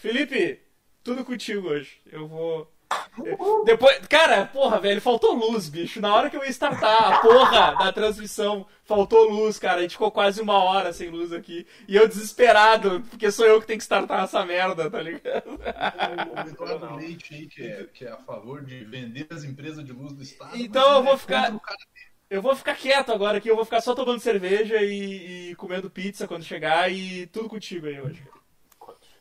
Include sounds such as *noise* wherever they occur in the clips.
Felipe, tudo contigo hoje. Eu vou. Depois, cara, porra, velho, faltou luz, bicho. Na hora que eu ia startar a porra da transmissão, faltou luz, cara. A gente ficou quase uma hora sem luz aqui. E eu desesperado, porque sou eu que tenho que startar essa merda, tá ligado? O Eduardo Leite aí, que é, que é a favor de vender as empresas de luz do Estado. Então eu vou ficar. Eu vou ficar quieto agora aqui, eu vou ficar só tomando cerveja e, e comendo pizza quando chegar e tudo contigo aí hoje.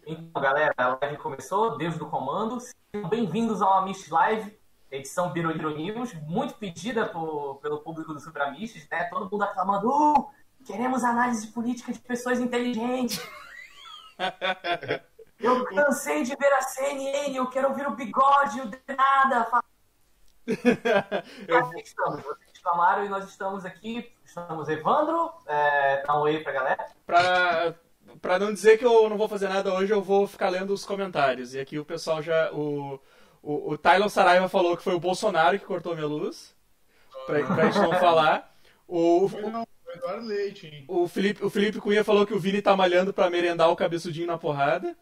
Então, galera, a live começou, Deus do comando. Sejam bem-vindos ao Amish Live, edição Biroliro News, muito pedida por- pelo público do Super Amishes, né? Todo mundo aclamando, uh, queremos análise política de pessoas inteligentes. *laughs* Eu cansei de ver a CNN, eu quero ouvir o bigode, o de nada. Fala- *laughs* Eu Aqui estamos, vocês clamaram e nós estamos aqui. Estamos Evandro, é, dá um oi pra galera. Pra, pra não dizer que eu não vou fazer nada hoje, eu vou ficar lendo os comentários. E aqui o pessoal já. O, o, o Tylon Saraiva falou que foi o Bolsonaro que cortou minha luz. Pra, pra gente não falar. O, o Eduardo Leite, hein? o, Felipe, o Felipe Cunha falou que o Vini tá malhando pra merendar o cabeçudinho na porrada.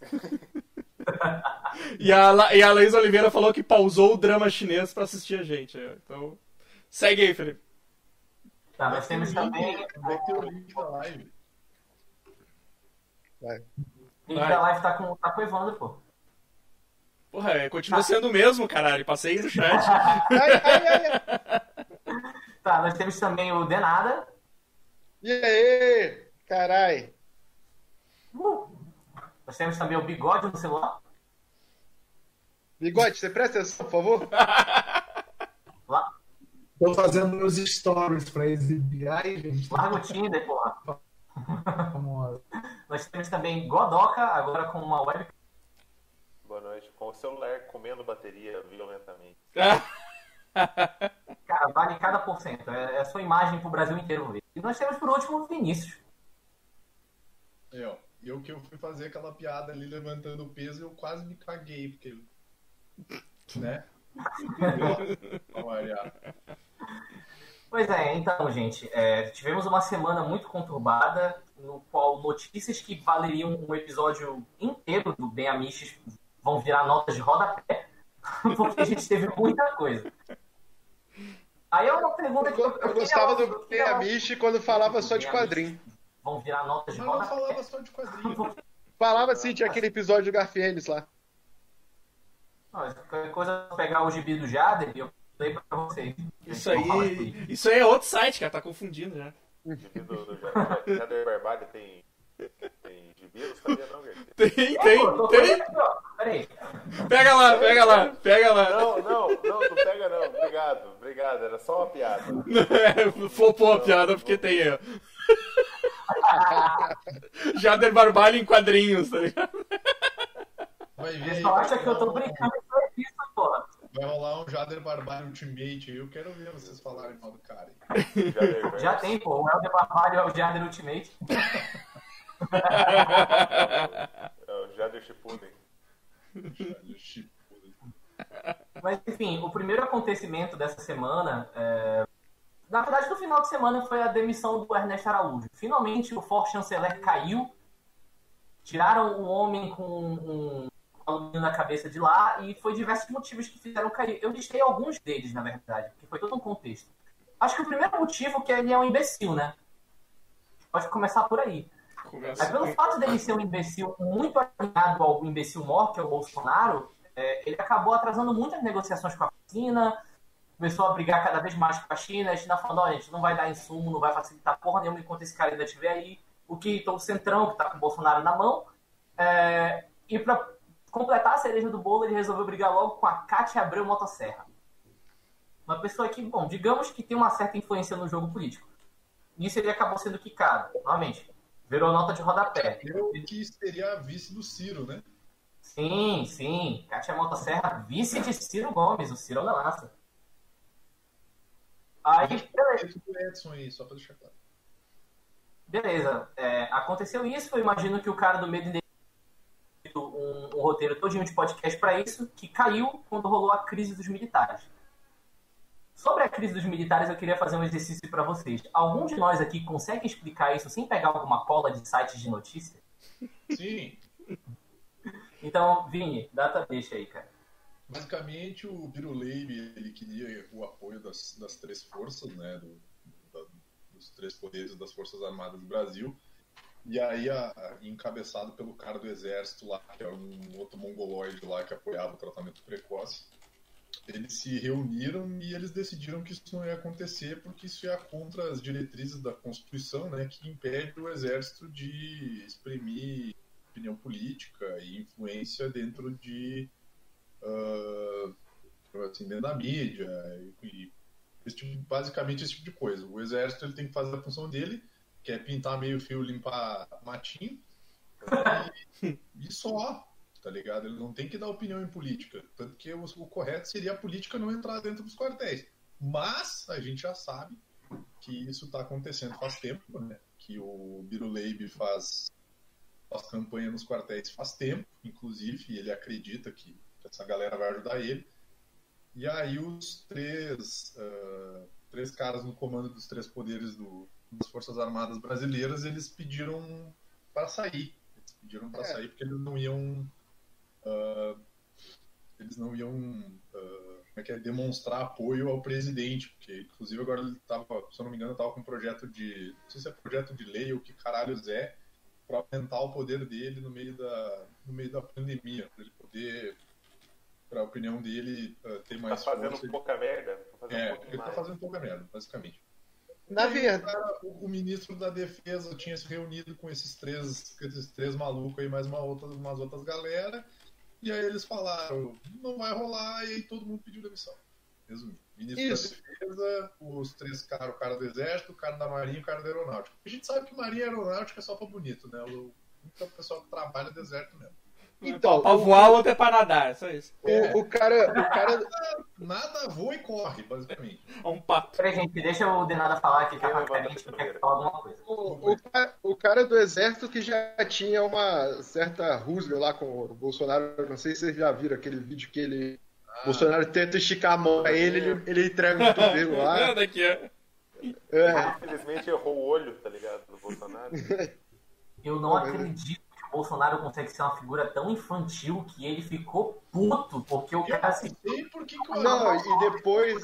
*laughs* e, a, e a Laís Oliveira falou que pausou o drama chinês pra assistir a gente. Então, segue aí, Felipe. Tá, nós temos também. Vai ter o link da live. Vai. da live tá com, tá com o Evandro, pô. Porra, é, continua sendo o mesmo, caralho. Passei no chat. *laughs* Ai, ai, ai, ai. Tá, nós temos também o Denada. E aí? Carai. Uh! Nós temos também o Bigode no celular. Bigode, você presta atenção, por favor? *laughs* Lá, Tô fazendo meus stories pra exibir. Ai, gente, larga o Tinder, porra. *laughs* famosa. Nós temos também Godoka, agora com uma web. Boa noite. Com o celular comendo bateria violentamente. Cara, vale cada por cento. É, é a sua imagem pro Brasil inteiro ver. E nós temos por último o Vinícius. É, ó. Eu que eu fui fazer aquela piada ali levantando o peso, eu quase me caguei, porque. Né? Pois é, então, gente, é, tivemos uma semana muito conturbada, no qual notícias que valeriam um episódio inteiro do Bem Amiches vão virar notas de rodapé, *laughs* porque a gente teve muita coisa. Aí é uma pergunta que eu, Eu gostava do Amish quando falava só de quadrinho. Vão virar notas de Mas não rodapé. falava só de quadrinho. *laughs* Falava assim, tinha aquele episódio do Garfienes lá. Não, qualquer coisa, eu pegar o gibi do Jader e eu falei pra vocês. Isso aí, isso aí é outro site, cara. Tá confundindo já. Gibi do, do Barbalho *laughs* tem. Tem gibi? Eu não sabia não. Tem, tem, tem. Peraí. Pega lá, pega lá, pega lá. Não, não, não, não pega não. Obrigado, obrigado. Era só uma piada. *laughs* Flopou a piada porque tem eu. *laughs* Jader Barbalho em quadrinhos, tá ligado? Vai ver só vai acham que eu tô brincando com isso, porra. Vai rolar um Jader Barbalho Ultimate aí. Eu quero ver vocês falarem mal do cara. *laughs* Já tem, pô. O Helder Barbalho é o Jader Ultimate. É o Jader Shippuden. Jader Shippuden. Mas, enfim, o primeiro acontecimento dessa semana, é... na verdade, no final de semana, foi a demissão do Ernesto Araújo. Finalmente, o Forte Chanceler caiu, tiraram o homem com um alumínio na cabeça de lá, e foi diversos motivos que fizeram cair. Eu listei alguns deles, na verdade, porque foi todo um contexto. Acho que o primeiro motivo é que ele é um imbecil, né? Pode começar por aí. Começa Mas pelo com- fato dele ser um imbecil muito alinhado ao imbecil maior, que é o Bolsonaro, é, ele acabou atrasando muitas negociações com a China, começou a brigar cada vez mais com a China, a China falando, olha, a gente não vai dar insumo, não vai facilitar porra nenhuma enquanto esse cara ainda estiver aí. O que então, o Centrão, que tá com o Bolsonaro na mão, é, e para completar a cereja do bolo, ele resolveu brigar logo com a Cátia Abreu Motosserra. Uma pessoa que, bom, digamos que tem uma certa influência no jogo político. Nisso ele acabou sendo quicado, novamente. Virou nota de rodapé. Eu que seria a vice do Ciro, né? Sim, sim. Cátia Motosserra, vice de Ciro Gomes, o Ciro da Massa. Aí, beleza. Edson aí, só pra deixar claro. beleza. É, aconteceu isso, eu imagino que o cara do Medo roteiro todinho de podcast pra isso, que caiu quando rolou a crise dos militares. Sobre a crise dos militares, eu queria fazer um exercício pra vocês. Algum de nós aqui consegue explicar isso sem pegar alguma cola de sites de notícia? Sim. Então, Vini, data deixa aí, cara. Basicamente, o Biruleibe, ele queria o apoio das, das três forças, né, do, da- dos três poderes das Forças Armadas do Brasil. E aí, a- encabeçado pelo cara do exército lá, que era um outro mongoloide lá que apoiava o tratamento precoce, eles se reuniram e eles decidiram que isso não ia acontecer porque isso ia contra as diretrizes da Constituição, né, que impede o exército de exprimir opinião política e influência dentro de ah, assim, dentro da mídia e, e esse tipo- basicamente esse tipo de coisa. O exército ele tem que fazer a função dele, que é pintar meio fio, limpar matinho e, e só, tá ligado? Ele não tem que dar opinião em política, tanto que o, o correto seria a política não entrar dentro dos quartéis. Mas a gente já sabe que isso está acontecendo faz tempo, né? Que o Biruleibe faz faz campanha nos quartéis faz tempo, inclusive, e ele acredita que essa galera vai ajudar ele. E aí os três, ah, três caras no comando dos três poderes do- das Forças Armadas Brasileiras, eles pediram para sair. Eles pediram para É. sair porque eles não iam ah, eles não iam ah, como é que é, demonstrar apoio ao presidente, porque inclusive agora ele estava, se eu não me engano, estava com um projeto de, não sei se é projeto de lei ou que caralhos é, para aumentar o poder dele no meio da, no meio da pandemia, para ele poder, para a opinião dele, uh, ter Tá mais fazendo força. pouca merda. Tá fazendo um É, pouquinho ele tá mais. fazendo pouca merda, basicamente. Na verdade, o, o ministro da defesa tinha se reunido com esses três, com esses três malucos aí, mais uma outra, umas outras galera, e aí eles falaram, não vai rolar, e aí todo mundo pediu demissão. Resumindo. Ministro Isso. da defesa, os três caras, o cara do exército, o cara da marinha e o cara da aeronáutica. A gente sabe que marinha e aeronáutica é só pra bonito, né? O, o pessoal que trabalha no deserto mesmo. Então, pra o- voar, o outro é pra nadar, só isso. o, o cara, o cara, Nada voa e corre, basicamente. É um papo. Peraí, gente, deixa o Denada falar que tá Quem com a levanta carente que primeiro? quer falar alguma coisa. o, o o cara do exército que já tinha uma certa rusga lá com o Bolsonaro, não sei se vocês já viram aquele vídeo que ele, Bolsonaro tenta esticar a mão pra ele, ele, ele entrega o cotovelo lá. *laughs* Olha aqui, ó. É, Infelizmente errou o olho, tá ligado? Do Bolsonaro. *laughs* Eu não acredito o Bolsonaro consegue ser uma figura tão infantil que ele ficou puto porque o cara se. Eu não sei por que, que o Não, e depois.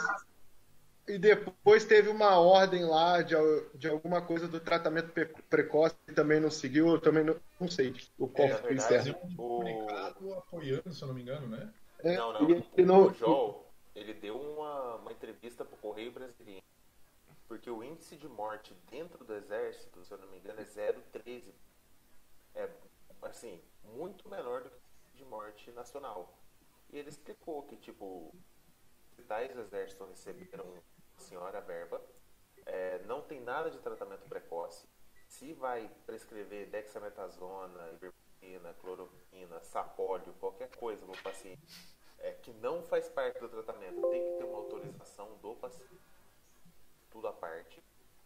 E depois teve uma ordem lá de, de alguma coisa do tratamento pre- precoce que também não seguiu, eu também não, não sei o qual É, foi o certo. um O- comunicado apoiando, se eu não me engano, né? É, Não, não. ele- ele não- O Joel, ele deu uma, uma entrevista pro Correio Brasileiro. Porque o índice de morte dentro do exército, se eu não me engano, é 0,13. É, assim, muito menor do que de morte nacional. E ele explicou que, tipo, tais exércitos receberam senhora verba, é, não tem nada de tratamento precoce. Se vai prescrever dexametasona, ivermectina, cloroquina, sapólio, qualquer coisa para o paciente é, que não faz parte do tratamento, tem que ter uma autorização do paciente. Tudo à parte.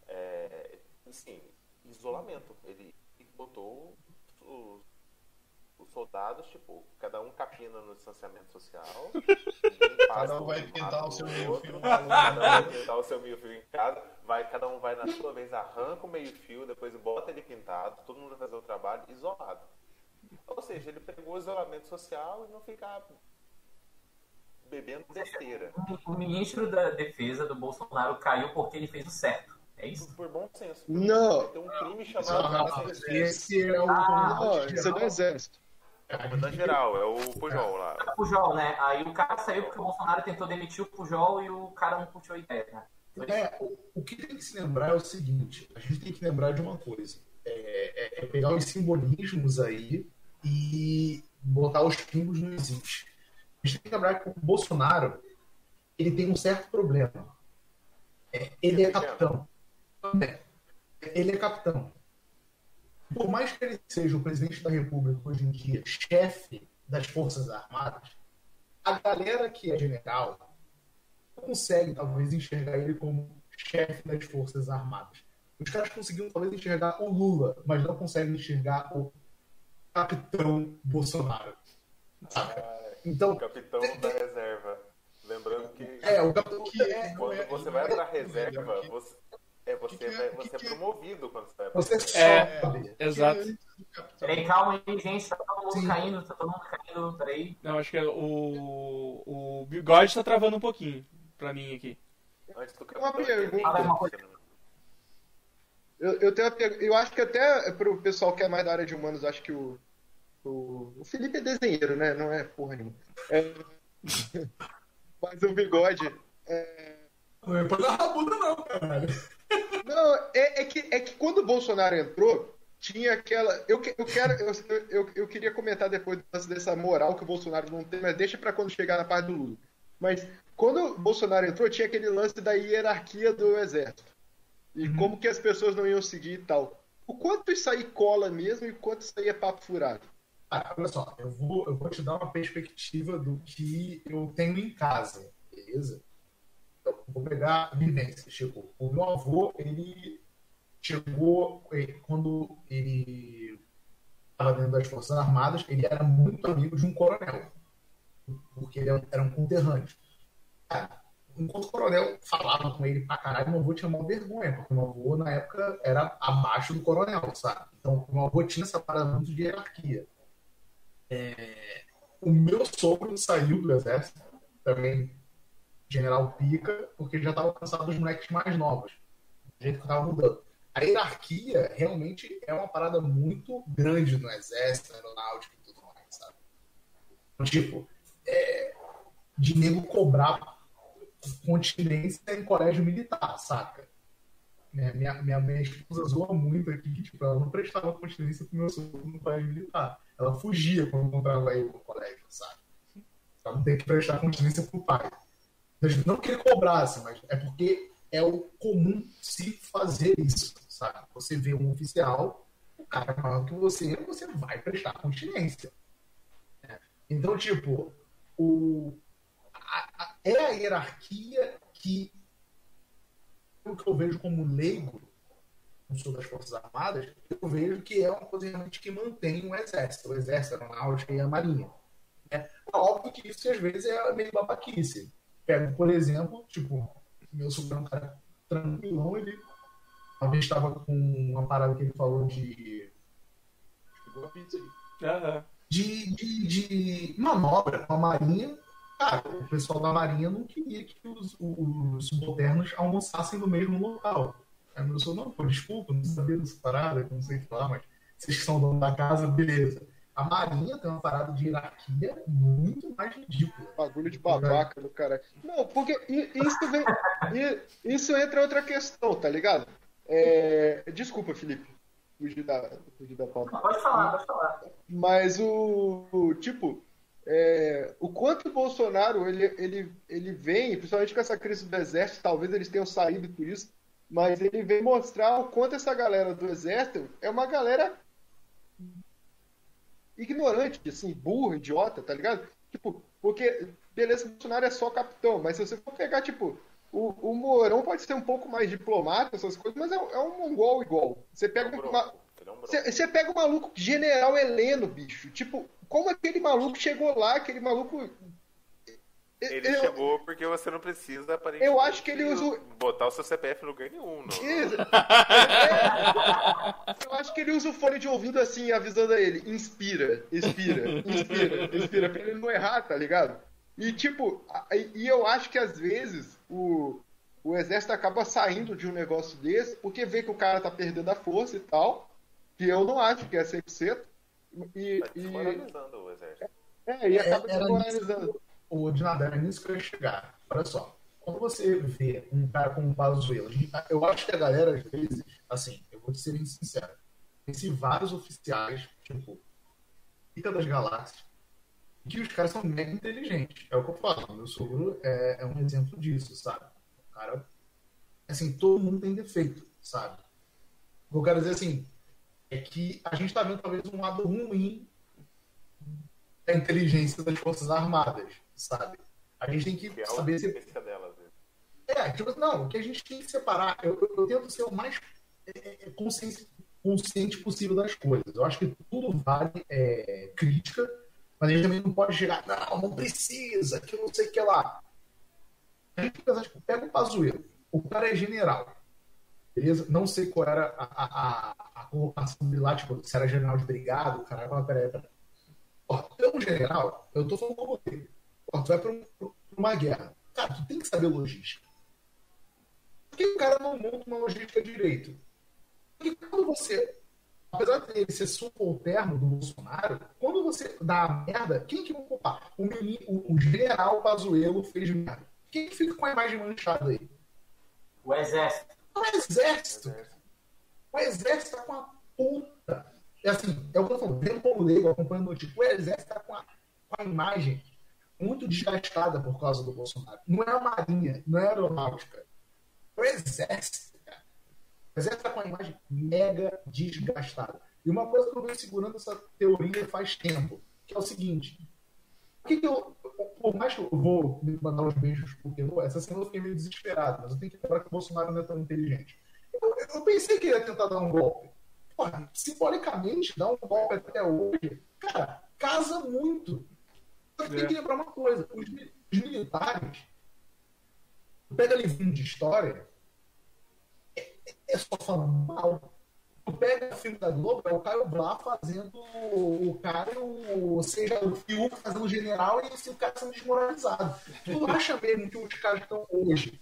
É, e sim, isolamento. Ele botou os, os soldados, tipo, cada um capina no distanciamento social. *laughs* Cada um vai do pintar o seu do meio outro, fio. Cada um vai pintar o seu meio fio em casa. Vai, cada um vai na sua vez, arranca o meio fio, depois bota ele pintado, todo mundo vai fazer o trabalho isolado. Ou seja, ele pegou o isolamento social e não ficar bebendo besteira. O ministro da defesa do Bolsonaro caiu porque ele fez o certo. É isso? Por bom senso. Não. Tem um crime é chamado Comandante. Esse é o Ah, Não, isso é do exército. geral, é o Pujol lá. O Pujol, né? Aí o cara saiu porque o Bolsonaro tentou demitir o Pujol e o cara não curtiu a ideia, né? É, o, o que tem que se lembrar é o seguinte: a gente tem que lembrar de uma coisa. É, é- é pegar os simbolismos aí e botar os pingos nos is. A gente tem que lembrar que o Bolsonaro ele tem um certo problema. É, ele é capitão. Ele é capitão. Por mais que ele seja o presidente da República hoje em dia, chefe das Forças Armadas, a galera que é general consegue, talvez, enxergar ele como chefe das Forças Armadas. Os caras conseguiram, talvez, enxergar o Lula, mas não conseguem enxergar o capitão Bolsonaro. Saca? Então, Capitão da reserva. Lembrando que é, o capitão Que é, quando é- você vai é- pra não é- reserva, você. É, você, Que que é? você é que é? promovido quando você vai Você É. sobe. Exato. Peraí, calma aí, gente. Tá todo mundo Sim. caindo, tá todo mundo caindo. Peraí. Não, acho que é o. O bigode tá travando um pouquinho pra mim aqui. Antes do Uma pergunta. Fala uma coisa. Eu, eu, tenho uma pergunta- eu acho que até pro pessoal que é mais da área de humanos, acho que o, o, o Felipe é desenheiro, né? Não é porra nenhuma. É, *laughs* mas o bigode. é, Não é pra dar rabuda, não, caralho. Não, é, é que, é que quando o Bolsonaro entrou, tinha aquela. Eu, eu quero. Eu, eu, eu queria comentar depois dessa moral que o Bolsonaro não tem, mas deixa pra quando chegar na parte do Lula. Mas quando o Bolsonaro entrou, tinha aquele lance da hierarquia do exército. E como que as pessoas não iam seguir e tal. O quanto isso aí cola mesmo e o quanto isso aí é papo furado? Ah, olha só, eu vou, eu vou te dar uma perspectiva do que eu tenho em casa, beleza? Vou pegar vivências. Tipo, o meu avô, ele chegou, eh, quando ele estava dentro das Forças Armadas, ele era muito amigo de um coronel, porque ele era um conterrâneo. Enquanto o coronel falava com ele pra caralho, meu avô tinha uma vergonha, porque meu avô, na época, era abaixo do coronel, sabe? Então, meu avô tinha essa parada muito de hierarquia. O meu sogro saiu do exército, também general pica, porque já estava cansado dos moleques mais novos. Do jeito que estava mudando. A hierarquia realmente é uma parada muito grande no exército, na aeronáutica e tudo mais, sabe? Então, Tipo, é, de nego cobrar continência em colégio militar, saca? Minha, minha, minha, esposa zoa muito aqui que tipo, ela não prestava continência pro meu sogro no colégio militar. Ela fugia quando encontrava ele no colégio, sabe? Ela não tem que prestar continência pro pai. Não que ele cobrasse, mas é porque é o comum se fazer isso, sabe? Você vê um oficial, o cara é maior que você, você vai prestar continência. É. Então, tipo, o, a- a- é a hierarquia que o que eu vejo como leigo, não sou das Forças Armadas, eu vejo que é uma coisa realmente que mantém o exército, o exército, a aeronáutica e a marinha. É óbvio que isso às vezes é meio babaquice. Pego, por exemplo, tipo, meu sobrinho é um cara tranquilão, ele uma vez estava com uma parada que ele falou de. Pegou pizza de, de, manobra com a Marinha. Cara, o pessoal da Marinha não queria que os, os subalternos almoçassem no mesmo local. Aí meu senhor, não, pô, desculpa, não sabia dessa parada, não sei o que lá, mas vocês que são dono da casa, beleza. A Marinha tem uma parada de hierarquia muito mais ridícula. Bagulho de babaca do cara. Não, porque isso vem. Isso entra outra questão, tá ligado? É, Desculpa, Felipe. Fugir da, fugir da pauta. Pode falar, pode falar. Mas o, o tipo, é, o quanto o Bolsonaro ele, ele, ele vem, principalmente com essa crise do exército, talvez eles tenham saído por isso, mas ele vem mostrar o quanto essa galera do exército é uma galera ignorante, assim, burra, idiota, tá ligado? Tipo, porque, beleza, o Bolsonaro é só capitão, mas se você for pegar, tipo, o, o Mourão pode ser um pouco mais diplomata, essas coisas, mas é, um- é um mongol igual. Você pega um, é um você você pega o maluco General Heleno, bicho. Tipo, como aquele maluco chegou lá, aquele maluco. Ele eu, chegou porque você não precisa aparentemente Eu acho que ele usa botar o seu CPF em lugar nenhum. Não. Isso. É. *laughs* eu acho que ele usa o fone de ouvido assim, avisando a ele: inspira, expira, inspira, expira, pra ele não errar, tá ligado? E tipo, a- e eu acho que às vezes o, o exército acaba saindo de um negócio desse porque vê que o cara tá perdendo a força e tal, que eu não acho que é 100%. E, Tá e, desmoralizando o exército. é, e acaba Era desmoralizando. O Dinadé, é nisso que eu ia chegar. Olha só, quando você vê um cara como o Pazuello, eu acho que a galera, às vezes, assim, eu vou te ser bem sincero, conheci vários oficiais, tipo, Pica das Galáxias, que os caras são mega inteligentes. É o que eu falo, meu sogro é, é um exemplo disso, sabe? O cara, assim, todo mundo tem defeito, sabe? O que eu quero dizer, assim, é que a gente tá vendo talvez um lado ruim da inteligência das Forças Armadas, sabe? A gente tem que Que é saber se dela. é, tipo, não, o que a gente tem que separar, eu, eu, eu tento ser o mais é, é, consciente, consciente possível das coisas. Eu acho que tudo vale é, crítica, mas a gente também não pode chegar, não, não precisa, que eu não sei o que lá. A gente tipo, pega o Pazuello, o cara é general, Beleza? Não sei qual era a, a, a, colocação dele lá, tipo, se era general de brigado, caralho, mas peraí, peraí. Ó, é um general, eu tô falando com você. Ó, tu vai pra, um, pra uma guerra. Cara, tu tem que saber logística. Por que o cara não monta uma logística direito? Porque quando você apesar de ele ser subalterno do Bolsonaro, quando você dá a merda, quem que vai culpar? O, meni- o, o general Pazuello fez merda. Quem que fica com a imagem manchada aí? O exército. O exército. O exército tá com a puta. É assim, é o que eu tô falando, vendo como leigo, acompanhando notícia, o exército tá com a, com a imagem muito desgastada por causa do Bolsonaro. Não é a marinha, não é a aeronáutica. É o exército, cara. O exército tá com a imagem mega desgastada. E uma coisa que eu venho segurando essa teoria faz tempo, que é o seguinte. Que, que eu, por mais que eu vou mandar uns beijos porque eu- essa semana eu fiquei meio desesperado, mas eu tenho que lembrar que o Bolsonaro não é tão inteligente. Eu, eu pensei que ele ia tentar dar um golpe. Porra, simbolicamente, dar um golpe até hoje, cara, casa muito. Só que tem que lembrar uma coisa: os, os militares, tu pega livrinho de história, é, é só falando mal. Tu pega o filme da Globo, é o Caio Blá fazendo o cara, o, seja o Fiuk fazendo o general e esse cara sendo desmoralizado. Tu acha mesmo que os caras estão hoje,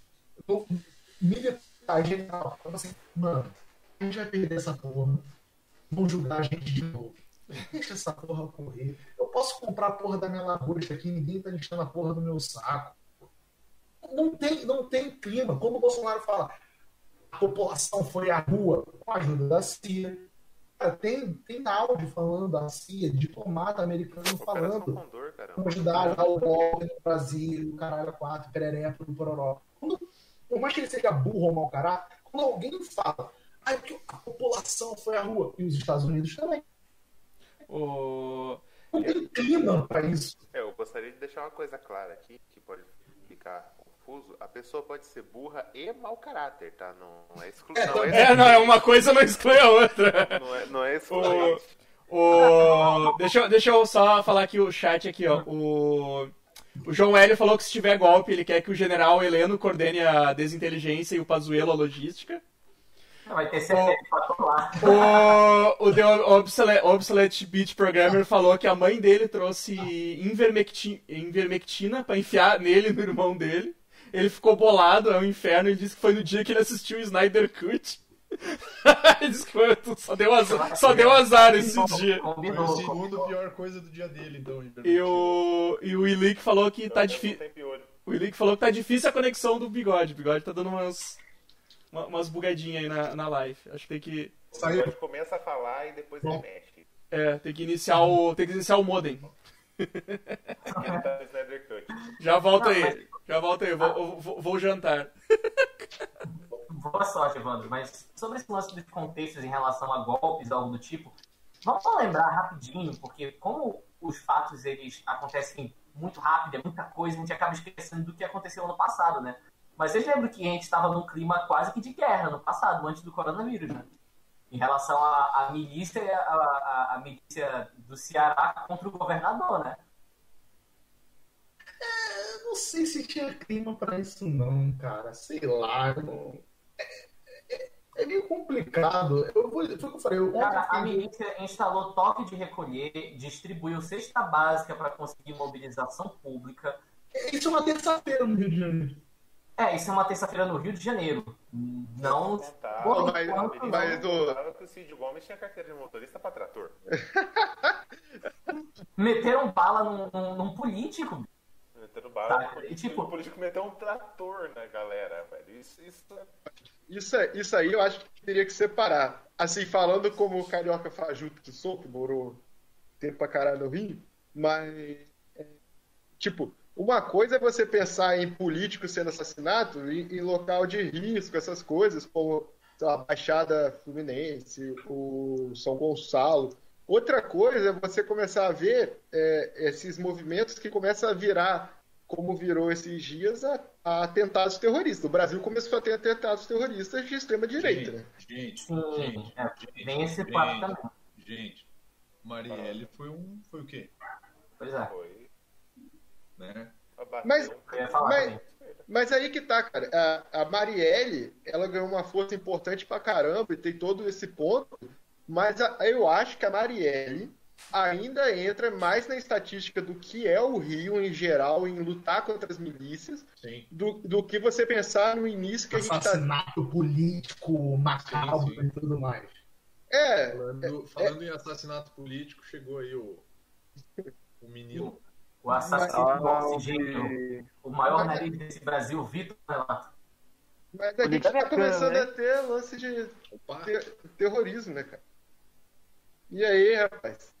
militar, general, assim, mano, a gente vai perder essa porra, vão julgar a gente de novo. Deixa essa porra correr. Eu posso comprar a porra da minha labusta aqui, ninguém tá lixando a porra do meu saco. Não tem, não tem clima. Como o Bolsonaro fala, a população foi à rua com a ajuda da CIA. Cara, tem, tem áudio falando da CIA, diplomata americano Operação falando Condor, como ajudar o golpe no Brasil, o caralho, quatro, pereré, tudo pororó. Quando, por mais que ele seja burro ou mau caráter, quando alguém fala, ah, é porque a população foi à rua, e os Estados Unidos também. O... Não tem clima pra isso. É, eu gostaria de deixar uma coisa clara aqui, que pode ficar confuso. A pessoa pode ser burra e mau caráter, tá? Não, não é exclu... É, não, é, não, é uma coisa não exclui a outra. não é, não é. O... Deixa, eu- deixa eu só falar aqui o chat aqui, ó. O... o João Hélio falou que se tiver golpe, ele quer que o general Heleno coordene a desinteligência e o Pazuello a logística. Vai ter CPF pra lado. O, o The Obsolete, Obsolete Beach Programmer falou que a mãe dele trouxe invermecti- invermectina pra enfiar nele e no irmão dele. Ele ficou bolado, é um inferno. Ele disse que foi no dia que ele assistiu o Snyder Cut. *laughs* ele disse que foi, só, deu azar, só deu azar esse dia. Foi a segunda pior coisa do dia dele, então. E o, e o Ilick falou que tá difícil. O Ilick falou que tá difícil a conexão do bigode. O bigode tá dando umas, uma- umas bugadinhas aí na, na live. Acho que tem que. Saiu. Pode começa a falar e depois ele mexe. É, tem que iniciar o. Tem que iniciar o modem. *laughs* Já volto Não, aí. mas- Já volto aí. Vou, vou, vou jantar. *laughs* Boa sorte, Evandro. Mas sobre esse lance dos contextos em relação a golpes, algo do tipo, vamos lembrar rapidinho, porque como os fatos eles acontecem muito rápido, é muita coisa, a gente acaba esquecendo do que aconteceu ano passado, né? Mas vocês lembram que a gente estava num clima quase que de guerra no passado, antes do coronavírus, né? Em relação à, milícia, a, milícia do Ceará contra o governador, né? Eu não sei se tinha clima pra isso, não, cara. Sei lá. Não... É, é- é meio complicado. Eu vou, foi o que eu falei. Eu Cara, a milícia instalou toque de recolher, distribuiu cesta básica para conseguir mobilização pública. Isso é uma terça-feira no Rio de Janeiro. É, isso é uma terça-feira no Rio de Janeiro. Não. Por mas- não. mas o- Falava que o Cid Gomes tinha carteira de motorista pra trator. *laughs* Meteram bala num, num- num político. Metendo bala. Tá, e tipo- O político meteu um trator na galera, velho. Isso, isso é Isso, é- isso aí eu acho que teria que separar. Assim, falando como o carioca fajuto que sou, que morou tempo pra caralho no Rio, mas. é, tipo, uma coisa é você pensar em político sendo assassinato em, em local de risco, essas coisas, como lá, a Baixada Fluminense, o São Gonçalo. Outra coisa é você começar a ver é, esses movimentos que começam a virar, como virou esses dias, a, a atentados terroristas. O Brasil começou a ter atentados terroristas de extrema-direita, né? Gente, Sim, gente, é, gente, esse gente, também. Gente, Marielle foi um. Foi o quê? Pois é. foi. Né? Mas- Mas-. Mas aí que tá, cara. A, a Marielle, ela ganhou uma força importante pra caramba e tem todo esse ponto. Mas a- eu acho que a Marielle ainda entra mais na estatística do que é o Rio em geral em lutar contra as milícias do, do que você pensar no início que a gente tá. Assassinato político, macabro Sim, sim. e tudo mais. É, Falando, falando em assassinato político, chegou aí o, o menino. O assassino do oxigênio, Salve. o maior nariz desse Brasil, Vitor Relato. mas a gente tá minha começando câmera, a ter lance de ter- terrorismo, né, cara? E aí, rapaz?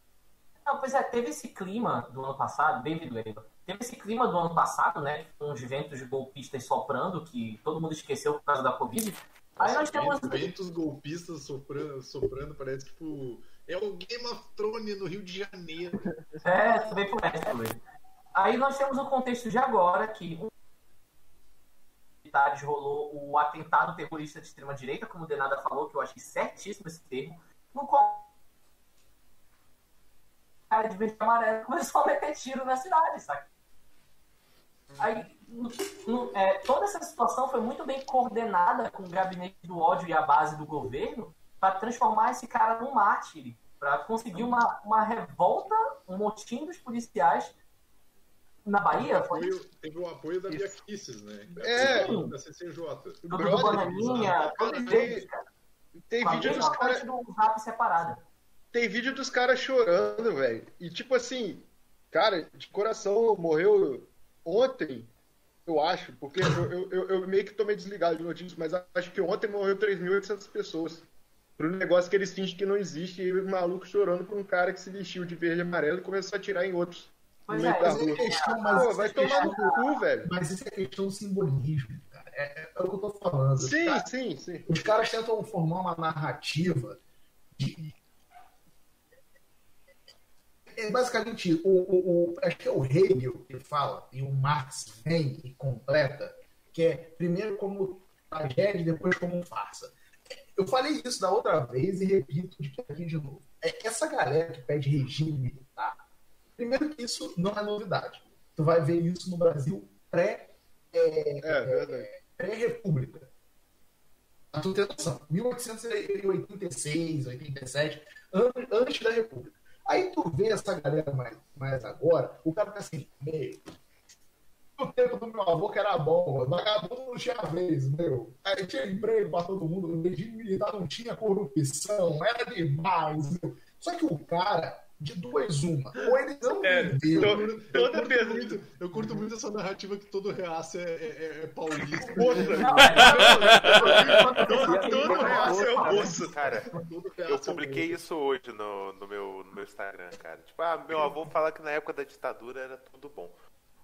Não, pois é, teve esse clima do ano passado, David Leiva, teve esse clima do ano passado, né, com os ventos de golpistas soprando, que todo mundo esqueceu por causa da Covid. Aí nós temos... ventos, golpistas soprando, soprando, parece tipo. É o Game of Thrones no Rio de Janeiro. É, também poético, Luiz. Aí nós temos o contexto de agora, que militares rolou o atentado terrorista de extrema-direita, como o Denada falou, que eu achei certíssimo esse termo, no qual o cara de verde amarelo começou a meter tiro na cidade, saca? Aí, no- no- é, toda essa situação foi muito bem coordenada com o gabinete do ódio e a base do governo para transformar esse cara num mártir, para conseguir uma, uma revolta, um motim dos policiais na Bahia. Apoio- teve o apoio da Bia Kisses, né? É. Da CCJ. do, do Brother, Bananinha, todos tem- eles, cara. Tem Com a vídeo dos caras. do zap separada. Tem vídeo dos caras chorando, velho. E tipo assim, cara, de coração morreu ontem, eu acho, porque eu, eu, eu- eu meio que tô meio desligado de notícias, mas acho que ontem morreu 3.800 pessoas. Pro negócio que eles fingem que não existe, e o maluco chorando por um cara que se vestiu de verde e amarelo e começou a atirar em outros. Meio é, Mas é rua. questão, mas Pô, isso vai é tomar no questão- cu, velho. Mas isso é questão do simbolismo, cara. É, é o que eu tô falando. Sim, caras- sim, sim. Os caras tentam formar uma narrativa de. É basicamente o, o, o- acho que é o Hegel que fala, e o Marx vem e completa, que é primeiro como tragédia, depois como farsa. Eu falei isso da outra vez e repito de aqui de novo. É essa galera que pede regime militar, primeiro que isso não é novidade. Tu vai ver isso no Brasil pré É, verdade. pré-república. Pra tu ter noção. 1886, 87, an- antes da república. Aí tu vê essa galera mais, mais agora, o cara tá assim, meio. No tempo do meu avô que era bom, vagabundo não tinha vez, meu. Aí tinha emprego pra todo mundo, o regime militar não tinha corrupção, era demais, meu. Só que o cara, de duas uma, ou ele não É, viveu, to- Eu toda curto, pessoa. muito, eu curto muito essa narrativa que todo reaça é, é- é paulista. Bolsa. Não, é- Todo, todo reaço é o bolso. Cara, eu é publiquei isso hoje no, no, meu, no meu Instagram, cara. Tipo, ah, meu avô fala que na época da ditadura era tudo bom.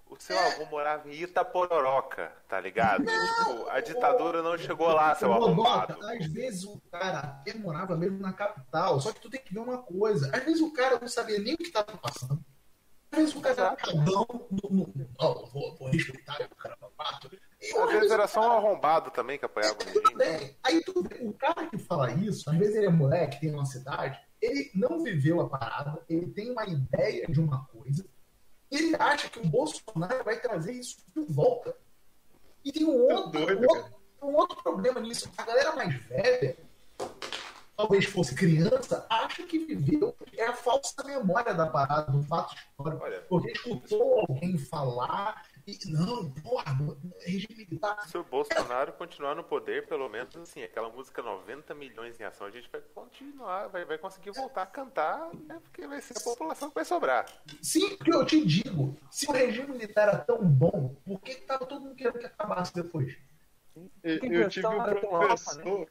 O seu avô morava em Itapororoca, tá ligado? Tipo, a ditadura não chegou lá, seu arrombado. Às vezes o cara até morava mesmo na capital, só que tu tem que ver uma coisa. Às vezes o cara não sabia nem o que estava passando. Às vezes o cara era cabão, no, vou, vou respeitar o cara babato. E Às vezes era só um arrombado também que apoiava o regime. também. Aí tu vê, o cara que fala isso, às vezes ele é moleque, tem uma cidade, ele não viveu a parada, ele tem uma ideia de uma coisa, ele acha que o Bolsonaro vai trazer isso de volta. E tem um Tá outro, doido, um outro, um outro problema nisso. A galera mais velha, talvez fosse criança, acha que viveu. É a falsa memória da parada, do fato histórico. Porque escutou alguém falar não, porra, regime militar. Se o Bolsonaro continuar no poder, pelo menos assim, aquela música 90 milhões em ação, a gente vai continuar, vai, vai conseguir voltar a cantar, né, porque vai ser a população que vai sobrar. Sim, porque eu te digo, se o regime militar era tão bom, por que tava todo mundo querendo que acabasse depois? Eu, Que eu tive um alta, professor.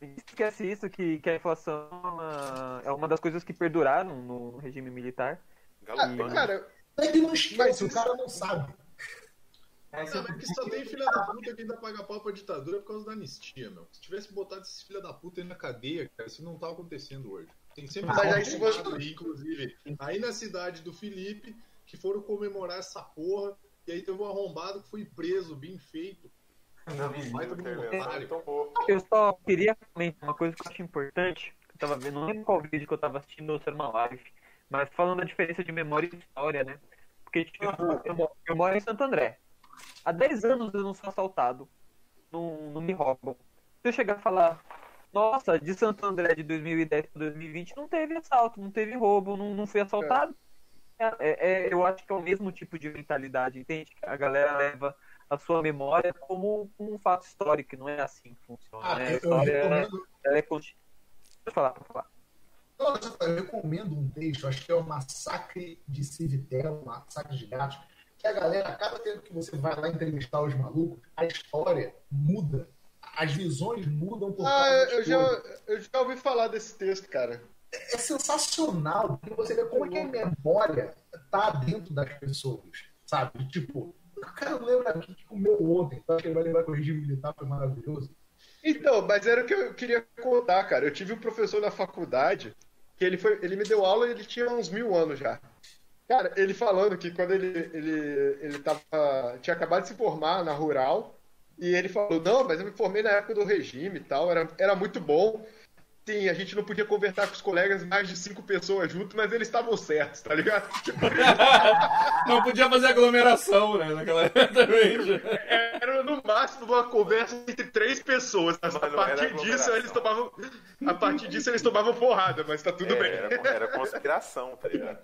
Esquece isso, que, que a inflação é uma, é uma das coisas que perduraram no regime militar. Ah, Galopando. cara, Não é que não esquece, Mas o cara não sabe. É, Não, mas que só tem filha da puta que ainda paga pau pra ditadura por causa da anistia, meu. Se tivesse botado esses filha da puta aí na cadeia, cara, isso não tá acontecendo hoje. Tem sempre Mas aí se você- aí, inclusive, aí na cidade do Felipe, que foram comemorar essa porra, e aí teve um arrombado que foi preso, bem feito. Vai todo mundo. Então, pô, Eu só queria comentar uma coisa que eu acho importante, que eu tava vendo, não lembro qual vídeo que eu tava assistindo ou se era uma live, mas falando da diferença de memória e história, né? Porque, tipo, eu moro em Santo André. Há 10 anos eu não sou assaltado, não, não me roubam. Se eu chegar a falar, nossa, de Santo André de 2010 para 2020 não teve assalto, não teve roubo, não, não fui assaltado. É, é- é- eu acho que é o mesmo tipo de mentalidade, entende? A galera leva a sua memória como um fato histórico, não é assim que funciona. Ah, né? A história ela, recomendo, ela é falar, pode falar. eu recomendo um texto, acho que é o Massacre de Civitella, Massacre de Gatos, que a galera, a cada tempo que você vai lá entrevistar os malucos, a história muda, as visões mudam por Ah, eu já, eu já ouvi falar desse texto, cara. é sensacional, porque você vê como é que a memória tá dentro das pessoas, sabe? Tipo, o cara não lembra o que comeu ontem, então acho que ele vai lembrar que o regime militar foi maravilhoso. Então, mas era o que eu queria contar, cara. Eu tive um professor na faculdade que ele, foi, ele me deu aula e ele tinha uns mil anos já. Cara, ele falando que quando ele, ele, ele tava, tinha acabado de se formar na Rural, e ele falou, não, mas eu me formei na época do regime e tal, era, era muito bom. Sim, a gente não podia conversar com os colegas mais de cinco pessoas juntos, mas eles estavam certos, tá ligado? *laughs* Tipo, *laughs* Não podia fazer aglomeração, né? Naquela *laughs* também. Era no máximo uma conversa entre três pessoas. Mas a partir disso eles tomavam. A partir disso eles tomavam porrada, mas tá tudo É, bem. Era, era conspiração, tá ligado?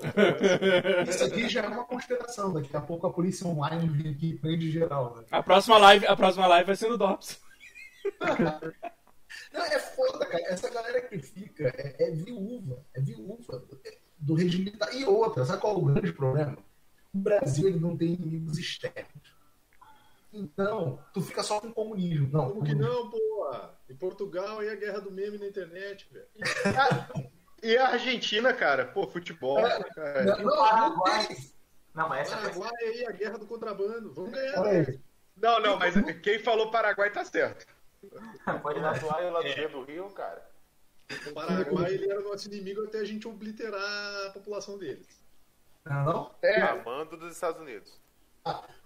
Isso aqui já é uma conspiração, daqui a pouco a polícia online vem aqui e prende geral, né? A próxima live, a próxima live vai ser no DOPS. Não, é foda, cara. Essa galera que fica é, é viúva, é viúva do regime militar. E outra, sabe qual é o grande problema? O Brasil ele não tem inimigos externos. Então, tu fica só com o comunismo. Não, Como que não, porra? Em Portugal e a guerra do meme na internet, velho. E a Argentina, cara, pô, futebol. cara. Não, não, não tem. Não, mas essa Paraguai aí, a guerra do contrabando. Vamos ganhar, né? aí. Não, não, mas quem falou Paraguai tá certo. Pode dar Lá lá do Rio do Rio, cara. O Paraguai ele era nosso inimigo até a gente obliterar a população deles. Não, não? É, A mando dos Estados Unidos.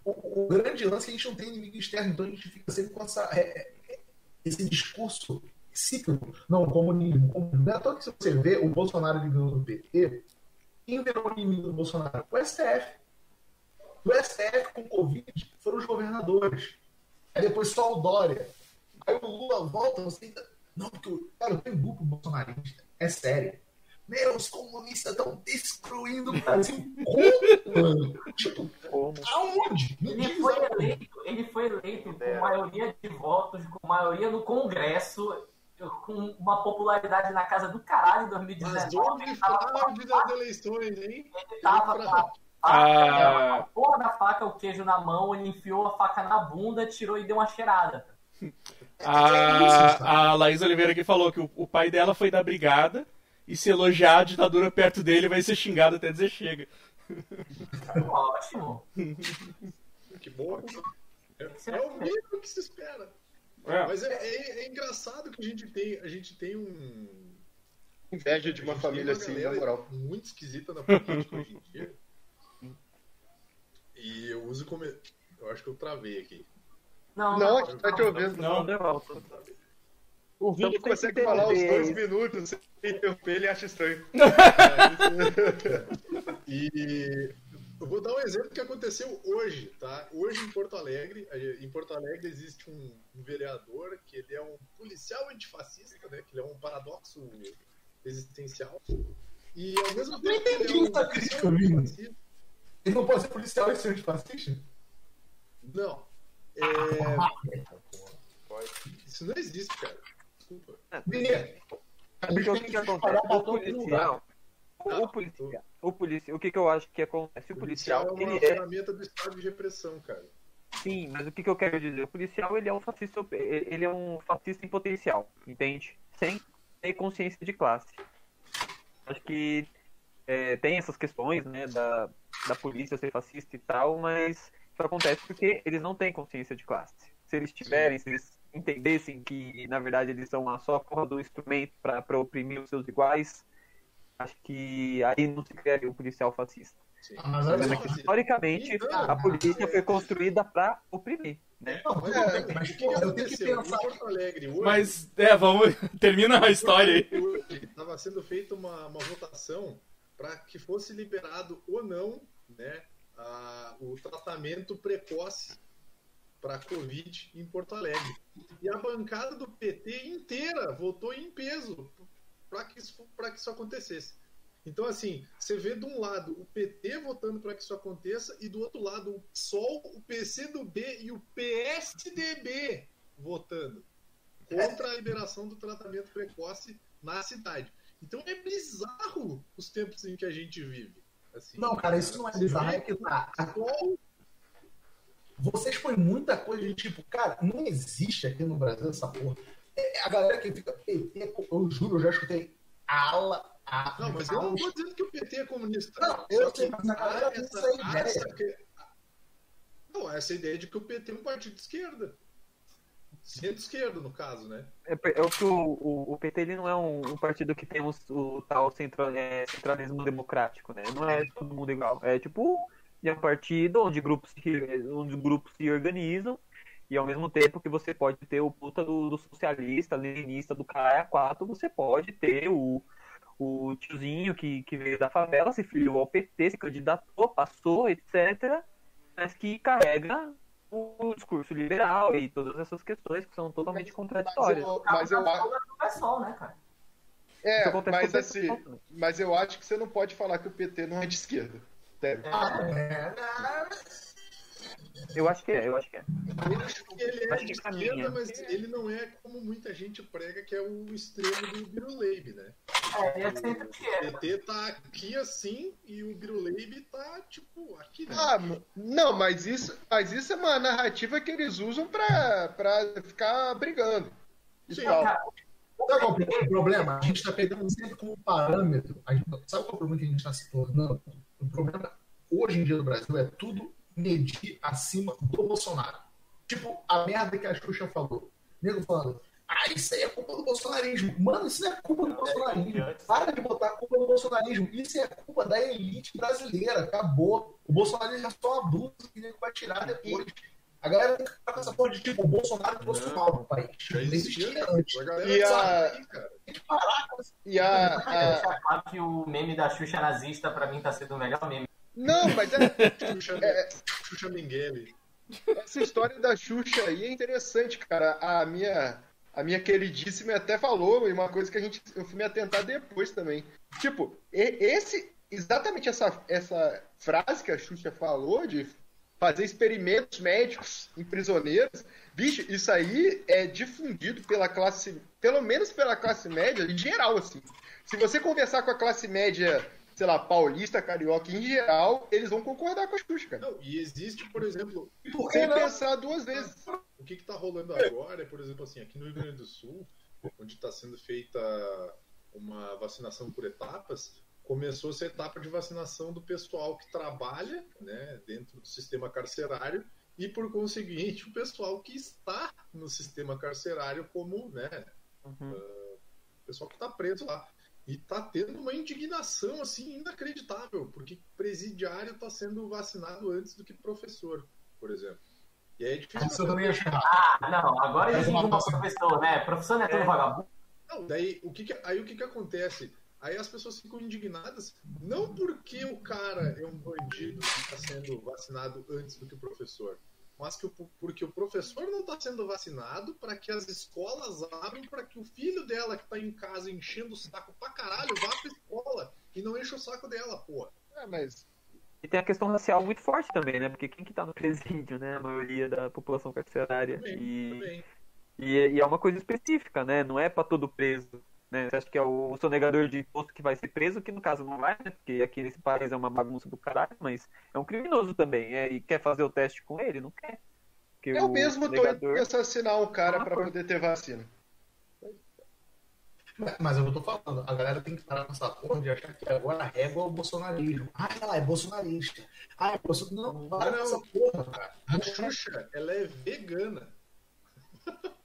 O, o grande lance é que a gente não tem inimigo externo, então a gente fica sempre com essa, é, é, esse discurso cíclico. Não, comunismo, comunismo. Não é à toa que se você vê o Bolsonaro ele ganhou do PT, quem virou inimigo do Bolsonaro? O STF. O STF com Covid foram os governadores. Aí depois só o Dória. Aí o Lula volta, você ainda. Não, porque eu, cara, eu tenho grupo bolsonarista. É sério. Meu, os comunistas estão destruindo o Brasil. Como, mano? Tipo, Como? aonde? Me Ele diz foi eleito, ele foi eleito com É. maioria de votos, com maioria no Congresso, com uma popularidade na casa do caralho em Mas 2019. onde Ele tava, fraude das eleições, hein? ele tava com a Ah. a porra da faca, o queijo na mão, ele enfiou a faca na bunda, tirou e deu uma cheirada. A, a Laís Oliveira aqui falou que o, o pai dela foi da brigada e se elogiar a ditadura perto dele vai ser xingado até dizer chega. Ótimo. Que bom. É, é o mínimo que se espera. É. Mas é, é- é engraçado que a gente tem, a gente tem um. Inveja de uma família tem assim, na moral. Muito esquisita na política hoje em dia. E eu uso como. Eu acho que eu travei aqui. Não, Não, a gente tá te ouvindo. Não, de volta. O Vini Então consegue falar uns entender dois minutos sem interromper, ele acha estranho. *laughs* E eu vou dar um exemplo que aconteceu hoje, tá? Hoje em Porto Alegre, em Porto Alegre existe um, vereador que ele é um policial antifascista, né? Que ele é um paradoxo existencial. E ao mesmo tempo que ele é um essa policial crítica, Vini. antifascista, Ele não pode ser policial e ser antifascista? não. É, isso não existe, cara. Desculpa. Porque o que, acontece? O lugar. policial. O, o policial. O policial. O que, que eu acho que acontece? O policial, é uma ele é. ferramenta do estado de repressão, cara. Sim, mas o que, que eu quero dizer? O policial ele é um fascista, ele é um fascista em potencial, entende? Sem ter consciência de classe. Acho que é, tem essas questões, né, da, da polícia ser fascista e tal, mas isso acontece porque eles não têm consciência de classe. Se eles tiverem, se eles entendessem que na verdade eles são a só porra do instrumento para oprimir os seus iguais, acho que aí não se criaria um policial fascista. Sim. Mas olha Mas só, que, historicamente, a polícia foi construída para oprimir. Né? Não, Mas, é, bem, mas o que pô, eu tenho que aconteceu? pensar Em Porto Alegre hoje, Mas, é, vamos. *laughs* Termina a história aí. hoje estava sendo feita uma, uma votação para que fosse liberado ou não né, a- o tratamento precoce para Covid em Porto Alegre. E a bancada do PT inteira votou em peso para que, isso- que isso acontecesse. Então, assim, você vê de um lado o PT votando para que isso aconteça e do outro lado o PSOL, o PCdoB e o PSDB votando contra a liberação do tratamento precoce na cidade. Então é bizarro os tempos em que a gente vive. Assim, Não, cara, isso não é bizarro, é que tá. Você expõe muita coisa de tipo, cara, não existe aqui no Brasil essa porra. É, A galera que fica PT, eu juro, eu já escutei ala, a, Não, mas eu não tô dizendo que o PT é comunista. Não, eu sei, mas a galera tem essa ideia. essa Não, essa ideia de que o PT é um partido de esquerda. Centro-esquerda, no caso, né? É, é o o, o, o PT ele não é um, um partido que tem os- o, tal central, é, centralismo democrático, né? Não é todo mundo igual. É tipo é um partido onde grupos se, onde grupos se organizam e ao mesmo tempo que você pode ter o puta do, do socialista, leninista, do cara a quatro, você pode ter o, o tiozinho que, que veio da favela, se filiou ao PT, se candidatou, passou, etc. Mas que carrega o discurso liberal e todas essas questões que são totalmente Mas contraditórias. eu, mas eu acho. O pessoal, né, cara? É, mas assim, mas eu acho que você não pode falar que o PT não é de esquerda. Sério. Ah, é, Eu acho que é, eu acho que é. Ele é Acho de que caminha. esquerda, mas ele não é como muita gente prega, que é o extremo do Biruleib, né? É, é centro-esquerda. O PT tá aqui assim e o Biruleib tá, tipo, aqui, né? Ah, não, mas isso, mas isso é uma narrativa que eles usam pra, pra ficar brigando. Sim, tal. Cara, Sabe qual é o problema? A gente está pegando sempre como parâmetro. A gente- sabe qual é o problema que a gente está se tornando? O problema hoje em dia no Brasil é tudo medir acima do Bolsonaro. Tipo, a merda que a Xuxa falou. Nego falando, ah, isso aí é culpa do bolsonarismo. Mano, isso não é culpa do bolsonarismo. Para de botar a culpa do bolsonarismo. Isso é culpa da elite brasileira. Acabou. O bolsonarismo é só uma blusa que nego vai tirar depois. A galera tem que ficar com essa porra de tipo, o Bolsonaro trouxe o mal no país. Já Não existia antes. A galera E a-. Tem que parar com essa E a, eu claro que o meme da Xuxa nazista, pra mim, tá sendo o melhor meme. Não, mas é, *laughs* Xuxa, É. Xuxa Mengele. essa história da Xuxa aí é interessante, cara. A minha, a minha queridíssima até falou, e uma coisa que a gente, eu fui me atentar depois também. Tipo, esse, exatamente essa, essa frase que a Xuxa falou de fazer experimentos médicos em prisioneiros, bicho, isso aí é difundido pela classe, pelo menos pela classe média em geral, assim. Se você conversar com a classe média, sei lá, paulista, carioca, em geral, eles vão concordar com a Xuxa, cara. Não, e existe, por exemplo, Por que pensar duas vezes. o que está rolando agora é, por exemplo, assim, aqui no Rio Grande do Sul, onde está sendo feita uma vacinação por etapas, começou essa etapa de vacinação do pessoal que trabalha né, dentro do sistema carcerário e, por conseguinte, o pessoal que está no sistema carcerário como né, Uhum. o pessoal que está preso lá. E tá tendo uma indignação assim inacreditável, porque presidiário está sendo vacinado antes do que professor, por exemplo. E aí é difícil. Isso eu também acho. Ah, não, agora Faz ele uma uma próxima. professor, né? Professor não é todo É. vagabundo. Não, daí o que, que- aí o que, que acontece? Aí as pessoas ficam indignadas, não porque o cara é um bandido que está sendo vacinado antes do que o professor, mas que o, porque o professor não está sendo vacinado para que as escolas abram para que o filho dela que está em casa enchendo o saco pra caralho vá pra escola e não enche o saco dela, porra. É, mas E tem a questão racial muito forte também, né? Porque quem que tá no presídio, né? A maioria da população carcerária. Também, E, também. e, é- e é uma coisa específica, né? Não é pra todo preso. Né? Você acha que é o sonegador de imposto que vai ser preso, que no caso não vai, né? Porque aqui nesse país é uma bagunça do caralho, mas é um criminoso também. É, e quer fazer o teste com ele? Não quer. Porque eu o mesmo tô sonegador- indo assassinar um cara Ah, pra por- poder ter vacina. Mas eu tô falando. A galera tem que parar nessa porra de achar que agora a régua é o bolsonarismo. Ah, ela é bolsonarista. Ah, é bolsonarista. Não, para Não. com essa porra, cara. A Xuxa, ela é vegana. *laughs*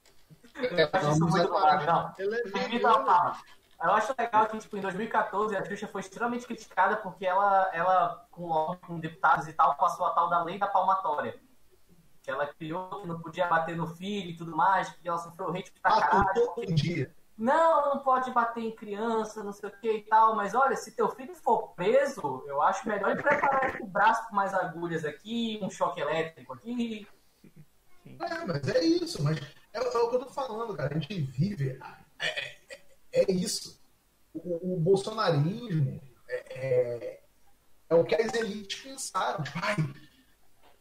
Eu acho isso muito grave, não. Ela é vegana. fala. Eu acho legal que, tipo, em 2014 a Xuxa foi extremamente criticada porque ela, ela com com deputados e tal, passou a tal da lei da palmatória. Que ela criou que não podia bater no filho e tudo mais, que ela sofreu hate pra Ah, caralho. todo dia. Não, não pode bater em criança, não sei o que e tal, mas olha, se teu filho for preso, eu acho melhor ele preparar esse braço com mais agulhas aqui, um choque elétrico aqui. É, mas é isso, mas é, é o que eu tô falando, cara. A gente vive. É, é- é isso. O, o bolsonarismo é, é, é o que as elites pensaram. Tipo, ai,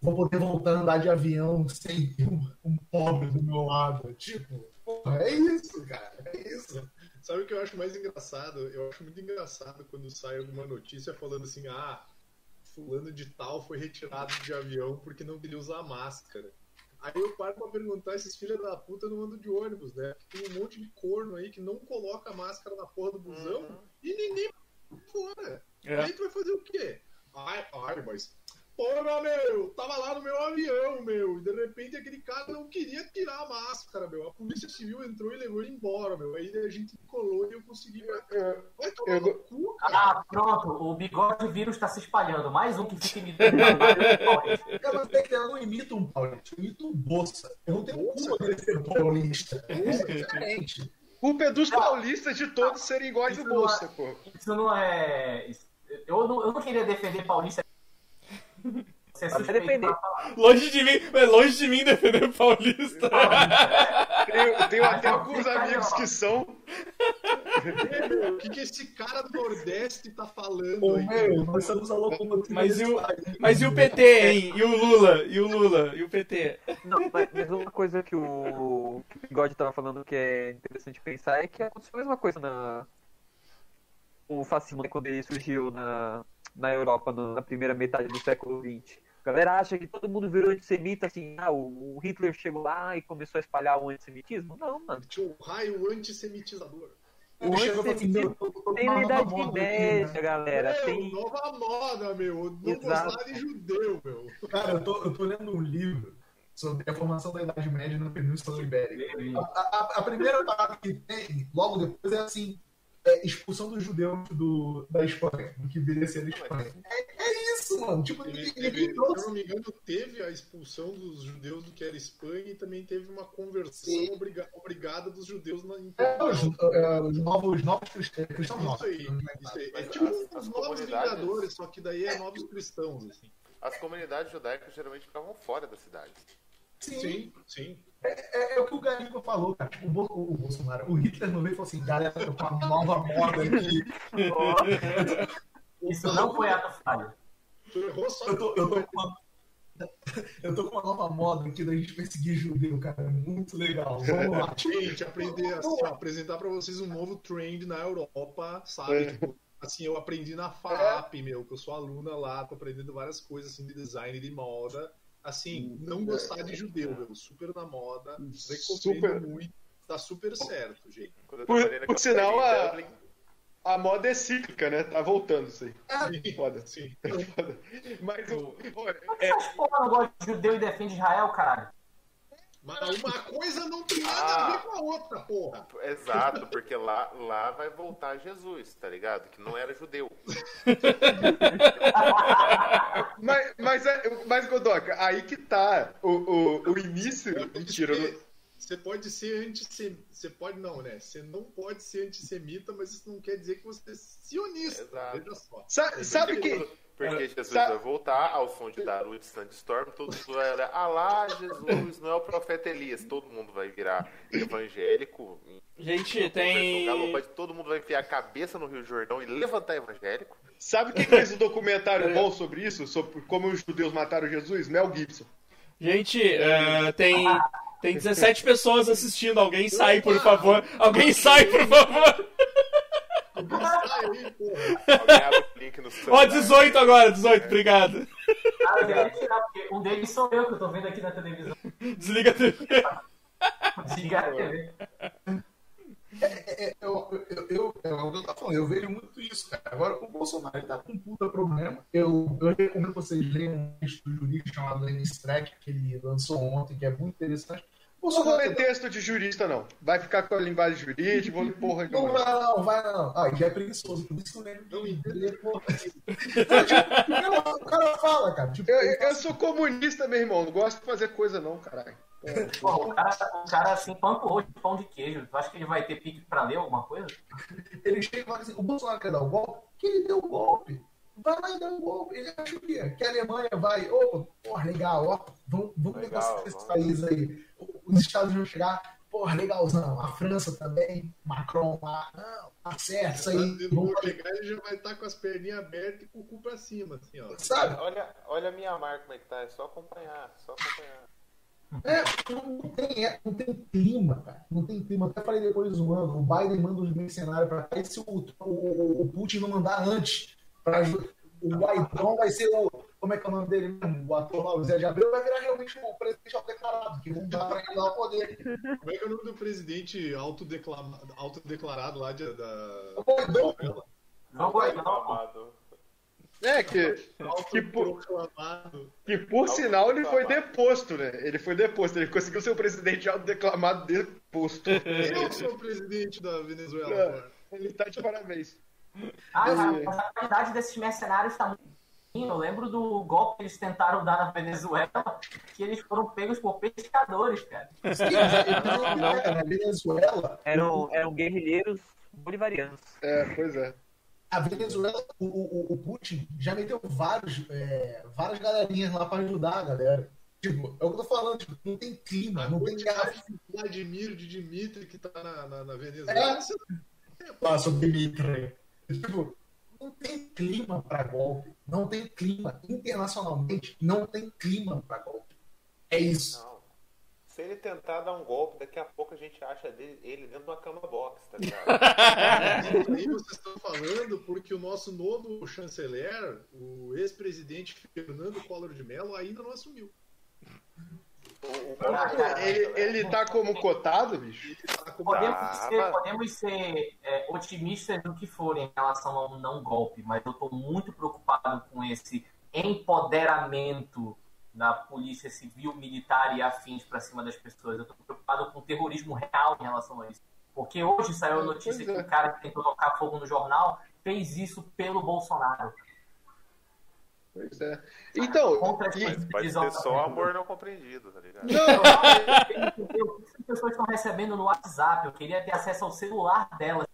vou poder voltar a andar de avião sem um, um pobre do meu lado. Tipo, porra, é isso, cara. É isso. Sabe o que eu acho mais engraçado? Eu acho muito engraçado quando sai alguma notícia falando assim, ah, fulano de tal foi retirado de avião porque não queria usar máscara. Aí eu paro pra perguntar, esses filhos da puta não andam de ônibus, né? Tem um monte de corno aí que não coloca máscara na porra do busão Uhum. e ninguém fora. É. Aí tu vai fazer o quê? Ai, ai, mas. Porra, meu, tava lá no meu avião, meu, e de repente aquele cara não queria tirar a máscara, meu. A polícia civil entrou e levou ele embora, meu. Aí a gente colou e eu consegui. Vai tomar eu- no cu, cara. Ah, pronto, o bigode vírus está se espalhando. Mais um que fica imitando trabalho. Eu não, sei que eu não imito um paulista, eu imito um bolsa. Eu não tenho culpa dele ser paulista. *laughs* É diferente. Culpa é dos paulistas de todos serem iguais ao Isso não Bolsa, é- pô. Isso não é. Eu não, eu não queria defender Paulista. Você é Vai falar. Longe de mim, mas longe de mim defender o paulista. Tenho, tenho até alguns amigos que são. *laughs* O que, que esse cara do Nordeste tá falando Ô, aí? meu, nós somos a locomotiva. Mas e o-. Mas e o PT, hein? E o Lula? E o Lula? E o PT? Não, mas, mas uma coisa que o, que o Bigode tava falando que é interessante pensar é que aconteceu a mesma coisa na, o fascismo né, quando ele surgiu na, na Europa no- na primeira metade do século XX. A galera acha que todo mundo virou antissemita, assim, ah, o, o Hitler chegou lá e começou a espalhar o antissemitismo. Não, mano. Tinha o raio antissemitizador. Ele chegou falou assim, com Tem uma nova unidade de moda aqui, média, né? galera. Meu, Tem. nova moda, meu. Não Exato. gostar de judeu, meu. Cara, eu tô, eu tô lendo um livro sobre a formação da Idade Média na Península Ibérica. A, a- a primeira parada que tem, logo depois, é assim: é expulsão dos judeus do, da Espanha, do que viria a ser a Espanha. É, é isso, mano. Tipo, Teve, ninguém, teve, ninguém se eu trouxe. não me engano, teve a expulsão dos judeus do que era Espanha e também teve uma conversão obriga- obrigada dos judeus na, É, os, é, os novos, novos cristãos. cristãos Isso novos. aí, isso aí. É tipo as- os as novos comunidades- vingadores, só que daí é novos cristãos, assim. As comunidades judaicas geralmente ficavam fora das cidades. Sim, Sim, sim. É, é o que o Gariba falou, cara. O, Bol- o Bolsonaro, o Hitler não veio e falou assim, galera, eu tô com uma nova moda aqui. *laughs* Isso não foi ato falho. Eu tô, eu, tô com uma, *laughs* eu tô com uma nova moda aqui da gente perseguir judeu, cara. É muito legal. Vamos lá. Gente, aprender assim, ó, apresentar pra vocês um novo trend na Europa, sabe? É. Tipo, assim, eu aprendi na FAP, meu, que eu sou aluna lá, tô aprendendo várias coisas assim de design de moda. Assim, não gostar de judeu, meu, super na moda, recomendo Super. muito, tá super certo, gente. Por- por sinal, a- Dublin, A moda é cíclica, né? Tá voltando isso aí. Sim, Foda. sim. *laughs* Foda. Mas o. olha, Essas porra não gostam de judeu e defende Israel, caralho. Mas uma coisa não tem nada Ah. a ver com a outra, porra. Exato, porque lá, lá vai voltar Jesus, tá ligado? Que não era judeu. *laughs* Mas, mas, é- mas, Godoka, aí que tá o, o, o início. Mentira, Você pode ser antissemita. Você pode não, né? Você não pode ser antissemita, mas isso não quer dizer que você é sionista. Exato. Veja só. Sa- sabe que. Porque Jesus Sa- vai voltar ao som de Darude Sandstorm, todo mundo vai olhar, ah lá, Jesus, não é o profeta Elias. Todo mundo vai virar evangélico. Gente, tem. Galopante, todo mundo vai enfiar a cabeça no Rio Jordão e levantar evangélico. Sabe quem fez um documentário bom sobre isso? Sobre como os judeus mataram Jesus? Mel Gibson. Gente, é, tem. Tem 17 pessoas assistindo. Alguém sai, por favor. Alguém sai, por favor. *laughs* Ó, celular. 18 agora, 18, obrigado. Cara, tirar, porque um deles sou eu que eu tô vendo aqui na televisão. Desliga a TV. Desligar a TV. É, eu, eu, eu, é eu tava falando, eu vejo muito isso, cara. Agora, o Bolsonaro ele tá com um puta problema. Eu, eu recomendo vocês lerem um texto do jurista chamado Dennis Streck, que ele lançou ontem, que é muito interessante. O Não vou Bolsonaro ler texto de jurista, não. Vai ficar com a linguagem jurídica, vou ler porra Não não. vai não, vai não. Ah, já é preguiçoso, por isso que eu lembro Não de entendo. ler, porra. *laughs* O cara fala, cara. Tipo, Eu, eu sou comunista, meu irmão. Não gosto de fazer coisa, não, caralho. Pô, o cara, o cara assim, pão rosto, pão de queijo. Tu acha que ele vai ter pique pra ler alguma coisa? ele chega e fala assim: o Bolsonaro quer dar o golpe? Que ele deu o golpe. Vai lá e dá um golpe. Ele acha o quê? Que a Alemanha vai, ô, porra, legal, ó, vamos, vamos Legal, negociar esse vamos. país aí. Os Estados Unidos vão chegar, porra, legalzão. A França também, Macron lá, não, tá certo, isso aí. Quando Vamos chegar, ele já vai estar com as perninhas abertas e com o cu pra cima, assim, ó. Sabe? Olha, olha a minha marca como é que tá, é só acompanhar, só acompanhar. É, não tem, é, não tem clima, cara. Não tem clima. Até falei depois zoando. O Biden manda os mercenários pra cá e se o, o, o Putin não mandar antes. O Guaidó vai ser o. Como é que é o nome dele mesmo? O ator lá, o Zé de Abreu, vai virar realmente o presidente autodeclarado, que vão dar pra ele lá o poder. Como é que é o nome do presidente autodeclama- autodeclarado lá de, da. O Guaidó, João Guaidó, pô. Amado. É, que, que, por, que por sinal ele foi deposto, né? Ele foi deposto, ele conseguiu ser o presidente autodeclamado deposto. Eu sou o presidente da Venezuela. É. agora. Ele tá de parabéns. Ah, cara, mas a qualidade desses mercenários tá muito. ruim. Eu lembro do golpe que eles tentaram dar na Venezuela, que eles foram pegos por pescadores, cara. *laughs* sim, mas na Venezuela, Eram, eram guerrilheiros bolivarianos. É, pois é. a Venezuela, o, o, o Putin já meteu vários, é, várias galerinhas lá pra ajudar a galera. Tipo, é o que eu tô falando, tipo, não tem clima, não tem guerra quantidade de Vladimir, de Dimitri que tá na, na, na Venezuela. É. você Passa o Dimitri. Tipo, não tem clima pra golpe. Não tem clima. Internacionalmente, não tem clima pra golpe. É isso. Não. Se ele tentar dar um golpe, daqui a pouco a gente acha dele, ele dentro de uma cama box, tá ligado? *laughs* Aí vocês estão falando porque o nosso novo chanceler, o ex-presidente Fernando Collor de Mello, ainda não assumiu. O- o- Ah, Ele, ele tá como cotado, bicho? Podemos Ah, ser, mas- podemos ser é, otimistas do que for em relação ao não golpe, mas eu estou muito preocupado com esse empoderamento da polícia civil, militar e afins para cima das pessoas. Eu estou preocupado com o terrorismo real em relação a isso. Porque hoje saiu a notícia Pois que é. o cara que tentou tocar fogo no jornal fez isso pelo Bolsonaro. Pois é. Então, a e- pode ser só amor não compreendido, tá ligado? não, as *laughs* pessoas estão recebendo no WhatsApp? Eu queria ter acesso ao celular delas.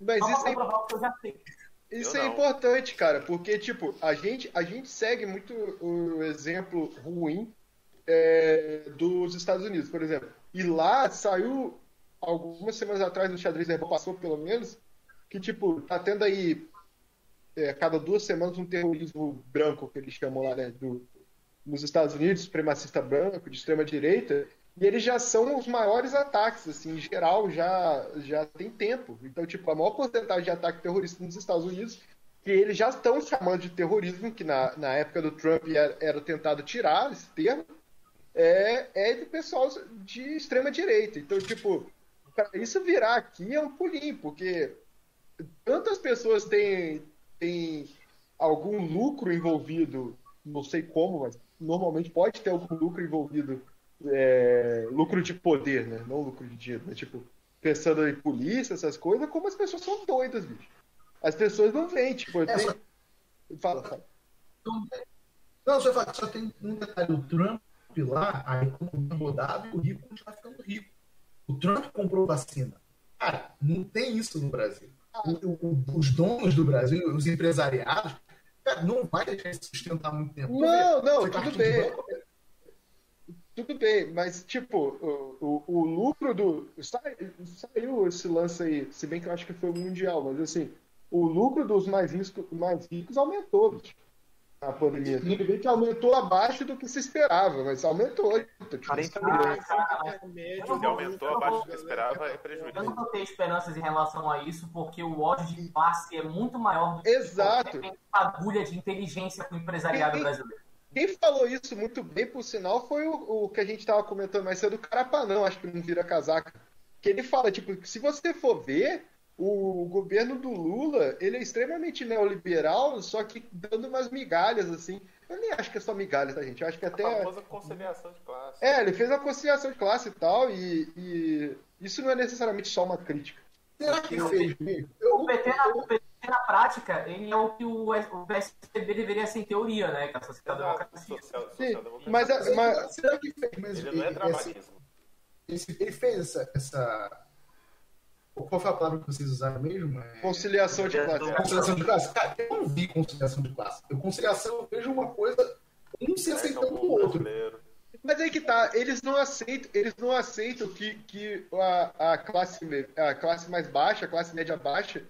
mas Só isso é comprovar o que eu já sei. Isso Eu é não. importante, cara, porque, tipo, a gente, a gente segue muito o exemplo ruim é, dos Estados Unidos, por exemplo. E lá saiu, algumas semanas atrás, no Xadrez Herbal passou, pelo menos, que, tipo, tá tendo aí, é, cada duas semanas, um terrorismo branco, que eles chamam lá, né, do, nos Estados Unidos, supremacista branco, de extrema-direita, e eles já são os maiores ataques, assim, em geral, já, já tem tempo. Então, tipo, a maior porcentagem de ataque terrorista nos Estados Unidos, que eles já estão chamando de terrorismo, que na, na época do Trump era, era tentado tirar esse termo, é, é de pessoal de extrema-direita. Então, tipo, para isso virar aqui é um pulinho, porque tantas pessoas têm, têm algum lucro envolvido, não sei como, mas normalmente pode ter algum lucro envolvido, é, lucro de poder, né? Não lucro de dinheiro, mas tipo, pensando em polícia, essas coisas, como as pessoas são doidas, bicho. As pessoas não veem, tipo, É, só- Fala, fala. Não, só, só tem um detalhe. O Trump lá, a economia rodava e o rico continua ficando rico. O Trump comprou vacina. Cara, não tem isso no Brasil. O- o- os donos do Brasil, os empresariados, cara, não vai deixar isso sustentar muito tempo. Não, não, Você tudo cartão de bem. banco, Tudo bem, mas tipo, o, o, o lucro do. sai- Saiu esse lance aí, se bem que eu acho que foi mundial, mas assim, o lucro dos mais ricos, mais ricos aumentou bicho, na pandemia. Tudo bem que aumentou abaixo do que se esperava, mas aumentou. Tipo, 40 Ah, milhões. cara, Se aumentou abaixo do que esperava, é Eu prejuízo. não vou ter esperanças em relação a isso, porque o ódio de classe é muito maior do que Exato. qualquer agulha de inteligência com o empresariado brasileiro. Quem falou isso muito bem, por sinal, foi o, o que a gente estava comentando mais cedo, o Carapanão, acho que não vira casaca. Que ele fala, tipo, se você for ver, o governo do Lula, ele é extremamente neoliberal, só que dando umas migalhas, assim. Eu nem acho que é só migalhas, tá, gente? Eu acho que A até. famosa conciliação de classe. É, ele fez uma conciliação de classe e tal, e, e isso não é necessariamente só uma crítica. Será que fez mesmo? O PT, na, o PT, na prática, ele é o que o, o PSDB deveria ser em teoria, né? Que é a Exato, social-democracia. social- Sim, social-democracia. mas, a- mas Será que fez? Mas Ele não é esse- dramatismo. esse- ele fez essa, essa Qual foi a palavra que vocês usaram mesmo? É... Conciliação de classe. Conciliação de classe? Cara, eu não vi conciliação de classe. Eu, conciliação, eu vejo uma coisa um se aceitando do outro. brasileiro. Mas aí que tá, eles não aceitam, eles não aceitam que, que a, a, classe, a classe mais baixa, a classe média baixa,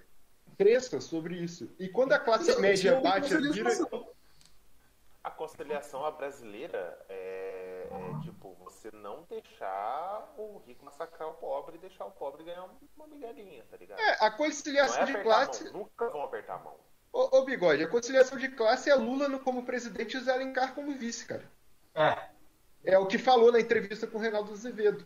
cresça sobre isso. E quando a classe Não, média não, baixa vira. A conciliação à brasileira é, é, tipo você não deixar o rico massacrar o pobre e deixar o pobre ganhar uma migalhinha, tá ligado? É, a conciliação é de a classe. mão, nunca vão apertar a mão. Ô, ô, Bigode, a conciliação de classe é Lula no- como presidente e o Zé Alencar como vice, cara. É. É o que falou na entrevista com o Reinaldo Azevedo.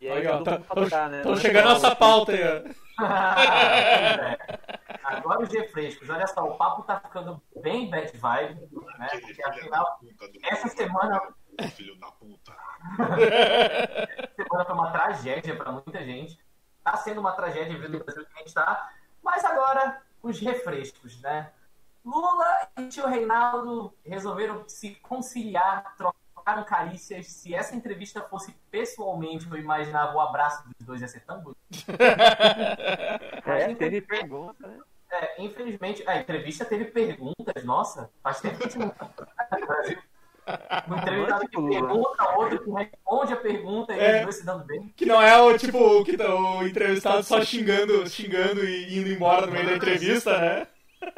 E aí Aí, ó, tá- tocar, né? Estão chegando a nossa pauta aí, ó. *laughs* Agora os refrescos. Olha só, o papo tá ficando bem bad vibe, né? Porque afinal, do essa semana, Filho da puta. *laughs* semana foi uma tragédia para muita gente. Tá sendo uma tragédia ver no Brasil que a gente tá. Mas agora, os refrescos, né? Lula e tio Reinaldo resolveram se conciliar, trocaram carícias. Se essa entrevista fosse pessoalmente, eu imaginava o abraço dos dois ia ser tão bonito. *laughs* É, teve pergunta, né? É, infelizmente, a entrevista teve perguntas, nossa, faz tempo que a gente não no Brasil. Um entrevistado que pergunta, outro que responde a pergunta e É. os dois se dando bem. Que não é o tipo que tá o entrevistado só xingando, xingando e indo embora no meio da entrevista, né?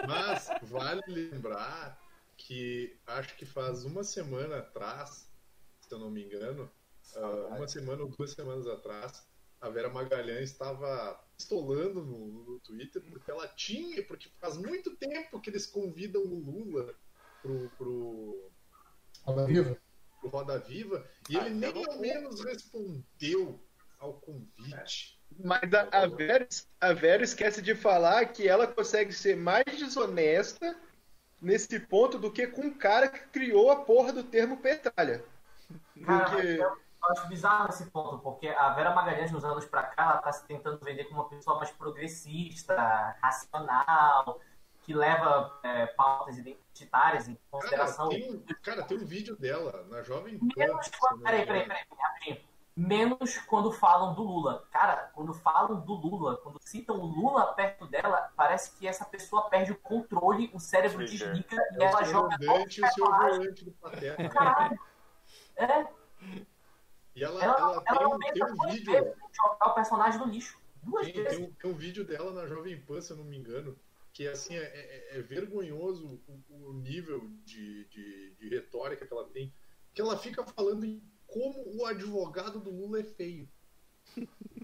Mas vale lembrar que acho que faz uma semana atrás, se eu não me engano, ah, uma semana ou duas semanas atrás, a Vera Magalhães estava pistolando no, no Twitter porque ela tinha, porque faz muito tempo que eles convidam o Lula pro, pro, Roda Viva? pro Roda Viva e ele Ah, nem eu não- ao menos respondeu ao convite. Mas a, a, Vera, a Vera esquece de falar que ela consegue ser mais desonesta nesse ponto do que com um cara que criou a porra do termo petralha. Cara, Porque- eu acho bizarro esse ponto, porque a Vera Magalhães, nos anos pra cá, ela tá se tentando vender como uma pessoa mais progressista, racional, que leva é, pautas identitárias em Cara, consideração. tem, um- cara, tem um vídeo dela na Jovem Pan. Peraí, peraí, peraí, rapidinho. Menos quando falam do Lula. Cara, quando falam do Lula, quando citam o Lula perto dela, parece que essa pessoa perde o controle, o cérebro Trigger. desliga e É ela o joga senhor Dante e o personagem. volante do Pateta. né? Caralho. É, E ela, ela, ela, ela, tem, um- tem um vídeo. vezes jogar o personagem no lixo. Duas Tem, vezes. tem um, tem um vídeo dela na Jovem Pan, se eu não me engano, que assim, é, é- é vergonhoso o, o nível de, de, de retórica que ela tem. Que ela fica falando em como o advogado do Lula é feio.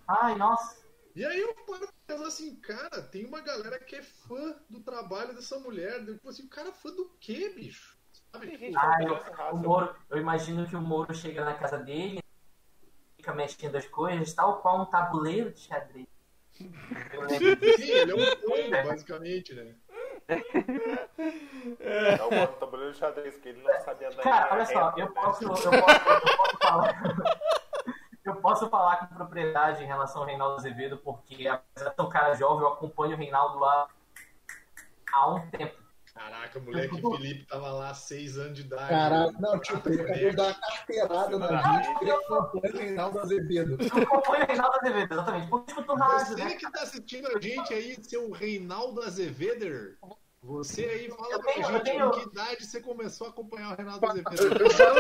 Ai, nossa. E aí eu paro pra pensar assim, cara, tem uma galera que é fã do trabalho dessa mulher. Tipo assim, o cara é fã do quê, bicho? Sabe? Tipo, gente Ah, que eu-. O Moro, eu imagino que o Moro chega na casa dele, fica mexendo as coisas, tal qual um tabuleiro de xadrez. Eu. Sim, ele é um pombo, basicamente, né? É o bota tabuleiro de xadrez, que ele não sabe andar Cara, olha só, reto, eu né? posso, eu posso, eu posso falar. *laughs* Eu posso falar com propriedade em relação ao Reinaldo Azevedo, porque apesar de ser um cara jovem, eu acompanho o Reinaldo há, há um tempo. Caraca, o moleque Felipe tava lá seis anos de idade. Caraca, não, tipo, ele acabou de dar uma carteirada na gente, ele acompanha o Reinaldo Azevedo. Eu acompanho o Reinaldo Azevedo, exatamente. Porque eu escuto rádio, Você né? que tá assistindo a gente aí, seu Reinaldo Azevedo, você aí fala Eu pra tenho- gente tenho- em que idade você começou a acompanhar o Reinaldo Azevedo. Eu falo,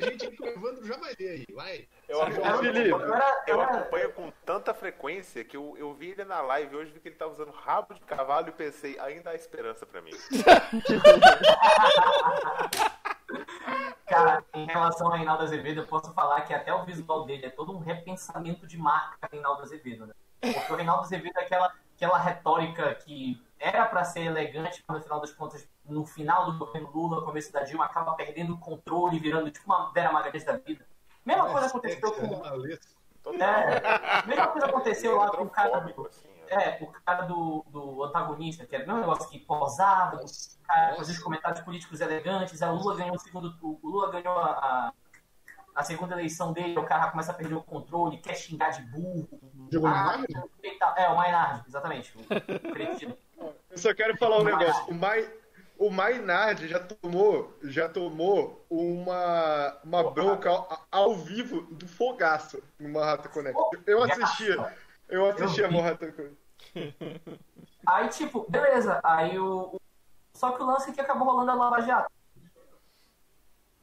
A gente aí, o Evandro já vai ler aí, vai. Eu, acompanho, Felipe. eu eu acompanho com tanta frequência que eu, eu vi ele na live hoje, vi que ele tá usando rabo de cavalo e pensei, ainda há esperança pra mim. *laughs* Cara, em relação ao Reinaldo Azevedo, eu posso falar que até o visual dele é todo um repensamento de marca Reinaldo Azevedo, né? Porque o Reinaldo Azevedo é aquela, aquela retórica que era pra ser elegante, mas no final das contas, no final do governo Lula, começo da Dilma, acaba perdendo o controle, virando tipo uma Vera Magalhães da vida. Mesma coisa aconteceu com. É, mesma coisa aconteceu lá com o cara do. assim. É, o cara do, do antagonista, que era o mesmo negócio que posava, os comentários políticos elegantes, o Lula ganhou o segundo. O Lula ganhou a, a, a segunda eleição dele, o cara começa a perder o controle, quer xingar de burro. Diego Ah, e. É, o Maynard, exatamente. O eu só quero falar um negócio. O, Mai, o Maynard já tomou, já tomou uma, uma bronca ao, ao vivo do Fogaço no Manhattan Connect. Eu assistia. Eu assisti Eu a vi. Morra Tancur. Aí, tipo, beleza. Aí o. o- Só que o lance é que acabou rolando a Lava Jato.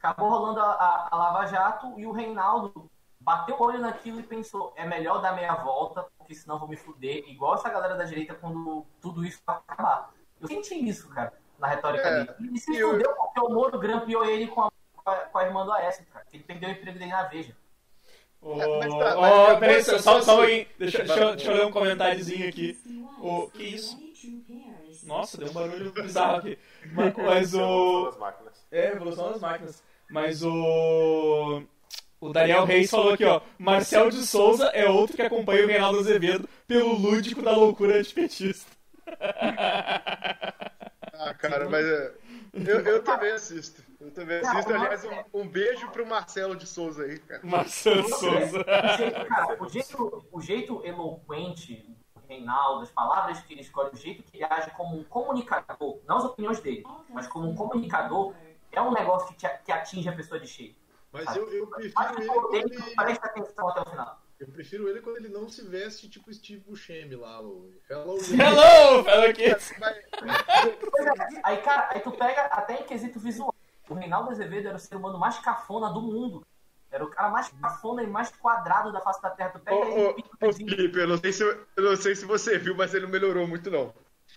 Acabou rolando a, a- a Lava Jato e o Reinaldo bateu o olho naquilo e pensou: é melhor dar meia volta, porque senão eu vou me fuder. Igual essa galera da direita quando tudo isso vai acabar. Eu senti isso, cara, na retórica É, dele. E se e eu- fudeu porque o Moro grampeou ele com a, com a, com a irmã do Aécio, cara. que Ele perdeu o emprego dele na Veja. Ô, mas tá, ô, mas eu peraí, só, só, só um pouquinho. Deixa, deixa, eu- deixa eu ler um comentáriozinho aqui. O, que isso? Nossa, deu um barulho bizarro *laughs* aqui. Mas, *laughs* mas o. das máquinas. É, evolução das máquinas. Mas o. O Daniel Reis falou aqui, ó. Marcel de Souza é outro que acompanha o Reinaldo Azevedo pelo lúdico da loucura antipetista. *laughs* Ah, cara, mas é, eu, eu também assisto. Eu também Cara, assisto. Aliás, Marcelo- um, um beijo pro Marcelo de Souza aí, cara. Marcel de Souza. O jeito, cara, o jeito, o jeito eloquente Reinaldo, as palavras que ele escolhe, o jeito que ele age como um comunicador, não as opiniões dele, mas como um comunicador, é um negócio que, te- que atinge a pessoa de cheio. Mas eu, eu prefiro ele quando ele. presta atenção até o final. Eu prefiro ele quando ele não se veste tipo Steve Buscemi lá, o Hello. *laughs* Hello, fellow kids. Mas, Pois *laughs* é, aí, cara, aí tu pega até em quesito visual. O Reinaldo Azevedo era o ser humano mais cafona do mundo. Era o cara mais cafona e mais quadrado da face da Terra. Tu pega ô, ele Felipe, eu não, sei se, eu eu não sei se você viu, mas ele não melhorou muito, não.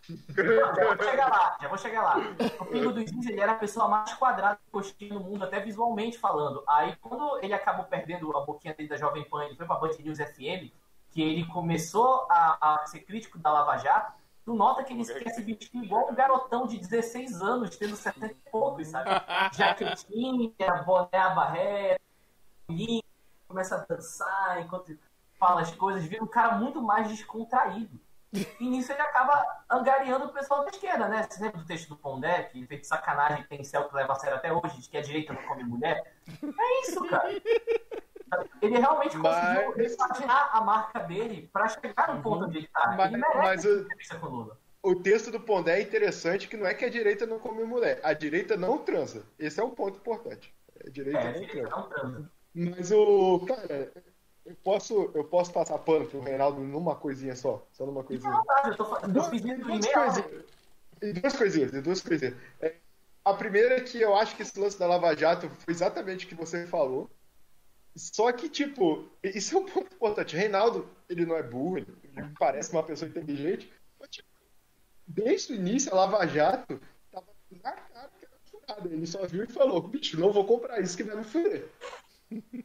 Não, já vou *laughs* chegar lá, já vou chegar lá. O Pingo dos Is, ele era a pessoa mais quadrada e coxinha no mundo, até visualmente falando. Aí, quando ele acabou perdendo a boquinha dele da Jovem Pan, ele foi pra Band News FM, que ele começou a, a ser crítico da Lava Jato, tu nota que ele quer se vestir igual um garotão de 16 anos, tendo 70 e poucos, sabe? *laughs* Jaquetinha, boné começa a dançar enquanto fala as coisas, vira um cara muito mais descontraído. E nisso ele acaba angariando o pessoal da esquerda, né? Você lembra do texto do Pondé, que fez de sacanagem, tem céu que leva a sério até hoje, de que a direita não come mulher? É isso, cara. Ele realmente conseguiu Mas- imaginar a marca dele pra chegar no ponto onde ele tá. Mas- ele mas o- o texto do Pondé é interessante, que não é que a direita não come mulher, a direita não transa. Esse é um ponto importante. A direita É, não ele transa. não transa. Mas o. Cara, eu posso, eu posso passar pano pro Reinaldo numa coisinha só? Só numa coisinha. vontade, eu, tô, fa- eu Duas, duas coisinhas. E duas coisinhas, e duas coisinhas. É, a primeira é que eu acho que esse lance da Lava Jato foi exatamente o que você falou. Só que, tipo, isso é um ponto importante. Reinaldo, ele não é burro, ele ele parece uma pessoa inteligente. Mas, tipo, desde o início, a Lava Jato tava na cara que era furada. Ele só viu e falou: bicho, não vou comprar isso que vai me fuder.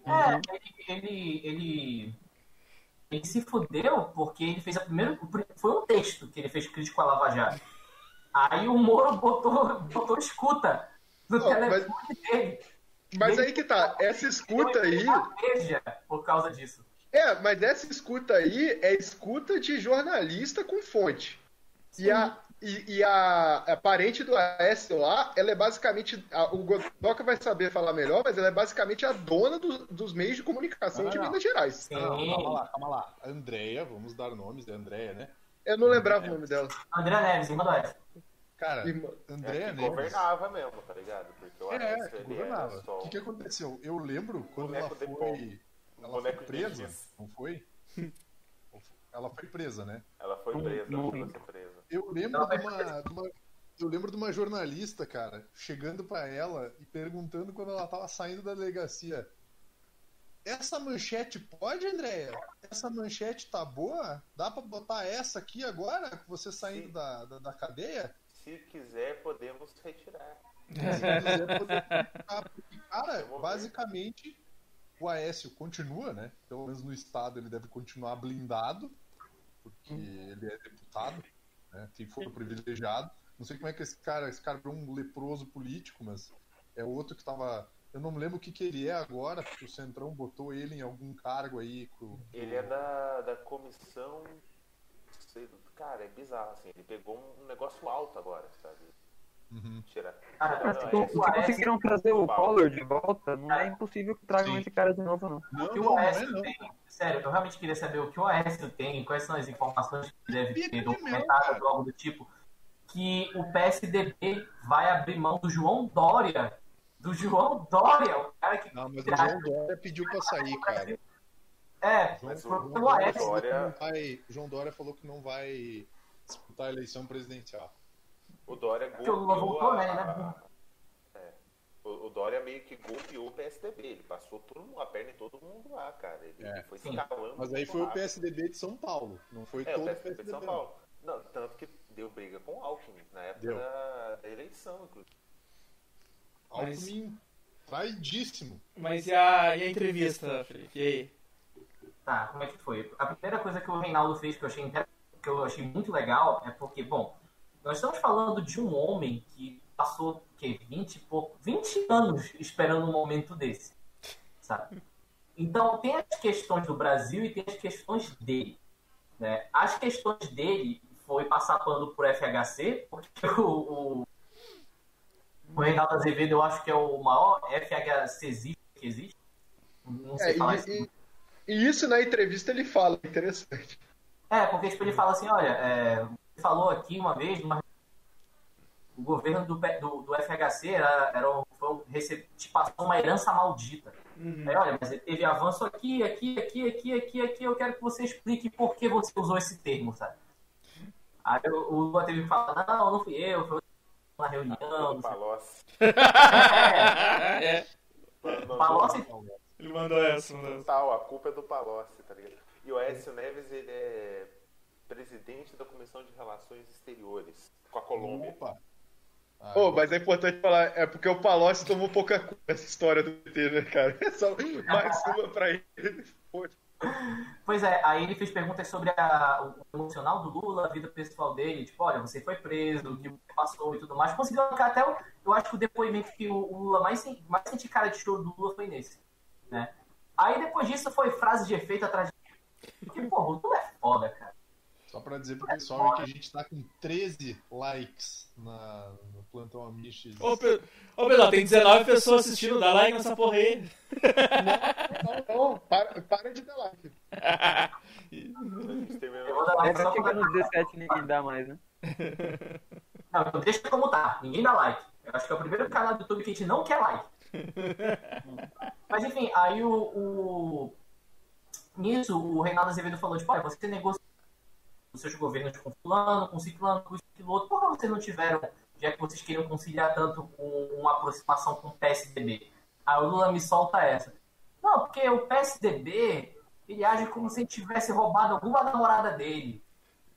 É, ele, ele, ele, ele se fudeu porque ele fez a primeira. Foi um texto que ele fez crítico à Lava Jato. Aí o Moro botou, botou escuta no Não, telefone dele. Mas aí que tá, essa escuta aí. Veja por causa disso. É, mas essa escuta aí é escuta de jornalista com fonte. E a, e, e a, a parente do Aécio lá, ela é basicamente. a- o Godoka vai saber falar melhor, mas ela é basicamente a dona do- dos meios de comunicação Ah, de não. Minas Gerais. Não, calma lá, calma lá. Andréia, vamos dar nomes de Andréia, né? Eu não lembrava o nome dela. André Neves, irmã do Aécio. Cara. Andréia É, Neves. governava mesmo, tá ligado? Porque o É, Aécio, que governava. O que, que aconteceu? Eu lembro quando ela foi. Ela foi presa, não foi? *laughs* Ela foi presa, né? Ela foi Não- presa, não ela foi lembro. presa. Eu lembro de uma, de uma- Eu lembro de uma jornalista, cara, chegando pra ela e perguntando quando ela tava saindo da delegacia. Essa manchete pode, Andréia? Essa manchete tá boa? Dá pra botar essa aqui agora, com você saindo da, da, da cadeia? Se quiser, podemos retirar. Se quiser poder colocar, porque, cara, basicamente, o Aécio continua, né? Pelo menos no estado ele deve continuar blindado, porque ele é deputado, né? Tem foro privilegiado. Não sei como é que esse cara, esse cara é um leproso político, mas é outro que tava. Eu não me lembro o que, que ele é agora, porque o Centrão botou ele em algum cargo aí. Com, Ele é da, da comissão. Cara, é bizarro, assim. Ele pegou um negócio alto agora, sabe? Uhum. Mas Não, se, é se conseguiram trazer o. Collor de volta, não é impossível que tragam Sim. esse cara de novo, não. Não, O que o é Aécio não. tem, sério, eu realmente queria saber o que o Aécio tem, quais são as informações que deve ter documentadas ou algo do tipo, que o PSDB vai abrir mão do João Dória, do João Dória, o cara que Não, mas o João Dória pediu pra sair, cara. É, Mas o- João Dória João Dória falou que não vai disputar a eleição presidencial. O Dória Porque o Lula golpeou voltou, a- né, né? É. O, o Dória meio que golpeou o PSDB. Ele passou todo mundo, a perna em todo mundo lá, cara. Ele É. foi escalando. Mas aí foi o rápido. PSDB de São Paulo, não foi É, todo o o PSDB PSDB. de São Paulo. Não, tanto que deu briga com o Alckmin na época Deu. da, da eleição, inclusive. Alckmin, traidíssimo. Mas e a, e a entrevista, Felipe? E aí? Tá, como é que foi? A primeira coisa que o Reinaldo fez que eu achei, que eu achei muito legal é porque, bom, nós estamos falando de um homem que passou que 20 e pouco, 20 anos esperando um momento desse, sabe? Então tem as questões do Brasil e tem as questões dele, né? As questões dele foi passar pano por FHC, porque o, o, o Reinaldo Azevedo eu acho que é o maior FHC que existe. Não sei É, falar e, isso. e- e isso na entrevista ele fala, interessante. É, porque tipo, ele fala assim, olha, é, falou aqui uma vez, o governo do, do, do FHC era, era um, foi um, rece- te passou uma herança maldita. Aí, olha, mas ele teve avanço aqui, aqui, aqui, aqui, aqui, aqui, eu quero que você explique por que você usou esse termo, sabe? Aí o, o Lula teve que falar, não, não fui eu, foi na reunião, O não sei Palocci. *laughs* é, Palocci, ele mandou essa. Tal, a culpa é do Palocci, tá ligado? E o Aécio Neves, ele é presidente da Comissão de Relações Exteriores com a Colômbia. Opa. Ah, Pô, mas é importante falar, é porque o Palocci tomou pouca culpa nessa história do PT, né, cara? *laughs* É só mais uma pra ele. Pois é, aí ele fez perguntas sobre a- o emocional do Lula, a vida pessoal dele, tipo, olha, você foi preso, o que passou e tudo mais. Conseguiu arrancar até o. Eu acho que o depoimento que o, o Lula mais, mais senti cara de choro do Lula foi nesse. Né? Aí depois disso foi frase de efeito atrás de. Porque, porra, o Lula é foda, cara. Só pra dizer pro pessoal que a gente tá com 13 likes na, no Plantão Amish. Ô, Pedro, ô, Pedro, tem 19 pessoas assistindo, dá like nessa porra aí. Não, não, para, para de dar like. A gente terminou- Eu vou dar like Agora só chega pra... no 17 ninguém dá mais, né? Não, então deixa como tá. Ninguém dá like. Eu acho que é o primeiro canal do YouTube que a gente não quer like. Mas enfim, aí o, o- Nisso, o Reinaldo Azevedo falou, tipo, olha, você negocia os seus governos com fulano, com ciclano, com outro. Por que vocês não tiveram, já que vocês queriam conciliar tanto com uma aproximação com o PSDB? Aí o Lula me solta essa. Não, porque o PSDB, ele age como se ele tivesse roubado alguma namorada dele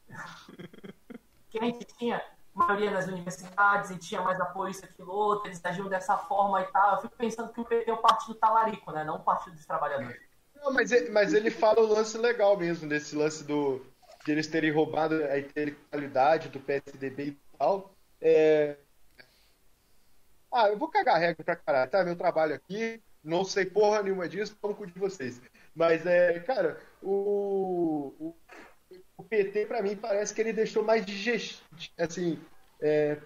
*laughs* que a gente tinha maioria nas universidades e tinha mais apoio isso, aquilo, outro, eles agiam dessa forma e tal. Eu fico pensando que o PT é o partido talarico, né? Não o partido dos trabalhadores. Não, mas, ele, mas ele fala o lance legal mesmo, desse lance do, de eles terem roubado a intelectualidade do PSDB e tal. É... Ah, eu vou cagar regra pra caralho, tá? Meu trabalho aqui, não sei porra nenhuma disso, tomo cu de vocês. Mas, é, cara, o, o, o PT, pra mim, parece que ele deixou mais digest... assim, é,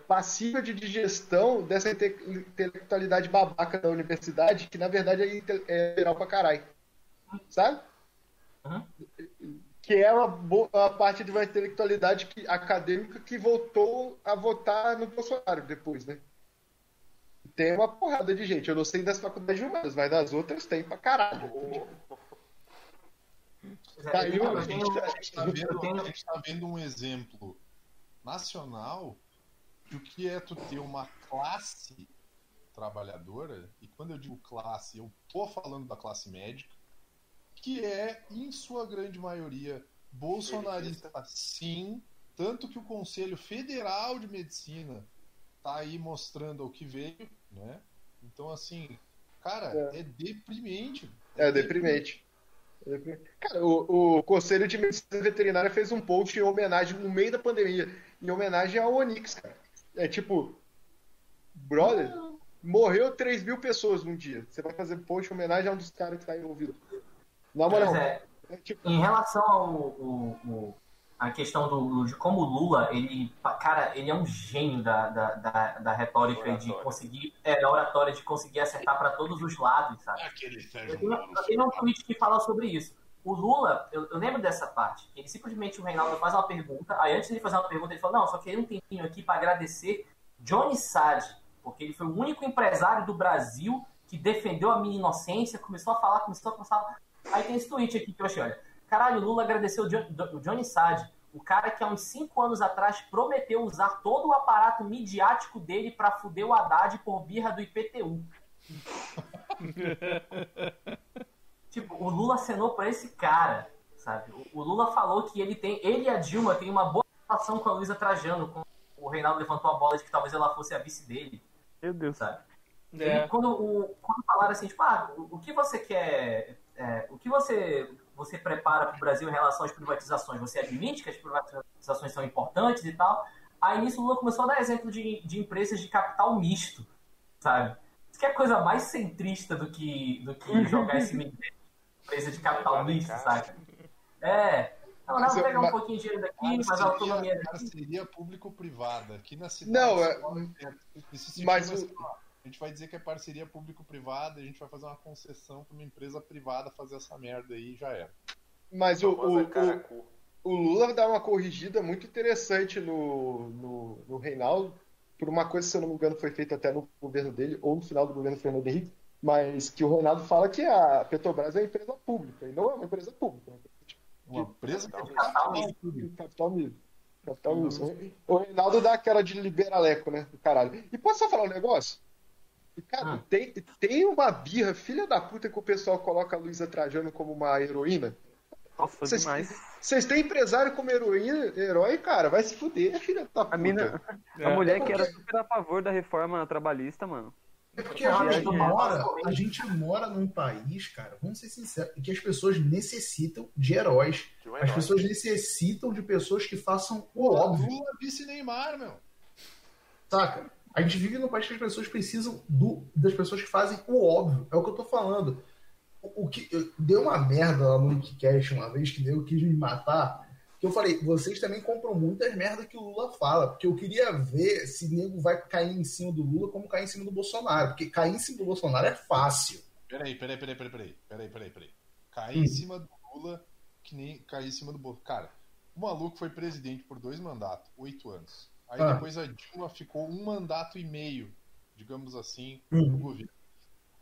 de digestão dessa inte- intelectualidade babaca da universidade, que na verdade é é liberal pra caralho. Sabe? Uhum. Que é uma, bo- uma parte de uma intelectualidade que- acadêmica que voltou a votar no Bolsonaro depois, né? Tem uma porrada de gente. Eu não sei das faculdades humanas, mas das outras tem pra caralho. Tá, eu, A gente, a gente tá vendo, a gente tá vendo um exemplo nacional de o que é tu ter uma classe trabalhadora, e quando eu digo classe, eu tô falando da classe médica, que é, em sua grande maioria, bolsonarista sim, tanto que o Conselho Federal de Medicina tá aí mostrando o que veio, né? Então, assim, cara, é, deprimente. É deprimente. Cara, o, o Conselho de Medicina Veterinária fez um post em homenagem, no meio da pandemia, em homenagem ao Onix, cara. É tipo, brother, morreu 3 mil pessoas num dia. Você vai fazer post em homenagem a um dos caras que tá envolvido. Na moral, Pois é, é tipo, Em relação ao, ao- ao- a questão do, de como o Lula, ele, cara, ele é um gênio da, da, da, da retórica e de Oratória. conseguir, é, da oratória, de conseguir acertar para todos os lados, sabe? Aquele Eu Sérgio eu tenho um tweet que fala sobre isso. O Lula, eu, eu lembro dessa parte, ele simplesmente, o Reinaldo faz uma pergunta, aí antes de fazer uma pergunta, ele falou, não, só queria um tempinho aqui para agradecer Johnny Sade, porque ele foi o único empresário do Brasil que defendeu a minha inocência, começou a falar, começou a falar, Aí tem esse tweet aqui que eu achei, olha. Caralho, Lula agradeceu o John- o Johnny Sad, o cara que há uns 5 anos atrás prometeu usar todo o aparato midiático dele pra fuder o Haddad por birra do IPTU. *laughs* tipo, o Lula acenou pra esse cara, sabe? O, Lula falou que ele tem, ele e a Dilma têm uma boa relação com a Luísa Trajano, com o Reinaldo levantou a bola de que talvez ela fosse a vice dele, Meu Deus. sabe? É. E quando, o, quando falaram assim, tipo, ah, o, o que você quer. É, o que você, você prepara para o Brasil em relação às privatizações? Você admite que as privatizações são importantes e tal? Aí nisso o Lula começou a dar exemplo de, de empresas de capital misto, sabe? Isso que é coisa mais centrista do que, do que *laughs* jogar esse meio de empresa de capital misto, sabe? É. Não, não, pegar um pouquinho de dinheiro daqui, mas a autonomia daqui. parceria público-privada. Aqui na cidade. Não, é- se mas o- A gente vai dizer que é parceria público-privada, a gente vai fazer uma concessão pra uma empresa privada fazer essa merda aí e já era. Mas o, o, o, o Lula dá uma corrigida muito interessante no, no, no Reinaldo, por uma coisa, se eu não me engano, foi feita até no governo dele, ou no final do governo Fernando Henrique, mas que o Reinaldo fala que a Petrobras é uma empresa pública, e não é uma empresa pública. é uma empresa Uma empresa Capital misto. Capital misto. O Reinaldo dá aquela de liberaleco, né? Do caralho. E posso só falar um negócio? Cara, Ah. tem, tem uma birra, filha da puta, que o pessoal coloca a Luísa Trajano como uma heroína. Nossa, Vocês- demais. Vocês têm empresário como heroína, herói, cara, vai se fuder, filha da puta. A mina, É. a mulher que era super a favor da reforma trabalhista, mano. É porque a gente, É. mora, a gente mora num país, cara, vamos ser sinceros, em que as pessoas necessitam de heróis. De um As herói. pessoas necessitam de pessoas que façam o óbvio, Lula vice Neymar, meu. saca? A gente vive num país que as pessoas precisam do, das pessoas que fazem o óbvio. É o que eu tô falando. O, o que eu- deu uma merda lá no Wikicast uma vez que deu quis me matar. Que eu falei, vocês também compram muitas merdas que o Lula fala. Porque eu queria ver se nego vai cair em cima do Lula como cair em cima do Bolsonaro. Porque cair em cima do Bolsonaro é fácil. Peraí, peraí, peraí, peraí, peraí, peraí, peraí, peraí. Cair Hum. em cima do Lula que nem cair em cima do Bolsonaro. Cara, o maluco foi presidente por dois mandatos, oito anos. Aí Ah. depois a Dilma ficou um mandato e meio, digamos assim, Hum. no governo.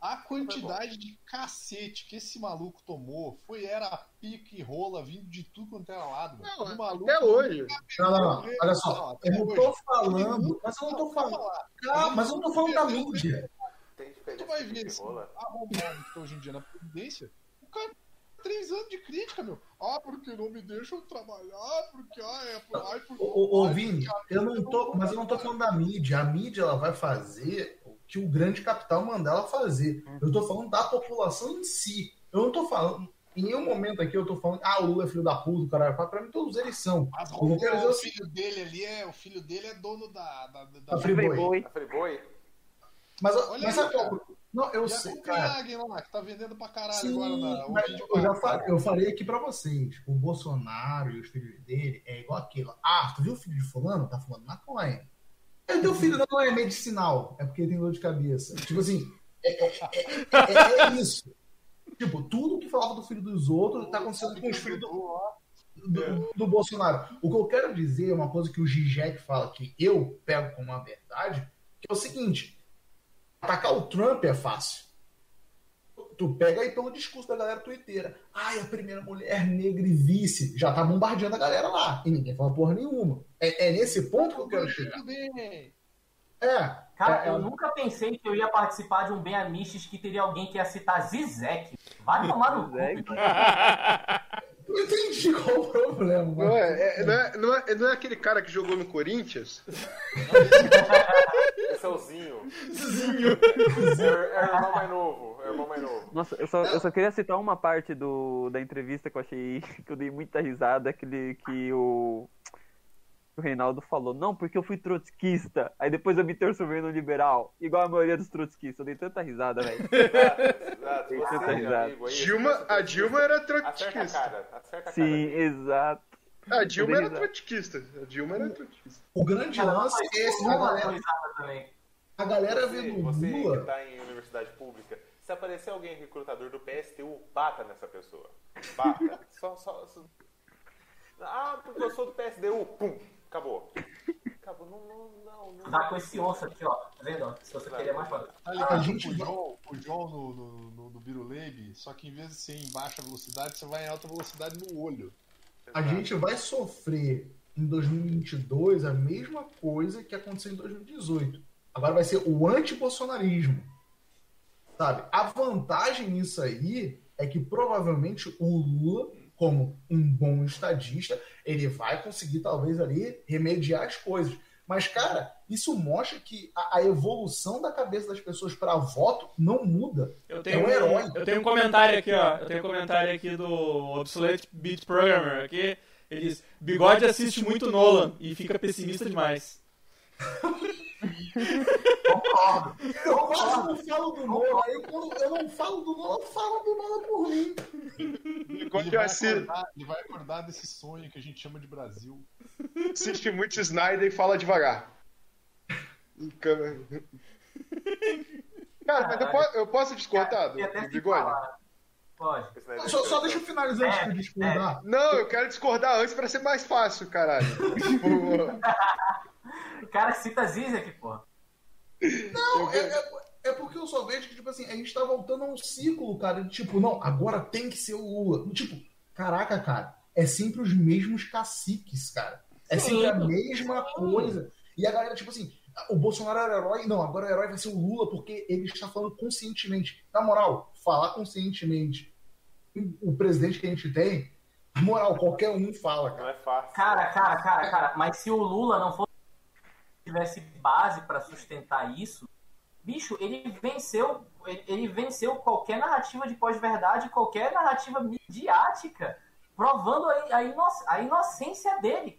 A quantidade de cacete que esse maluco tomou foi era pique e rola vindo de tudo quanto era lado. Não, O maluco Até hoje. Não, não, não. Olha só, eu não tô falando. Mas eu não tô falando. Calma, mas eu não tô falando da mídia. Tu vai ver esse arrombado que tá hoje em dia na Previdência, o cara três anos de crítica, meu. Ah, porque não me deixam trabalhar, porque ah, é por ai, porque. Ô, Vini, eu não tô, mas eu não tô falando da mídia. A mídia ela vai fazer o que o grande capital manda ela fazer. Eu tô falando da população em si. Eu não tô falando. Em nenhum momento aqui eu tô falando, ah, o Lula é filho da puta, caralho. Pra mim, todos eles são. Mas o o filho dele ali é. O filho dele é dono da. da, da, Da. A Friboi? Mas, Olha mas aí, sabe qual- Não, eu E a sei, cara. Copenhagen lá, que tá vendendo pra caralho Sim, agora na. mas hoje eu, já falei, eu falei aqui pra vocês. O Bolsonaro e os filhos dele é igual aquilo. Ah, tu viu o filho de fulano? Tá fumando maconha. O teu filho não é medicinal. É porque ele tem dor de cabeça. Tipo assim, é, é- é- é- é isso. Tipo, tudo que falava do filho dos outros tá acontecendo com os filhos do, do, do Bolsonaro. O que eu quero dizer é uma coisa que o Zizek fala que eu pego como uma verdade, que é o seguinte: atacar o Trump é fácil. Tu pega aí pelo discurso da galera twitteira. Ai, a primeira mulher negra e vice. Já tá bombardeando a galera lá. E ninguém fala porra nenhuma. É, é nesse ponto que eu quero chegar. É. Cara, é, eu nunca pensei que eu ia participar de um Bem Amistes que teria alguém que ia citar Zizek. Vai *laughs* tomar no cu. *laughs* Eu entendi qual o problema. Não é, é- não, é, não, é, não é aquele cara que jogou no Corinthians? Esse é o Zinho. É, é o irmão mais novo. É o irmão mais novo. Nossa, eu só, eu só queria citar uma parte do, da entrevista que eu achei que eu dei muita risada, aquele que o, o Reinaldo falou, não, porque eu fui trotskista, aí depois eu me transformei no liberal, igual a maioria dos trotskistas, eu dei tanta risada, velho. *laughs* Exato, risado. amigo, aí, Dilma, esse- a Dilma era Acerta a trotskista. cara, acerta a cara. Sim, exato. A Dilma era trotskista. A Dilma era trotskista. O grande lance é esse. A galera, a galera Você, vendo você que Lula. tá em universidade pública, se aparecer alguém recrutador do PSTU, bata nessa pessoa. Bata. *laughs* só, só, só- Ah, porque eu sou do PSDU. Pum. Acabou. Acabou, não, não, não, não. Dá com esse osso aqui, ó. Tá vendo? ó? Se você querer é mais fácil. Ligado? A gente o vai- João no, no, no, no Biruleibe, só que em vez de ser em baixa velocidade, você vai em alta velocidade no olho. A gente vai sofrer em 2022 a mesma coisa que aconteceu em 2018. Agora vai ser o anti-bolsonarismo. Sabe? A vantagem nisso aí é que provavelmente o Lula, como um bom estadista, ele vai conseguir talvez ali remediar as coisas. Mas, cara, isso mostra que a, a evolução da cabeça das pessoas para voto não muda. Eu É tenho, um herói. eu tenho um comentário aqui, ó. Eu tenho um comentário aqui do Obsolete Beat Programmer aqui. Ele diz: Bigode assiste muito Nolan e fica pessimista demais. *laughs* Concordo. Eu quase não falo do Nolan. Aí quando eu não falo do Nolan, fala do Nolan por mim. Ele vai, eu acordar, ele vai acordar desse sonho que a gente chama de Brasil. assiste muito Snyder e fala devagar. Câmera- Cara, mas eu posso, eu posso discordar do, bigode? Pode. Só, só deixa eu finalizar antes de eu discordar. Não, eu quero discordar antes pra ser mais fácil, caralho. *laughs* Tipo, Cara, cita Zizek, pô. Não, é, é- é porque eu só vejo que, tipo assim, a gente tá voltando a um ciclo, cara. de, Tipo, não, agora tem que ser o Lula. Tipo, caraca, cara, é sempre os mesmos caciques, cara. É Sim. sempre a mesma coisa. E a galera, tipo assim, o Bolsonaro era herói, não, agora o herói vai ser o Lula porque ele está falando conscientemente. Na moral, falar conscientemente. O presidente que a gente tem, na moral, qualquer um fala, cara. Não é fácil. Cara, cara, cara, cara, mas se o Lula não fosse tivesse base pra sustentar isso, bicho, ele venceu, ele, venceu qualquer narrativa de pós-verdade, qualquer narrativa midiática, provando a, a, a inocência dele,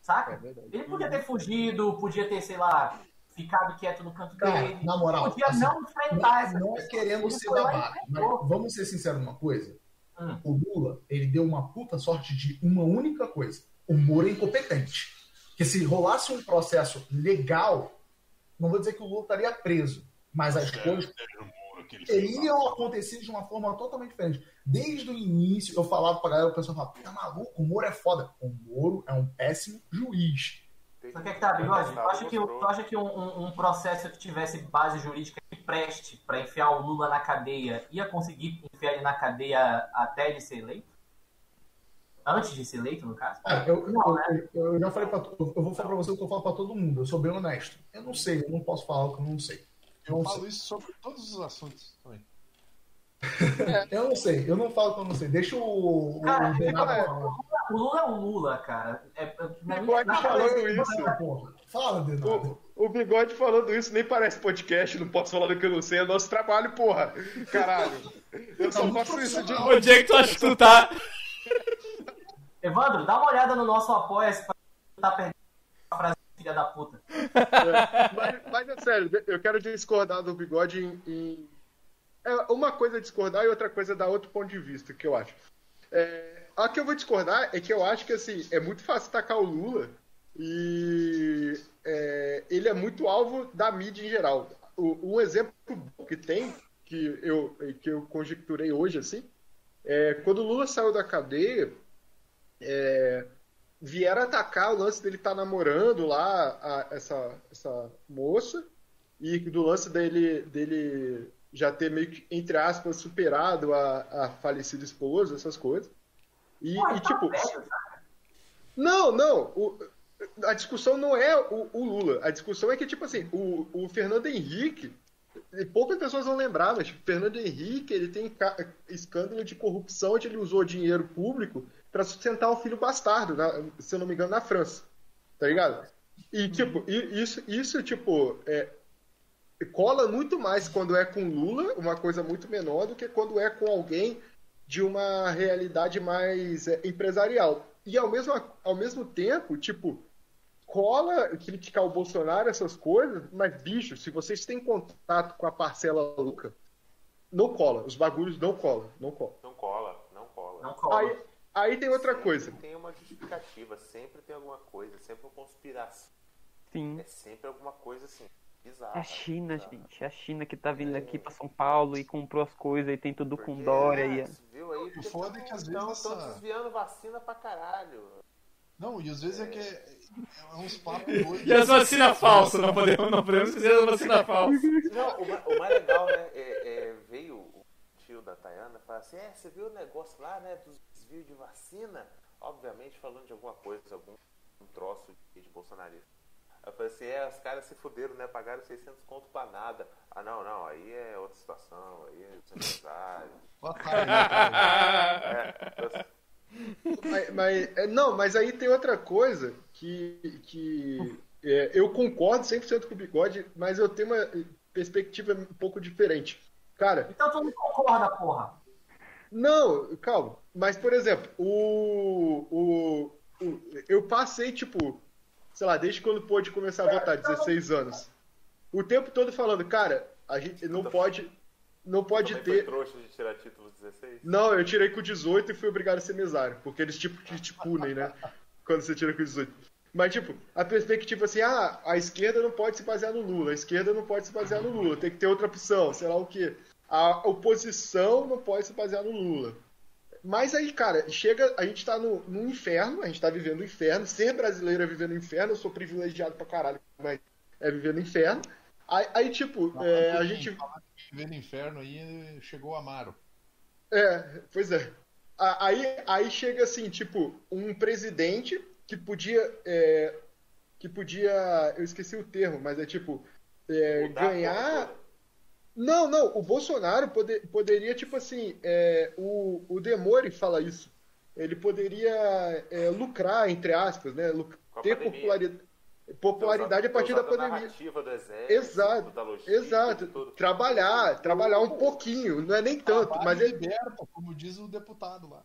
saca? Ele podia ter fugido, podia ter, sei lá, ficado quieto no canto Cara, dele, na moral, podia assim, não enfrentar essa Não é querendo ser babaca, mas vamos ser sinceros numa coisa. Hum. O Lula, ele deu uma puta sorte de uma única coisa. O Moro é incompetente. Porque se rolasse um processo legal, não vou dizer que o Lula estaria preso, mas as coisas teriam acontecido de uma forma totalmente diferente. Desde o início, eu falava pra galera, o pessoal falava, tá maluco, o Moro é foda. O Moro é um péssimo juiz. Só que é que tá, Bigode, tu acha que, tu acha que um, um- um processo que tivesse base jurídica que preste pra enfiar o Lula na cadeia ia conseguir enfiar ele na cadeia até ele ser eleito? Antes de ser eleito, no caso? Cara, eu, Não, né? eu, já falei pra tu- eu vou falar pra você o que eu falo pra todo mundo. Eu sou bem honesto. Eu não sei, eu não posso falar o que eu não sei. Eu Eu não sei. falo isso sobre todos os assuntos também. *laughs* Eu não sei, eu não falo o que eu não sei. Deixa o, o Cara, Bernardo é. O Lula é o Lula, cara. É, é, minha- Bigode falando isso. Porra. Fala, Bernardo. O, o bigode falando isso nem parece podcast, não posso falar do que eu não sei, é nosso trabalho, porra. Caralho. Eu só muito faço isso de. Onde é que tu acha que tu tá? *laughs* Evandro, dá uma olhada no nosso apoia-se pra tá perdendo a frase filha da puta. Mas, mas é sério, eu quero discordar do bigode em. em- É uma coisa é discordar e outra coisa é dar outro ponto de vista, que eu acho. É, a que eu vou discordar é que eu acho que assim, é muito fácil atacar o Lula e é, ele é muito alvo da mídia em geral. O, um exemplo que tem, que eu, que eu conjecturei hoje, assim, é quando o Lula saiu da cadeia, é, vieram atacar o lance dele estar namorando lá a- essa, essa moça e do lance dele, dele já ter meio que, entre aspas, superado a, a falecida esposa, essas coisas. E, Pô, e, tá tipo, velho, não, não. o- a discussão não é o, o Lula. A discussão é que, tipo assim, o, o Fernando Henrique. e Poucas pessoas vão lembrar, mas tipo, Fernando Henrique ele tem escândalo de corrupção onde ele usou dinheiro público para sustentar um filho bastardo, na- se eu não me engano, na França. Tá ligado? E, tipo, isso, isso tipo, é, cola muito mais quando é com Lula, uma coisa muito menor, do que quando é com alguém de uma realidade mais é, empresarial. E ao mesmo, ao mesmo tempo, tipo, cola criticar o Bolsonaro, essas coisas, mas, bicho, se vocês têm contato com a parcela louca, não cola. Os bagulhos não colam, não cola. Não cola, não cola. Não cola. Aí, aí tem outra Sempre coisa. Tem uma justificativa, sempre tem alguma coisa, sempre uma conspiração. Sim. É sempre alguma coisa assim, bizarra. É a China, bizarra. gente. É a China que tá vindo aqui pra São Paulo e comprou as coisas e tem tudo com Dória. E... você Viu aí? Porque foda é que às vezes Estão essa- desviando vacina pra caralho. Não, e às vezes é que é, é uns papos *laughs* doidos. E as vacinas falsas, não podemos, não podemos esquecer as vacinas falsas. Não, o, o mais legal, né? É, é, veio o tio da Tayana e falou assim: É, você viu o negócio lá, né? Dos desvios de vacina? Obviamente falando de alguma coisa, algum um troço de, bolsonarista. Eu falei assim: É, os caras se fuderam, né? Pagaram 600 conto pra nada. Ah, não, não, aí é outra situação, aí é os empresários. *laughs* Tá aí. É, Mas, mas- é, não, mas aí tem outra coisa que, que é, eu concordo 100% com o Bigode, mas eu tenho uma perspectiva um pouco diferente. Cara, Então tu não concorda, porra. Não, calma. Mas, por exemplo, o, o, o- eu passei, tipo, sei lá, desde quando pôde começar a votar, 16 anos. O tempo todo falando, cara, a gente não pode, não pode ter... trouxa de tirar título 16? Não, eu tirei com 18 e fui obrigado a ser mesário, porque eles tipo te punem, né? Quando você tira com 18. Mas, tipo, a perspectiva assim, ah, a esquerda não pode se basear no Lula, a esquerda não pode se basear no Lula, tem que ter outra opção, sei lá o quê. A oposição não pode se basear no Lula. Mas aí, cara, chega, a gente tá no, no inferno, a gente tá vivendo o inferno, ser brasileiro é viver no inferno, eu sou privilegiado pra caralho, mas é viver no inferno. Aí, aí, tipo, é, a gente Viver no inferno aí chegou o Amaro. É, pois é. Aí, aí chega assim, tipo, um presidente que podia. é, que podia. Eu esqueci o termo, mas é tipo. é, ganhar. Não, não, o Bolsonaro pode- poderia, tipo assim, é, o, o Demore fala isso. Ele poderia é, lucrar, entre aspas, né? luc- Com ter popularidade, popularidade a partir da pandemia. exército, Exato, da logística, exato. Trabalhar, trabalhar um pouquinho, não é nem tanto, Trabalho mas ele, liberta, como diz o deputado lá.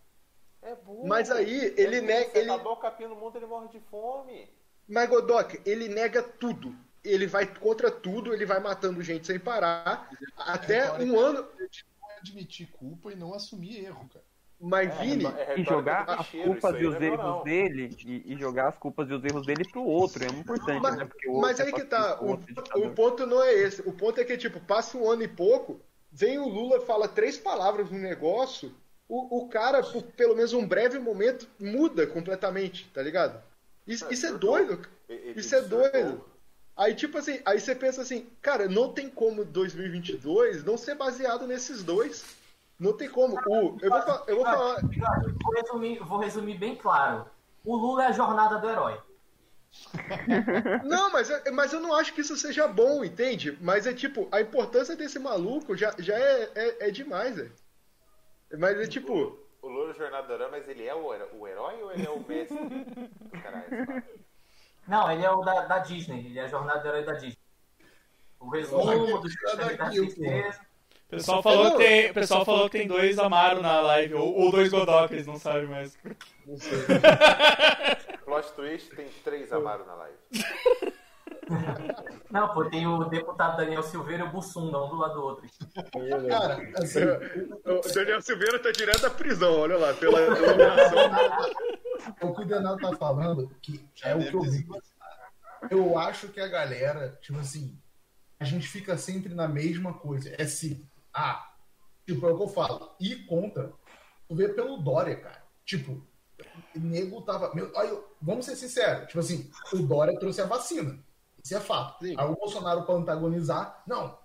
É burro. Mas aí, ele É ne- burro. Se ele- acabar o capim no mundo, ele morre de fome. Mas Godok, ele nega tudo. Ele vai contra tudo, ele vai matando gente sem parar. Até um ano. Não é admitir culpa e não assumir erro, cara. Mas É, Vini, é retórica E jogar as culpas e os é erros dele e, e jogar as culpas e os erros dele pro outro é importante, mas, né? Porque o mas outro aí é que tá. o O, é ponto não é esse. O ponto é que, tipo, passa um ano e pouco, vem o Lula, fala três palavras no negócio, o, o cara, por pelo menos um breve momento, muda completamente, tá ligado? Isso, isso é doido. Ele Isso é surtou. doido. Aí, tipo assim, aí você pensa assim, cara, não tem como 2022 não ser baseado nesses dois. Não tem como. O, eu, vou, eu vou falar. Vou resumir, vou resumir bem claro. O Lula é a jornada do herói. *laughs* Não, mas, é- mas eu não acho que isso seja bom, entende? Mas é tipo, a importância desse maluco já, já é, é, é demais, velho. Mas é tipo. O Louro Jornada do Herói, mas ele é o, o herói ou ele é o mestre? *laughs* Caralho, Não, ele é o da, da Disney. Ele é a jornada do herói da Disney. O resumo dos sistemas da tristeza. O pessoal falou que tem, o pessoal falou que tem dois Amaro na live, ou, ou dois Godok, eles não sabem mais. Não sei. Plot twist, tem três Amaro na live. *laughs* Não, pô, tem o deputado Daniel Silveira e o Bussunda, um do lado do outro. Cara, assim, O Daniel Silveira tá direto da prisão, olha lá, pela. *laughs* o que o Denato tá falando, que é o que eu vi. Eu acho que a galera, tipo assim, a gente fica sempre na mesma coisa. É assim, ah, tipo, é o que eu falo, ir contra, tu vê pelo Dória, cara. Tipo, o nego tava. Meu, olha, vamos ser sinceros, tipo assim, o Dória trouxe a vacina. Isso é fato. Sim. Aí o Bolsonaro, pra antagonizar, não,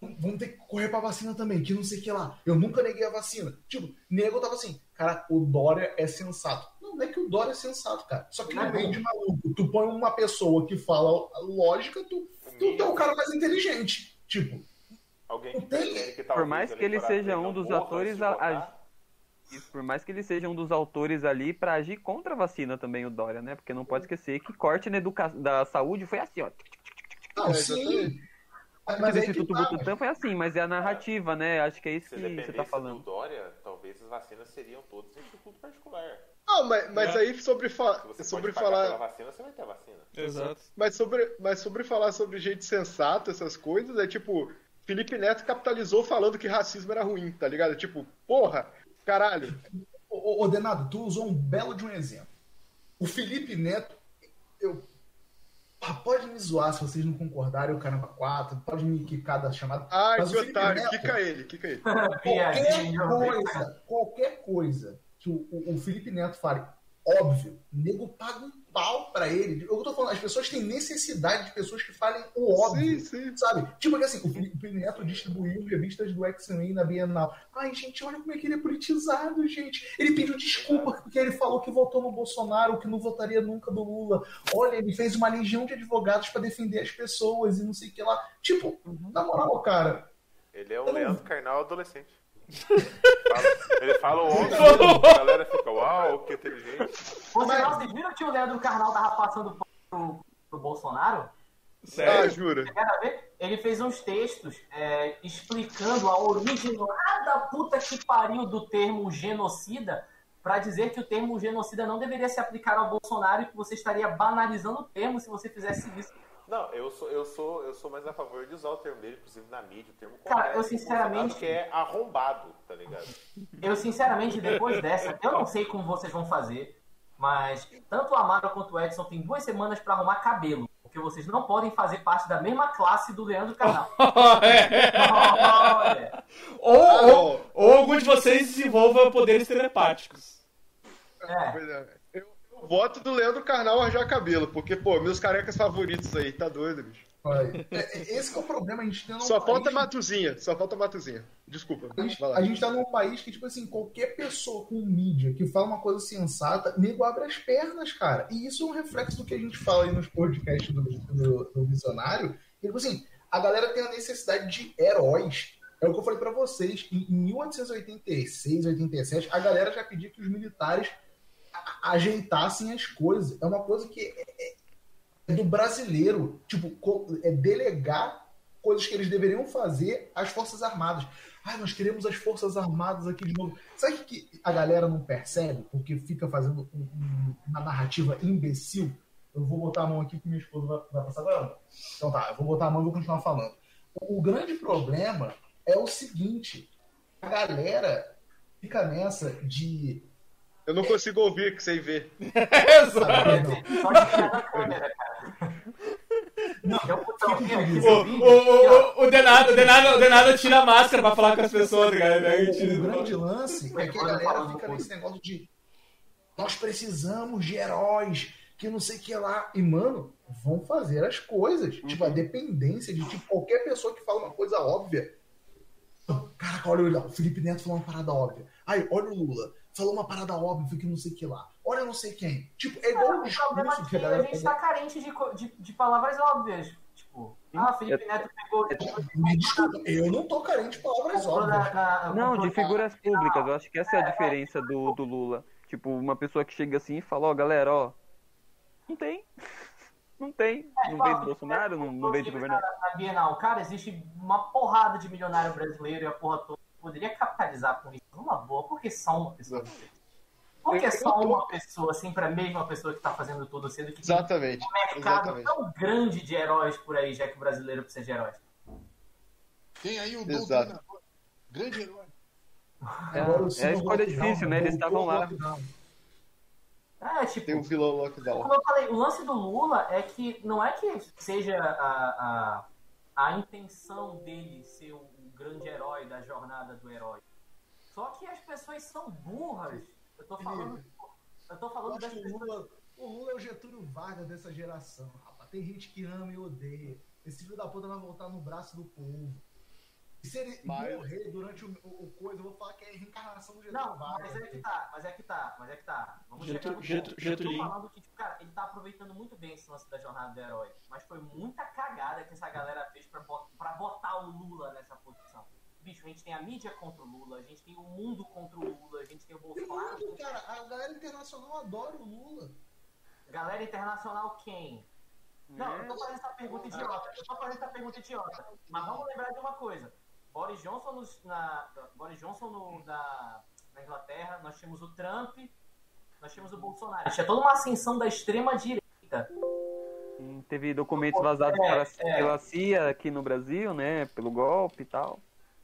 vamos ter que correr pra vacina também, que não sei o que lá. Eu nunca neguei a vacina. Tipo, nego tava assim, cara, o Dória é sensato. Não, não é que o Dória é sensato, cara. Só que Não é no meio bom. de maluco, tu põe uma pessoa que fala lógica, tu, tu, tu é o cara mais inteligente. Tipo, Alguém que Não tem- que Por talvez mais que ele seja um dos atores a- por mais que ele seja um dos autores ali pra agir contra a vacina também, o Dória, né? Porque não pode esquecer que corte na educa... da saúde foi assim, ó. não, É, sim. exatamente. Mas, o Instituto tá, Butantan foi assim, mas é a narrativa, né? Acho que é isso Se que você tá do falando. Dória, talvez as vacinas seriam todas em instituto particular. Não, mas, mas aí sobre, fa Se você sobre falar. pela vacina, você vai ter a vacina. Exato. Mas sobre, mas sobre falar sobre gente sensato, essas coisas, é tipo, Felipe Neto capitalizou falando que racismo era ruim, tá ligado? Tipo, porra, caralho. Ô, ô, Denado, tu usou um belo de um exemplo. O Felipe Neto, eu. Ah, Pode me zoar se vocês não concordarem, o caramba 4, pode me quicar da chamada. Ai, Mas que otário, Neto- quica ele, quica ele. Qualquer coisa, qualquer coisa que o, o- o Felipe Neto fale, óbvio. Nego paga um pau pra ele. Eu tô falando, as pessoas têm necessidade de pessoas que falem o óbvio. Sim, sim. Sabe? Tipo que assim, o Felipe Neto distribuiu revistas do X-Men na Bienal. Ai, gente, olha como é que ele é politizado, gente. Ele pediu desculpa porque ele falou que votou no Bolsonaro, que não votaria nunca do Lula. Olha, ele fez uma legião de advogados pra defender as pessoas e não sei o que lá. Tipo, na moral, cara, Ele é um Leandro Carnal adolescente. Ele fala o óbvio, a galera fica, uau, que inteligente. Por sinal, vocês viram que o Leandro Carnal tava passando pro, pro Bolsonaro? Ah, Sério? jura? Quer ver? Ele fez uns textos é, explicando a origem lá da puta que pariu do termo genocida para dizer que o termo genocida não deveria se aplicar ao Bolsonaro e que você estaria banalizando o termo se você fizesse isso. Não, eu sou, eu sou, eu sou mais a favor de usar o termo dele, inclusive na mídia, o termo Cara, correto eu do sinceramente- que é arrombado, tá ligado? Eu, sinceramente, depois dessa, eu não sei como vocês vão fazer, mas tanto o Amaro quanto o Edson tem duas semanas para arrumar cabelo, porque vocês não podem fazer parte da mesma classe do Leandro Carnal. *laughs* É. *laughs* Olha. ou, Ah, ou, ou algum de vocês desenvolva poderes telepáticos. É. voto do Leandro Carnal arranjar cabelo, porque, pô, meus carecas favoritos aí, tá doido, bicho. Olha, é- é- esse que é o problema, a gente tem um Só país- falta Matuzinha, só falta Matuzinha. Desculpa, A gente, vai a gente tá num país que, tipo assim, qualquer pessoa com mídia que fala uma coisa sensata, nego abre as pernas, cara. E isso é um reflexo do que a gente fala aí nos podcasts do, do, do Visionário. E, tipo assim, a galera tem a necessidade de heróis. É o que eu falei pra vocês. Em, em 1886, 87, a galera já pedia que os militares ajeitassem as coisas. É uma coisa que é, é- é do brasileiro. Tipo, é delegar coisas que eles deveriam fazer às Forças Armadas. Ah, nós queremos as Forças Armadas aqui de novo. Sabe que a galera não percebe? Porque fica fazendo um- um- uma narrativa imbecil. Eu vou botar a mão aqui que minha esposa vai, vai passar agora. Então tá, eu vou botar a mão e vou continuar falando. O grande problema é o seguinte: a galera fica nessa de. Eu não consigo ouvir, que sem ver. *laughs* Exato. Câmera, cara. Não, esse O, o, o, o, Denado, o, Denado, o Denado tira a máscara pra falar com as pessoas, cara. Aí O, grande lance é que a galera fica nesse negócio de nós precisamos de heróis, que não sei o que lá. E, mano, vão fazer as coisas. Tipo, a dependência de tipo, qualquer pessoa que fala uma coisa óbvia. Caraca, olha o o Felipe Neto falou uma parada óbvia. Ai, olha o Lula. Falou uma parada óbvia que não sei o que lá. Olha não sei quem. Tipo, é igual o problema é que a a gente pega. tá carente de, de, de palavras óbvias. Tipo, ah, Felipe Neto pegou. Me desculpa, eu não tô carente de palavras óbvias. Não, de figuras públicas. Eu acho que essa é a diferença do, do Lula. Tipo, uma pessoa que chega assim e fala, ó, galera, ó. Não tem. *laughs* Não tem. Não veio do Bolsonaro, não, não veio de governo. Na Bienal, cara, existe uma porrada de milionário brasileiro e a porra toda poderia capitalizar com isso numa boa, porque só uma pessoa. Por que só uma pessoa, sempre a mesma pessoa que tá fazendo tudo, sendo que tem Exatamente. um mercado Exatamente. tão grande de heróis por aí, já que o brasileiro precisa de heróis. Tem aí o Exato. doutrinador, grande herói. É, é a escolha difícil, né? Eles estavam lá. É, tipo, Tem o vilão lockdown. Como eu falei, o lance do Lula é que não é que seja a, a, a intenção dele ser o grande herói da jornada do herói. Só que as pessoas são burras. Eu tô falando. Eu tô falando das que o pessoas. Lula, o Lula é o Getúlio Vargas dessa geração, rapaz. Tem gente que ama e odeia. Esse filho da puta vai voltar no braço do povo. E se ele Mas- morrer durante o, o, o coisa, eu vou falar que é a reencarnação do Getúlio Não, Vargas. mas é que tá, mas é que tá, mas é que tá. Vamos Getu- chegar no. Getulinho. Eu tô falando que, tipo, cara, ele tá aproveitando muito bem esse lance da jornada do herói. Mas foi muita cagada que essa galera fez pra, pra botar o Lula nessa posição. Bicho, a gente tem a mídia contra o Lula, a gente tem o mundo contra o Lula, a gente tem o Bolsonaro. muito, cara, a galera internacional adora o Lula. Galera internacional quem? Não, eu tô fazendo essa pergunta idiota. Eu tô fazendo essa pergunta idiota. Mas vamos lembrar de uma coisa. Boris Johnson, nos- na, Boris Johnson no- na, na Inglaterra, nós tínhamos o Trump, nós tínhamos o Bolsonaro. Tinha toda uma ascensão da extrema direita. Sim, Teve documentos vazados É, pela, é. pela CIA aqui no Brasil, né? Pelo golpe e tal.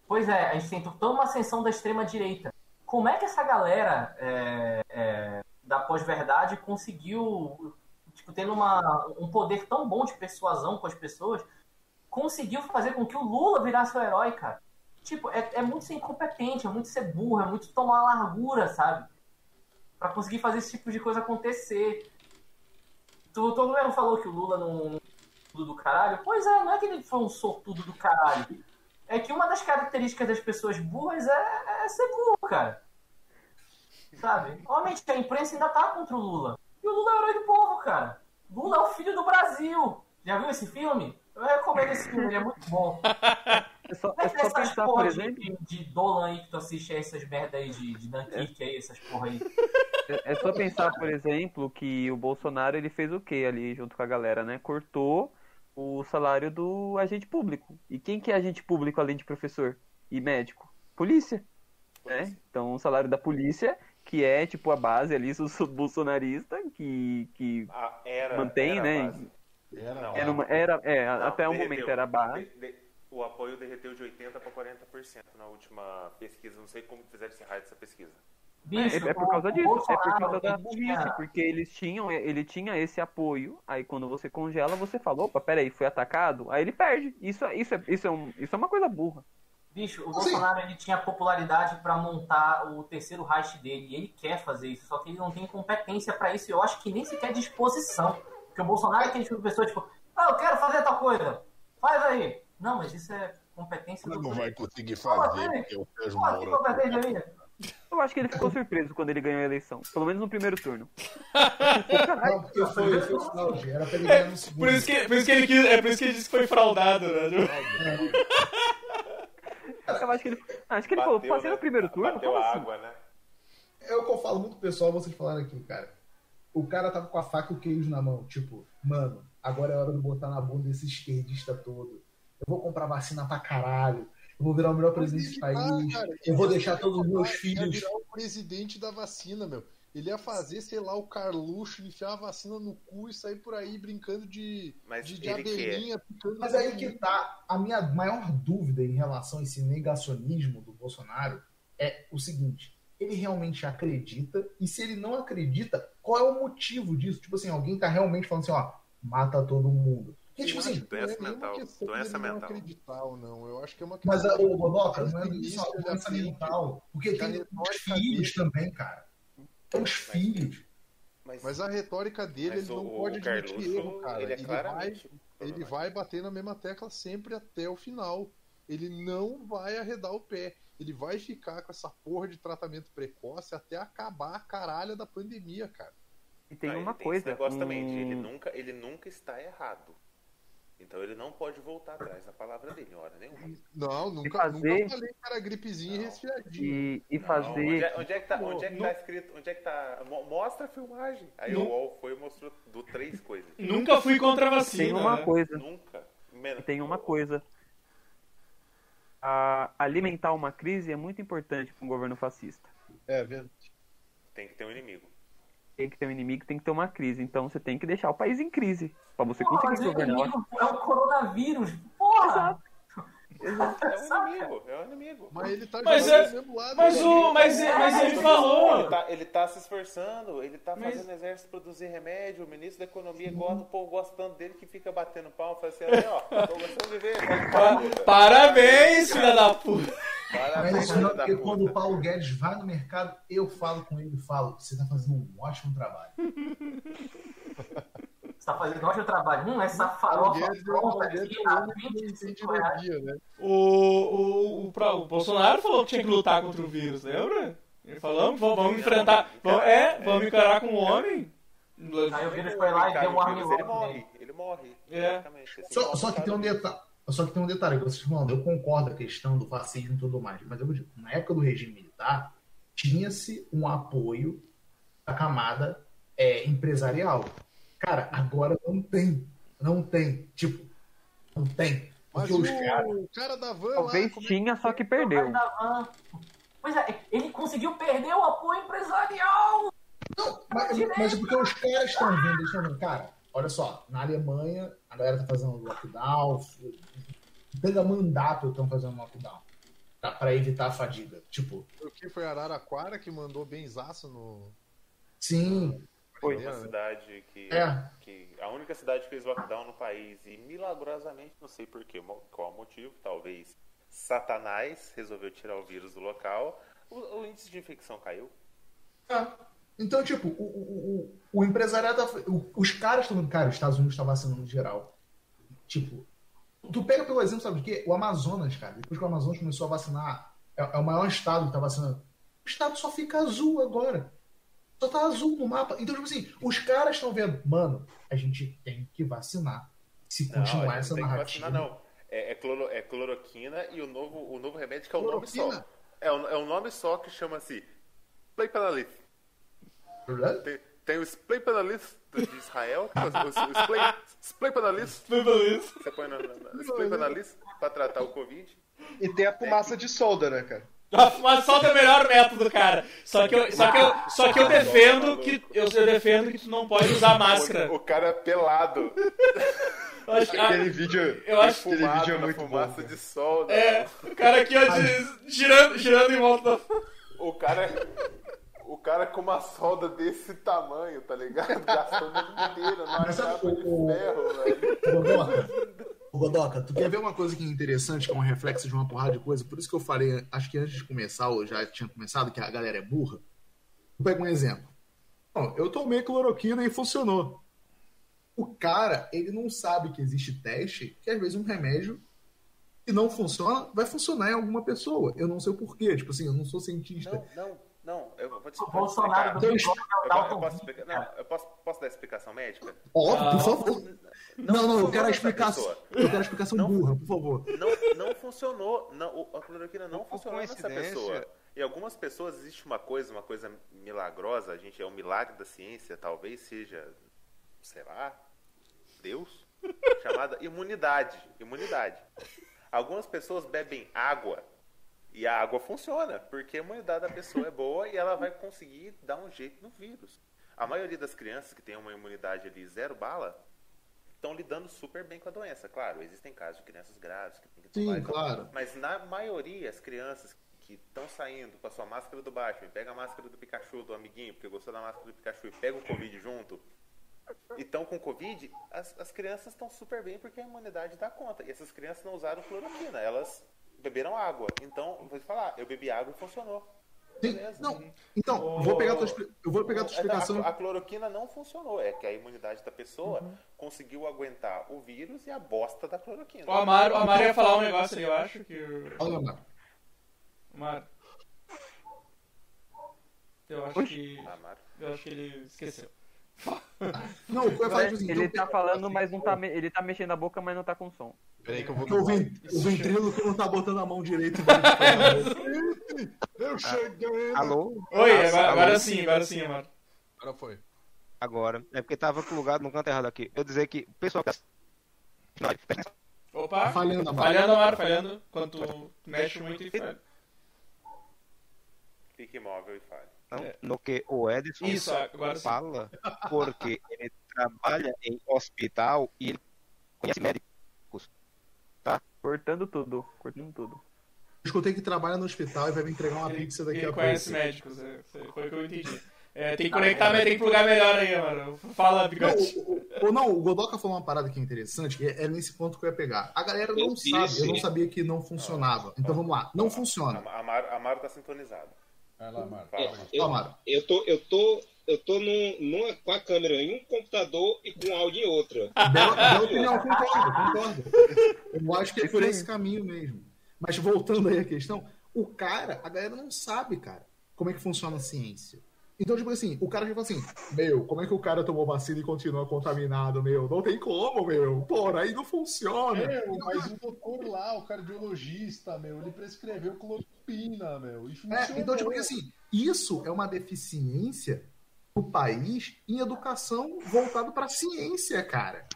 Pois é, a gente tem toda uma ascensão da extrema direita. Como é que essa galera é, é, da pós-verdade conseguiu, tipo, tendo uma, um poder tão bom de persuasão com as pessoas, conseguiu fazer com que o Lula virasse o herói, cara? Tipo, é, é muito ser incompetente, é muito ser burro, é muito tomar largura, sabe? pra conseguir fazer esse tipo de coisa acontecer. Tu, todo mundo falou que o Lula não é do caralho. Pois é, não é que ele foi um sortudo do caralho. É que uma das características das pessoas burras é, é ser burro, cara. Sabe? Normalmente a imprensa ainda tá contra o Lula. E o Lula é o herói do povo, cara. Lula é o filho do Brasil. Já viu esse filme? Eu recomendo esse filme, ele é muito bom. É só, é é só pensar, por exemplo, de, de Dolan aí que tu assiste aí, essas merda aí de, de Dunkirk aí, essas porra aí. É é só pensar, por exemplo, que o Bolsonaro ele fez o quê ali junto com a galera, né? Cortou o salário do agente público. E quem que é agente público além de professor e médico? Polícia. Né? Então o salário da polícia, que é tipo a base ali do bolsonarista, que, que Ah, era, mantém, era a né? Era, Não, Era, uma- era é, Não, até o derreteu. momento era a base. De- de- o apoio derreteu de 80% para 40% na última pesquisa. Não sei como fizeram esse raio dessa pesquisa. Bicho, É, é por causa disso, é por causa da burrice, porque eles tinham, ele tinha esse apoio, aí quando você congela, você fala, opa, peraí, foi atacado, aí ele perde. Isso, é- isso, é, isso, é, um, isso é uma coisa burra. Bicho, o Assim- Bolsonaro ele tinha popularidade pra montar o terceiro Reich dele. E ele quer fazer isso, só que ele não tem competência pra isso. e Eu acho que nem sequer disposição. Porque o Bolsonaro é aquele tipo de pessoa, tipo, ah, eu quero fazer tal coisa. Faz aí. Não, mas isso é competência do não vai conseguir fazer, assim? porque o Sérgio que Moro. minha? Eu acho que ele ficou surpreso quando ele ganhou a eleição, pelo menos no primeiro turno. *laughs* Não, porque foi, foi fraude. Era pra ele ganhar no segundo. Por isso que, por isso que ele quis, é por isso que ele disse que foi fraudado, né? *laughs* Eu acho que ele, acho que ele falou, passei no primeiro turno? Bateu Como a assim? água, né? É o que eu falo muito pessoal, vocês falaram aqui, cara. O cara tava com a faca e o queijo na mão. Tipo, mano, agora é hora de botar na bunda esse esquerdista todo. Eu vou comprar vacina pra caralho. Eu vou virar o melhor presidente do país. cara, eu vou deixar todos os meus Ia filhos. virar o presidente da vacina, meu. Ele ia fazer, sei lá, o Carluxo, enfiar a vacina no cu e sair por aí brincando de, Mas de, de abelhinha, Mas aí que tá. A minha maior dúvida em relação a esse negacionismo do Bolsonaro é o seguinte: ele realmente acredita? E se ele não acredita, qual é o motivo disso? Tipo assim, alguém tá realmente falando assim, ó, mata todo mundo. Porque, tipo Sim, assim, mas- Doença não é mental, questão doença dele não mental. acreditar ou não. Eu acho que é uma Mas, questão. ô, Bodoca, não é o início doença mental. Porque tem os retórica filhos também, cara. Tem os filhos. Mas, Mas a retórica dele, mas ele não o, pode o admitir Carluxo, erro, cara. ele é Ele, vai, ele vai bater na mesma tecla sempre até o final. Ele não vai arredar o pé. Ele vai ficar com essa porra de tratamento precoce até acabar a caralha da pandemia, cara. E tem Ah, uma ele coisa. Esse negócio também, de ele um- nunca, ele nunca está errado. Então ele não pode voltar atrás da palavra dele, em hora nenhuma. Não, nunca, fazer- nunca falei que era gripezinha e resfriadinho. E, e Não, fazer. onde, é, onde é que tá, onde é que tá escrito? Onde é que tá? mo- Mostra a filmagem. Aí o UOL foi e mostrou do três coisas. Nunca fui contra a vacina. Tem uma né? coisa. Nunca. Men- Tem uma coisa. A- alimentar uma crise é muito importante para um governo fascista. É verdade. Tem que ter um inimigo. Tem que ter um inimigo, tem que ter uma crise. Então você tem que deixar o país em crise para você Porra, conseguir o governar. inimigo é o coronavírus. Porra! É um inimigo, é um inimigo. Mas ele tá Mas jogando é- lado. Mas, o, mas, mas ele falou. Ele tá, ele tá se esforçando, ele tá Mas- fazendo exército produzir remédio, o ministro da economia gosta, o povo gosta tanto dele que fica batendo palma, fala assim, "Olha, ó, tô gostando de ver, puta." Parabéns, filha da puta. Parabéns, isso filha da porque quando o puta. Paulo Guedes vai no mercado, eu falo com ele e falo, você tá fazendo um ótimo trabalho. *laughs* Você tá fazendo ótimo trabalho. Hum, essa O farofa pronta aqui é o a único que não entende 25 reais. energia, né? O, o, o, o Bolsonaro falou que tinha que lutar contra o vírus, lembra? Ele falou, vamos, vamos enfrentar. Vamos, é, vamos encarar com o homem. Aí o vírus foi lá e deu um o vírus, Ele morre, ele morre. É. Só, só que tem um detalhe. Só que tem um detalhe que vocês estão falando, eu concordo com a questão do fascismo e tudo mais, mas eu digo, na época do regime militar, tinha-se um apoio da camada é, empresarial. Cara, agora não tem. Não tem. Tipo, não tem. Mas Porque e os caras. o cara da van lá, Talvez é tinha, só que perdeu. Da van. Pois é, ele conseguiu perder o apoio empresarial. Não, mas, mas é porque os caras estão vendo, eles estão vendo, cara, olha só, na Alemanha a galera tá fazendo lockdown, pega mandato estão fazendo lockdown. Tá, pra evitar a fadiga. Tipo, o que foi Araraquara que mandou benzaço no. sim, Foi. Uma cidade que, É. que. A única cidade que fez lockdown no país e milagrosamente, não sei por quê, mo- qual o motivo, talvez Satanás resolveu tirar o vírus do local, o, o índice de infecção caiu. é. Então, tipo, o, o, o, o empresariado. o- os caras estão. Cara, os Estados Unidos estão vacinando em geral. Tipo, tu pega pelo exemplo, sabe de quê? O Amazonas, cara. Depois que o Amazonas começou a vacinar, é, é o maior estado que tá vacinando. O estado só fica azul agora. Só tá azul no mapa. Então, tipo assim, os caras estão vendo, mano, a gente tem que vacinar. Se Não, continuar gente essa tem que narrativa. vacinar, não. É, é, cloro- é cloroquina e o novo, o novo remédio que é o nome Cloroquina? só. É um, é um nome só que chama-se Splay Penalith. Verdade? Tem, tem o Splay Penalith do- de Israel, que é o, Splay, beleza. você põe na, na, na Splay Penalith pra tratar o Covid. E tem a fumaça de solda, né, cara? *laughs* A fumaçolta é o melhor método, cara. Só que eu, só que eu, só que eu defendo que eu, eu defendo que tu não pode usar máscara. O, o cara pelado, Eu acho que- Aquele vídeo, eu acho aquele fumado vídeo é muito bom. fumaça cara. de sol. né? é, o cara aqui, ó, de- girando, girando em volta da... O cara... O cara com uma solda desse tamanho, tá ligado? Gastando a vida inteira Mas de ferro, velho. Godoca, Ô, Godoca, tu quer ver uma coisa que é interessante, que é um reflexo de uma porrada de coisa? Por isso que eu falei, acho que antes de começar, ou já tinha começado, que a galera é burra. Eu pego um exemplo. Bom, eu tomei cloroquina e funcionou. O cara, ele não sabe que existe teste, que às vezes um remédio que não funciona, vai funcionar em alguma pessoa. Eu não sei o porquê. Tipo assim, eu não sou cientista. Não, não, não. Eu vou te O Bolsonaro do explicar. bigode o Eu, eu posso explicar. Não, eu posso, posso dar explicação médica? Óbvio, Ah. por favor. Não, não, eu quero a explicação. pessoa. Eu quero a explicação Não. burra, por favor. Não, não funcionou. Não, a cloroquina não Por funcionou nessa pessoa. Em algumas pessoas existe uma coisa, uma coisa milagrosa, a gente é um milagre da ciência, talvez seja, sei lá, Deus, *laughs* chamada imunidade. Imunidade. Algumas pessoas bebem água e a água funciona, porque a imunidade da pessoa é boa e ela vai conseguir dar um jeito no vírus. A maioria das crianças que tem uma imunidade ali zero bala estão lidando super bem com a doença. Claro, existem casos de crianças graves que tem que Sim, tomar tal. claro. Mas na maioria, as crianças que estão saindo com a sua máscara do Batman, pega a máscara do Pikachu, do amiguinho, porque gostou da máscara do Pikachu e pega o Covid junto, e estão com Covid, as, as crianças estão super bem porque a imunidade dá conta. E essas crianças não usaram cloroquina, elas beberam água. Então, vou te falar, eu bebi água e funcionou. Sim, Beleza. não, então, vou pegar a tua, eu vou pegar a tua Então, explicação. A, a cloroquina não funcionou. É que a imunidade da pessoa Uhum. conseguiu aguentar o vírus e a bosta da cloroquina. O Amaro, o Amaro ia falar um negócio ali, eu acho que... o- Fala, Amaro. Amaro... Eu acho que... Amaro. Eu acho que ele esqueceu. Não, eu ia falar tipo assim, Ele tá falando, mas não tá. me- Ele tá mexendo a boca, mas não tá com som. Peraí que eu vou. porque o, ven, o ventríloco não tá botando a mão direito. *laughs* Eu cheguei. Alô? Oi, Ah, agora, alô? agora sim, agora sim, Amaro. Agora foi. Agora. É porque tava plugado no canto errado aqui. Eu dizer que o pessoal que Opa! Tá falhando, Amaro. Falhando, Amaro, falhando. Quando tu mexe muito e falha. Fique imóvel e fale. Não, É. no que o Edson Isso, agora sim. fala, porque ele trabalha em hospital e ele conhece médicos. Cortando tudo. Cortando tudo. Escutei que trabalha no hospital e vai me entregar uma Ele, pizza daqui ele a conhece pouco. médicos, é, foi o que eu entendi. É, tem que conectar, mas tem que plugar melhor aí, mano. Fala, Bigode. o, o- o- não, o Godoka falou uma parada que é interessante, que é, é nesse ponto que eu ia pegar. A galera não Eu sabe, disse. eu não sabia que não funcionava. Então vamos lá, não funciona. Am- Amaro, Amaro tá sintonizado. Vai lá, Marco. Fala. É, eu, eu tô, eu tô, eu tô num, numa, com a câmera em um computador e com áudio em outra. *laughs* Bela opinião, concordo, concordo. Eu acho que é por esse caminho mesmo. Mas voltando aí à questão, o cara, a galera não sabe, cara, como é que funciona a ciência. Então, tipo assim, o cara tipo assim, meu, como é que o cara tomou vacina e continua contaminado, meu? Não tem como, meu. Porra, aí não funciona. Meu, mas o doutor lá, o cardiologista, meu, ele prescreveu cloroquina, meu. É, então, tipo assim, isso é uma deficiência do país em educação voltado para ciência, cara.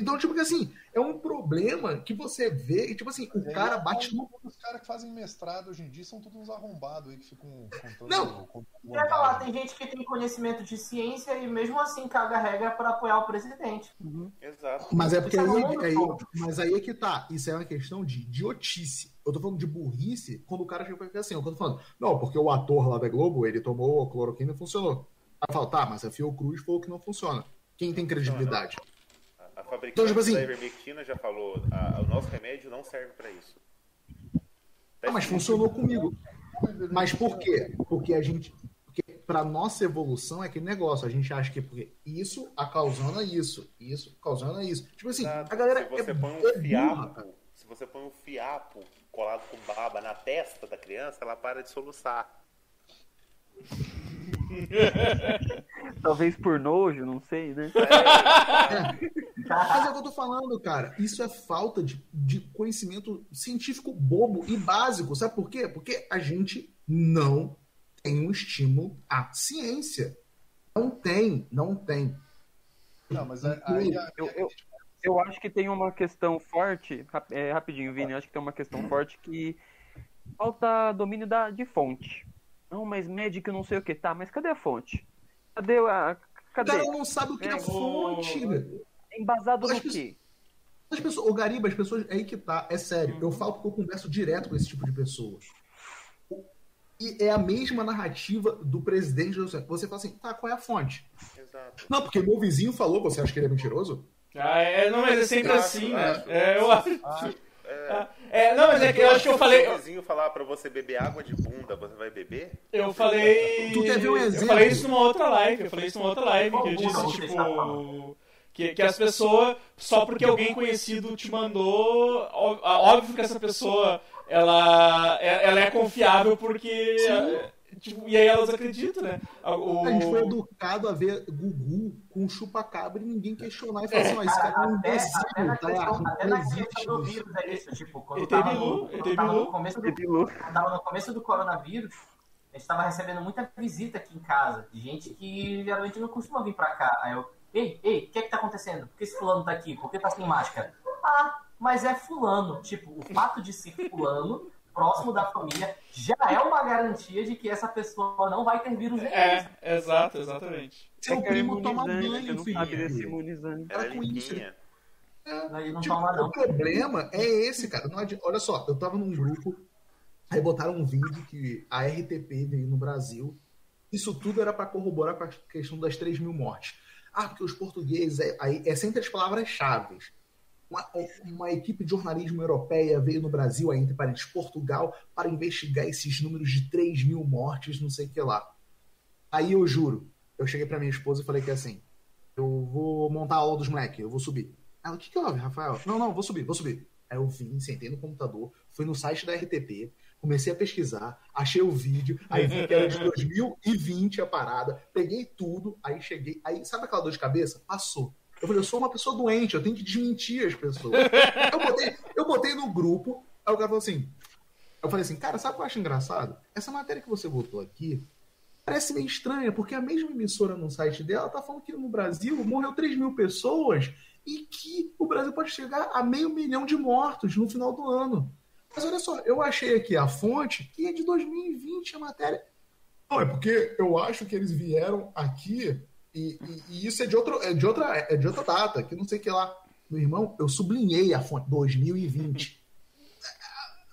Então, tipo que assim, é um problema que você vê e, tipo assim, o É, cara bate no. Os caras que fazem mestrado hoje em dia são todos uns arrombados aí que ficam contando. Não. contando Eu ia falar, vantagem. tem gente que tem conhecimento de ciência e mesmo assim caga regra pra apoiar o presidente. Exato. Mas é porque é aí, aí- mas aí é que tá. Isso é uma questão de idiotice. Eu tô falando de burrice quando o cara chega pra ficar assim. Eu tô falando, não, porque o ator lá da Globo, ele tomou a cloroquina e funcionou. Aí fala, tá, mas a Fiocruz falou que não funciona. Quem tem credibilidade? A, a fabricante Então, tipo assim- da Ivermectina já falou, a- o nosso remédio não serve pra isso. Ah, mas funcionou comigo. Mas por quê? Porque a gente. Pra nossa evolução é aquele negócio. A gente acha que porque isso causando isso, isso causando isso. Tipo assim, Exato. a galera se você é, põe um é burra, fiapo, cara. se você põe um fiapo colado com baba na testa da criança, ela para de soluçar. *laughs* Talvez por nojo, não sei, né? *laughs* Mas é o que eu tô falando, cara. Isso é falta de, de conhecimento científico bobo e básico. Sabe por quê? Porque a gente não tem um estímulo à ciência. Não tem, não tem. Não, mas aí, aí a- Eu, eu, eu acho que tem uma questão forte, é, rapidinho, Vini, eu acho que tem uma questão forte que falta domínio da, de fonte. Não, mas médico não sei o que, tá, mas cadê a fonte? Cadê a. O Cadê? cara não sabe o que é, É, fonte. Embasado no quê? As pessoas, o Gariba, as pessoas. É aí que tá, é sério. Eu falo porque eu converso direto com esse tipo de pessoas. O- E é a mesma narrativa do presidente do Você fala assim, tá, qual é a fonte? Exato. Não, porque meu vizinho falou, você acha que ele é mentiroso? Ah, é, não, mas é sempre Acho, assim, né? É, eu acho. Ah, É, não, mas é que eu acho que eu falei. Se o vizinho falar pra você beber água de bunda, você vai beber? Eu falei. Tu quer ver um Eu exemplo? falei isso numa outra live. Eu falei isso numa outra live. Que eu disse, tipo. falando? Que, que as pessoas, só porque alguém conhecido te mandou, óbvio que essa pessoa ela, ela é confiável porque. é, tipo, e aí elas acreditam, né? O, A gente foi educado a ver Gugu com chupa-cabra e ninguém questionar e falar assim, ó, esse cara é um Até, até na imbecil, tá questão, até na questão do isso. vírus é isso, tipo, quando tava, no, ET quando tava Bilu. no começo do, quando tava no começo do coronavírus, a gente tava recebendo muita visita aqui em casa, de gente que geralmente não costuma vir pra cá. Aí eu, ei, ei, o que é que tá acontecendo? Por que esse fulano tá aqui? Por que tá sem máscara? Ah, mas é fulano. Tipo, o fato de ser fulano, próximo da família, já é uma garantia de que essa pessoa não vai ter vírus nenhum. É, exato, exatamente. Seu É é primo toma imunizante, banho, sabe desse filho. imunizante. Ela é Para com isso. limpinha. Ele não Tipo, toma, não. o problema é esse, cara. Adi- Olha só, eu tava num grupo, aí botaram um vídeo que a RTP veio no Brasil. Isso tudo era para corroborar com a questão das 3 mil mortes. Ah, porque os portugueses, é, aí é sempre as palavras-chave. Uma, uma equipe de jornalismo europeia veio no Brasil, entre parênteses, Portugal, para investigar esses números de 3 mil mortes, não sei o que lá. Aí eu juro, eu cheguei pra minha esposa e falei que assim, eu vou montar a aula dos moleques, eu vou subir. Ela, o que que houve, Rafael? Não, não, vou subir, vou subir. Aí eu vim, sentei no computador, fui no site da RTP, comecei a pesquisar, achei o vídeo, aí vi que era de 2020 a parada, peguei tudo, aí cheguei, aí sabe aquela dor de cabeça? Passou. Eu falei, eu sou uma pessoa doente, eu tenho que desmentir as pessoas. *laughs* Eu botei, eu botei no grupo, aí o cara falou assim, eu falei assim, cara, sabe o que eu acho engraçado? Essa matéria que você botou aqui parece meio estranha, porque a mesma emissora no site dela tá falando que no Brasil morreu 3 mil pessoas e que o Brasil pode chegar a meio milhão de mortos no final do ano. Mas olha só, eu achei aqui a fonte que é de 2020 a matéria. Não, é porque eu acho que eles vieram aqui e, e- e isso é de, outro, é, de outra, é de outra data, que não sei o que lá. Meu irmão, eu sublinhei a fonte 2020.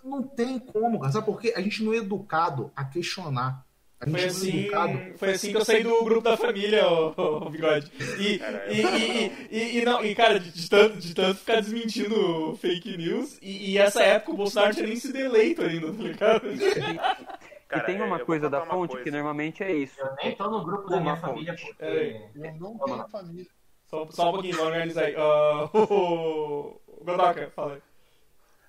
Não tem como, cara. Sabe por quê? A gente não é educado a questionar. A gente Foi não é assim, educado. foi assim que eu saí do grupo da família, ô, ô, Bigode. E, e, e, e, e não, e, cara, de, de tanto, de tanto ficar desmentindo fake news, e, e essa época o Bolsonaro tinha nem sido eleito ainda, tá ligado? Cara, e tem é, uma eu vou coisa da contar uma fonte coisa. que normalmente é isso. Eu nem tô no grupo da minha família porque. É. eu não tenho família. Só, só um pouquinho, vamos organizar aí. *laughs* O Godoka, fala aí.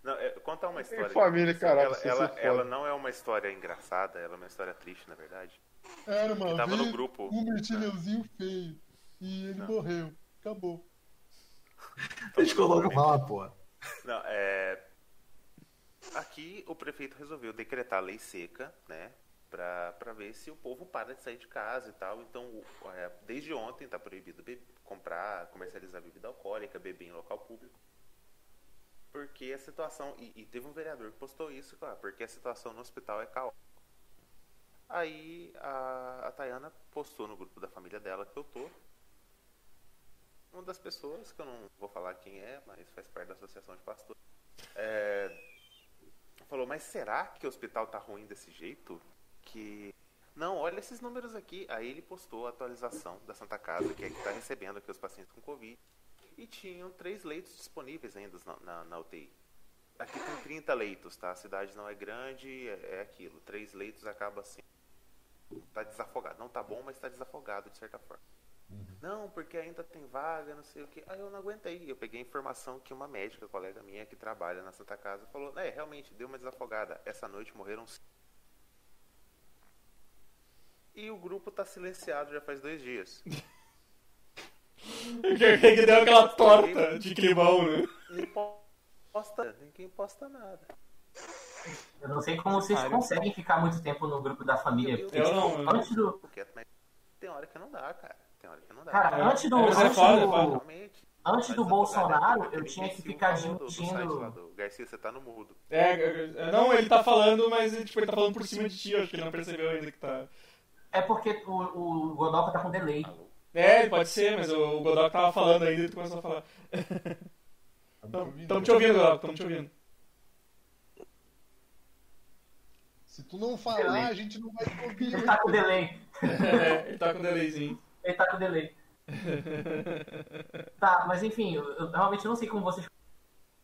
Não, é, conta uma história. família, caralho, Ela, ela, ela não é uma história engraçada, ela é uma história triste, na verdade. Era uma Eu tava no grupo. um mirtilheuzinho feio e ele Não. morreu. Acabou. Eles colocam falar, pô. Não, é... Aqui o prefeito resolveu decretar lei seca, né? Pra ver se o povo para de sair de casa e tal. Então, é, desde ontem tá proibido comprar, comercializar bebida alcoólica, beber em local público. Porque a situação. E, e teve um vereador que postou isso, claro, porque a situação no hospital é caótica. Aí a, a Tayana postou no grupo da família dela que eu tô. Uma das pessoas, que eu não vou falar quem é, mas faz parte da associação de pastores, é, falou, mas será que o hospital tá ruim desse jeito? Que. Não, olha esses números aqui. Aí ele postou a atualização da Santa Casa, que é que está recebendo aqui os pacientes com Covid. E tinham três leitos disponíveis ainda na, na, na UTI. Aqui tem 30 leitos, tá? A cidade não é grande, é, é aquilo. Três leitos acaba assim. tá desafogado. Não tá bom, mas tá desafogado de certa forma. Não, porque ainda tem vaga, não sei o que. Aí eu não aguentei. Eu peguei a informação que uma médica, colega minha que trabalha na Santa Casa, falou: É, realmente, deu uma desafogada. Essa noite morreram cinco. E o grupo tá silenciado já faz dois dias. *laughs* Que que deu aquela torta de climão, né? Ninguém posta, ninguém posta nada. Eu não sei como vocês Cara, conseguem ficar muito tempo no grupo da família. Eu não, tipo, eu- Antes do, tem hora que não dá, cara. Tem hora que não dá. cara, É, antes do, é antes foda, do- é foda. Realmente. antes do tá Bolsonaro, eu tinha que ficar falou do- do site lá discutindo. do- Garcia, você tá no mudo. É, não, ele tá falando, mas tipo, ele tá falando por cima de ti, acho que ele não percebeu ainda que tá. É porque o, o Godoka tá com delay. Alô? É, pode ser, mas o Godok tava falando ainda e tu começou a falar. *laughs* Estamos te ouvindo, Godok, estamos te ouvindo. Se tu não falar, a gente não vai te ouvir. Ele tá com delay. *laughs* É, ele tá com delayzinho. Ele tá com delay. Tá, mas enfim, eu, eu realmente não sei como vocês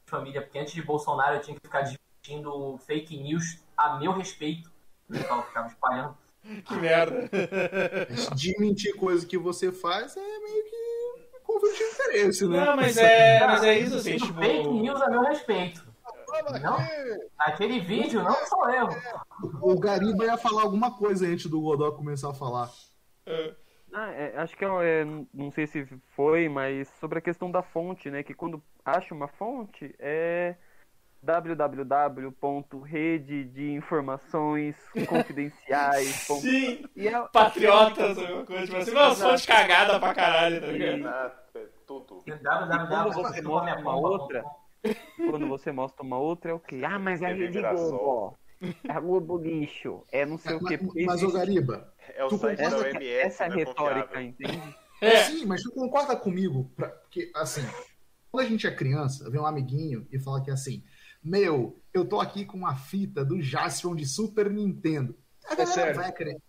família, porque antes de Bolsonaro eu tinha que ficar discutindo fake news a meu respeito. O pessoal ficava espalhando. Que merda. Desmentir coisa que você faz é meio que conflito de interesse, né? Não, mas é, mas é isso, assim, tipo. Fake news a meu respeito. Não? Aquele vídeo não sou eu. O Gariba ia falar alguma coisa antes do Godó começar a falar. é, Ah, é, acho que é, não sei se foi, mas sobre a questão da fonte, né? Que quando acha uma fonte é www.rede de informações confidenciais. Sim, E é, patriotas, alguma coisa, tipo assim, uma fonte cagada pra caralho, tá ligado? É tudo. quando você mostra uma outra, quando você mostra uma outra é o quê? Ah, mas é a Rede. Globo. É a Globo lixo. É não sei o que. Mas, mas, ô Gariba, É o Tu site da concorda essa, OMS, essa não é retórica, entende? É, sim, mas tu concorda comigo? Pra- porque, assim, quando a gente é criança, vem um amiguinho e fala que assim, meu, eu tô aqui com uma fita do Jaspion de Super Nintendo. A galera sério. vai acreditar.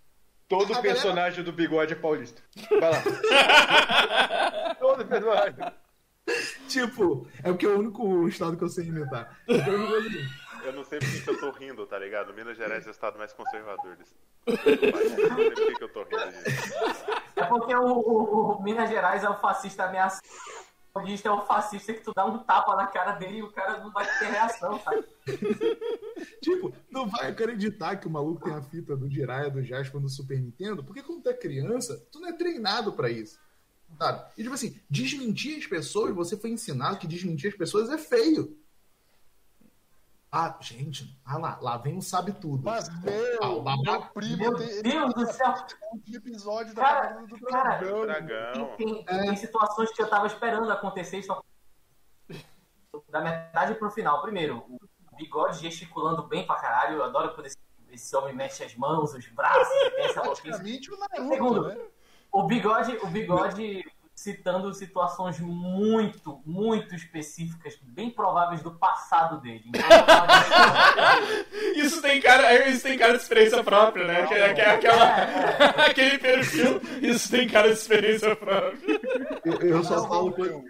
Todo A galera- personagem do bigode é paulista. Vai lá. *laughs* Todo personagem. Tipo, é porque é o único estado que eu sei imitar. Então, eu digo assim, Eu não sei por que eu tô rindo, tá ligado? Minas Gerais é o estado mais conservador desse. *laughs* Eu não sei por que eu tô rindo disso. É porque o, o- o Minas Gerais é o fascista ameaçado. O é o fascista que tu dá um tapa na cara dele e o cara não vai ter reação, sabe? Tipo, não vai acreditar que o maluco tem a fita do Jiraiya, do Jasper do Super Nintendo, porque quando tu é criança, tu não é treinado pra isso. Sabe? E tipo assim, desmentir as pessoas, você foi ensinado que desmentir as pessoas é feio. Ah, gente, ah lá, lá vem um sabe tudo. Mas, Ah, meu, lá- meu primo Meu tem, Deus do céu! tem um episódio da Cara, do cara, Dragão. Dragão. Tem, É. tem situações que eu tava esperando acontecer e só. Da metade pro final. Primeiro, o bigode gesticulando bem pra caralho. Eu adoro quando esse, esse homem mexe as mãos, os braços, tem essa. Praticamente o Naruto, Segundo. né? O bigode, o bigode citando situações muito, muito específicas, bem prováveis do passado dele. Então, *laughs* Isso tem cara, isso tem cara de experiência própria, né? Que, é- é aquela, *laughs* aquele perfil, isso tem cara de experiência própria. Eu, eu só falo coisa.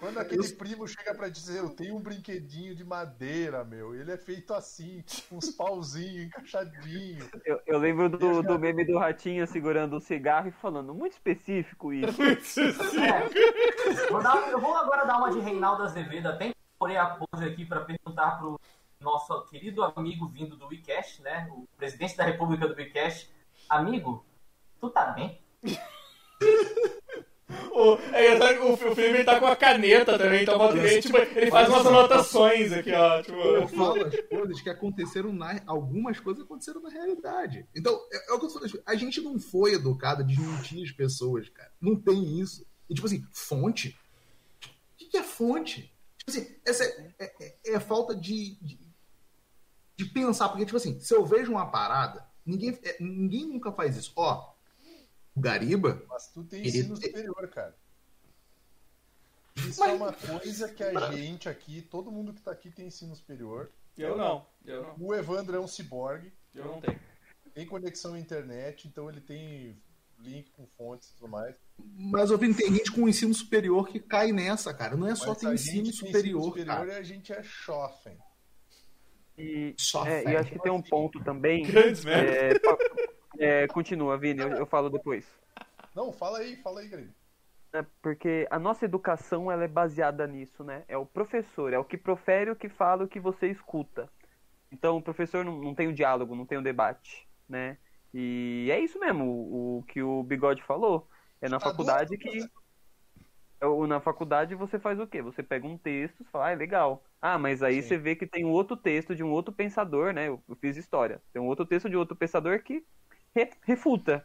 Quando aquele primo chega pra dizer, eu tenho um brinquedinho de madeira, meu. Ele é feito assim, com uns pauzinhos encaixadinhos. *laughs* Eu, eu lembro do, do meme do ratinho segurando o cigarro e falando, muito específico isso. *laughs* É. *laughs* Vou dar- eu vou agora dar uma de Reinaldo Azevedo. Até porei a pose aqui para perguntar pro nosso querido amigo vindo do WeCast, né? O presidente da República do WeCast. Amigo, tu tá bem? O, é, o, o filme tá com a caneta também, então e meia, tipo, ele faz umas anotações aqui, ó. Tipo, Eu falo as coisas que aconteceram na. Algumas coisas aconteceram na realidade. Então, é, é o que eu tô falando. A gente não foi educado a desmentir as pessoas, cara. Não tem isso. E, tipo assim, fonte? O que que é fonte? Tipo assim, essa é, é- é- é falta de, de, de pensar. Porque, tipo assim, se eu vejo uma parada, ninguém, é, ninguém nunca faz isso. Ó, o Gariba, Mas tu tem Ele- ensino superior, cara. Isso Mas- é uma coisa que a gente aqui, todo mundo que tá aqui tem ensino superior. eu não, eu não, O Evandro é um ciborgue, eu não tenho. tem conexão à internet, então ele tem link com fontes e tudo mais. mas vi, tem gente com ensino superior que cai nessa, cara. Não é só Mas ter ensino superior, ensino superior cara. e a gente é chofen. E, é, e acho que tem um ponto também Grandes é, é, É, continua, Vini, eu, eu falo depois. Não, fala aí, fala aí, Grêmio. É porque a nossa educação ela é baseada nisso, né? É o professor, é o que profere, o que fala, o que você escuta. Então o professor não, não tem o diálogo, não tem o debate, né? E é isso mesmo, o, o que o Bigode falou. É na Tá faculdade doido, que. é o- Na faculdade você faz o quê? Você pega um texto e fala, ah, é legal. Ah, mas aí Sim. você vê que tem um outro texto de um outro pensador, né? Eu, eu fiz história. Tem um outro texto de outro pensador que re- refuta,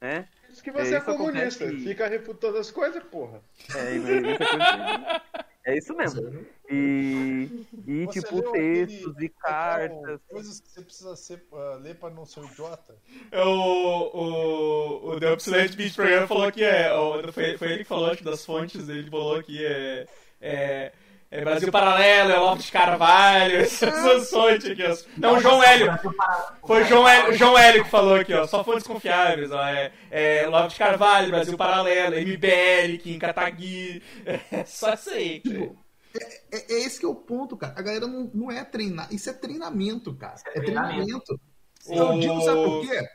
né? Isso que você É, é, comunista. acontece- Fica refutando as coisas, porra. É, isso é é isso mesmo. E, e Você tipo, leu aquele- textos e aquela- cartas. Coisas que você precisa ser, ah, ler pra não ser um idiota. É O, o, o The Upsilent Beach Program falou que é. o- foi, foi ele que falou, acho que das fontes dele falou que é. É é Brasil Paralelo, é Lopes de Carvalho, *laughs* essas fontes aqui, ó. Não, o João Hélio. Foi o João Hélio, João Hélio que falou aqui, ó. Só fontes confiáveis, ó. É, é Lopes de Carvalho, Brasil Paralelo, MBL, Kim Kataguiri. *laughs* É só isso aí. Tipo, é, é esse que é o ponto, cara. A galera não, não é treinar. Isso é treinamento, cara. É treinamento. Eu O- digo, sabe por quê?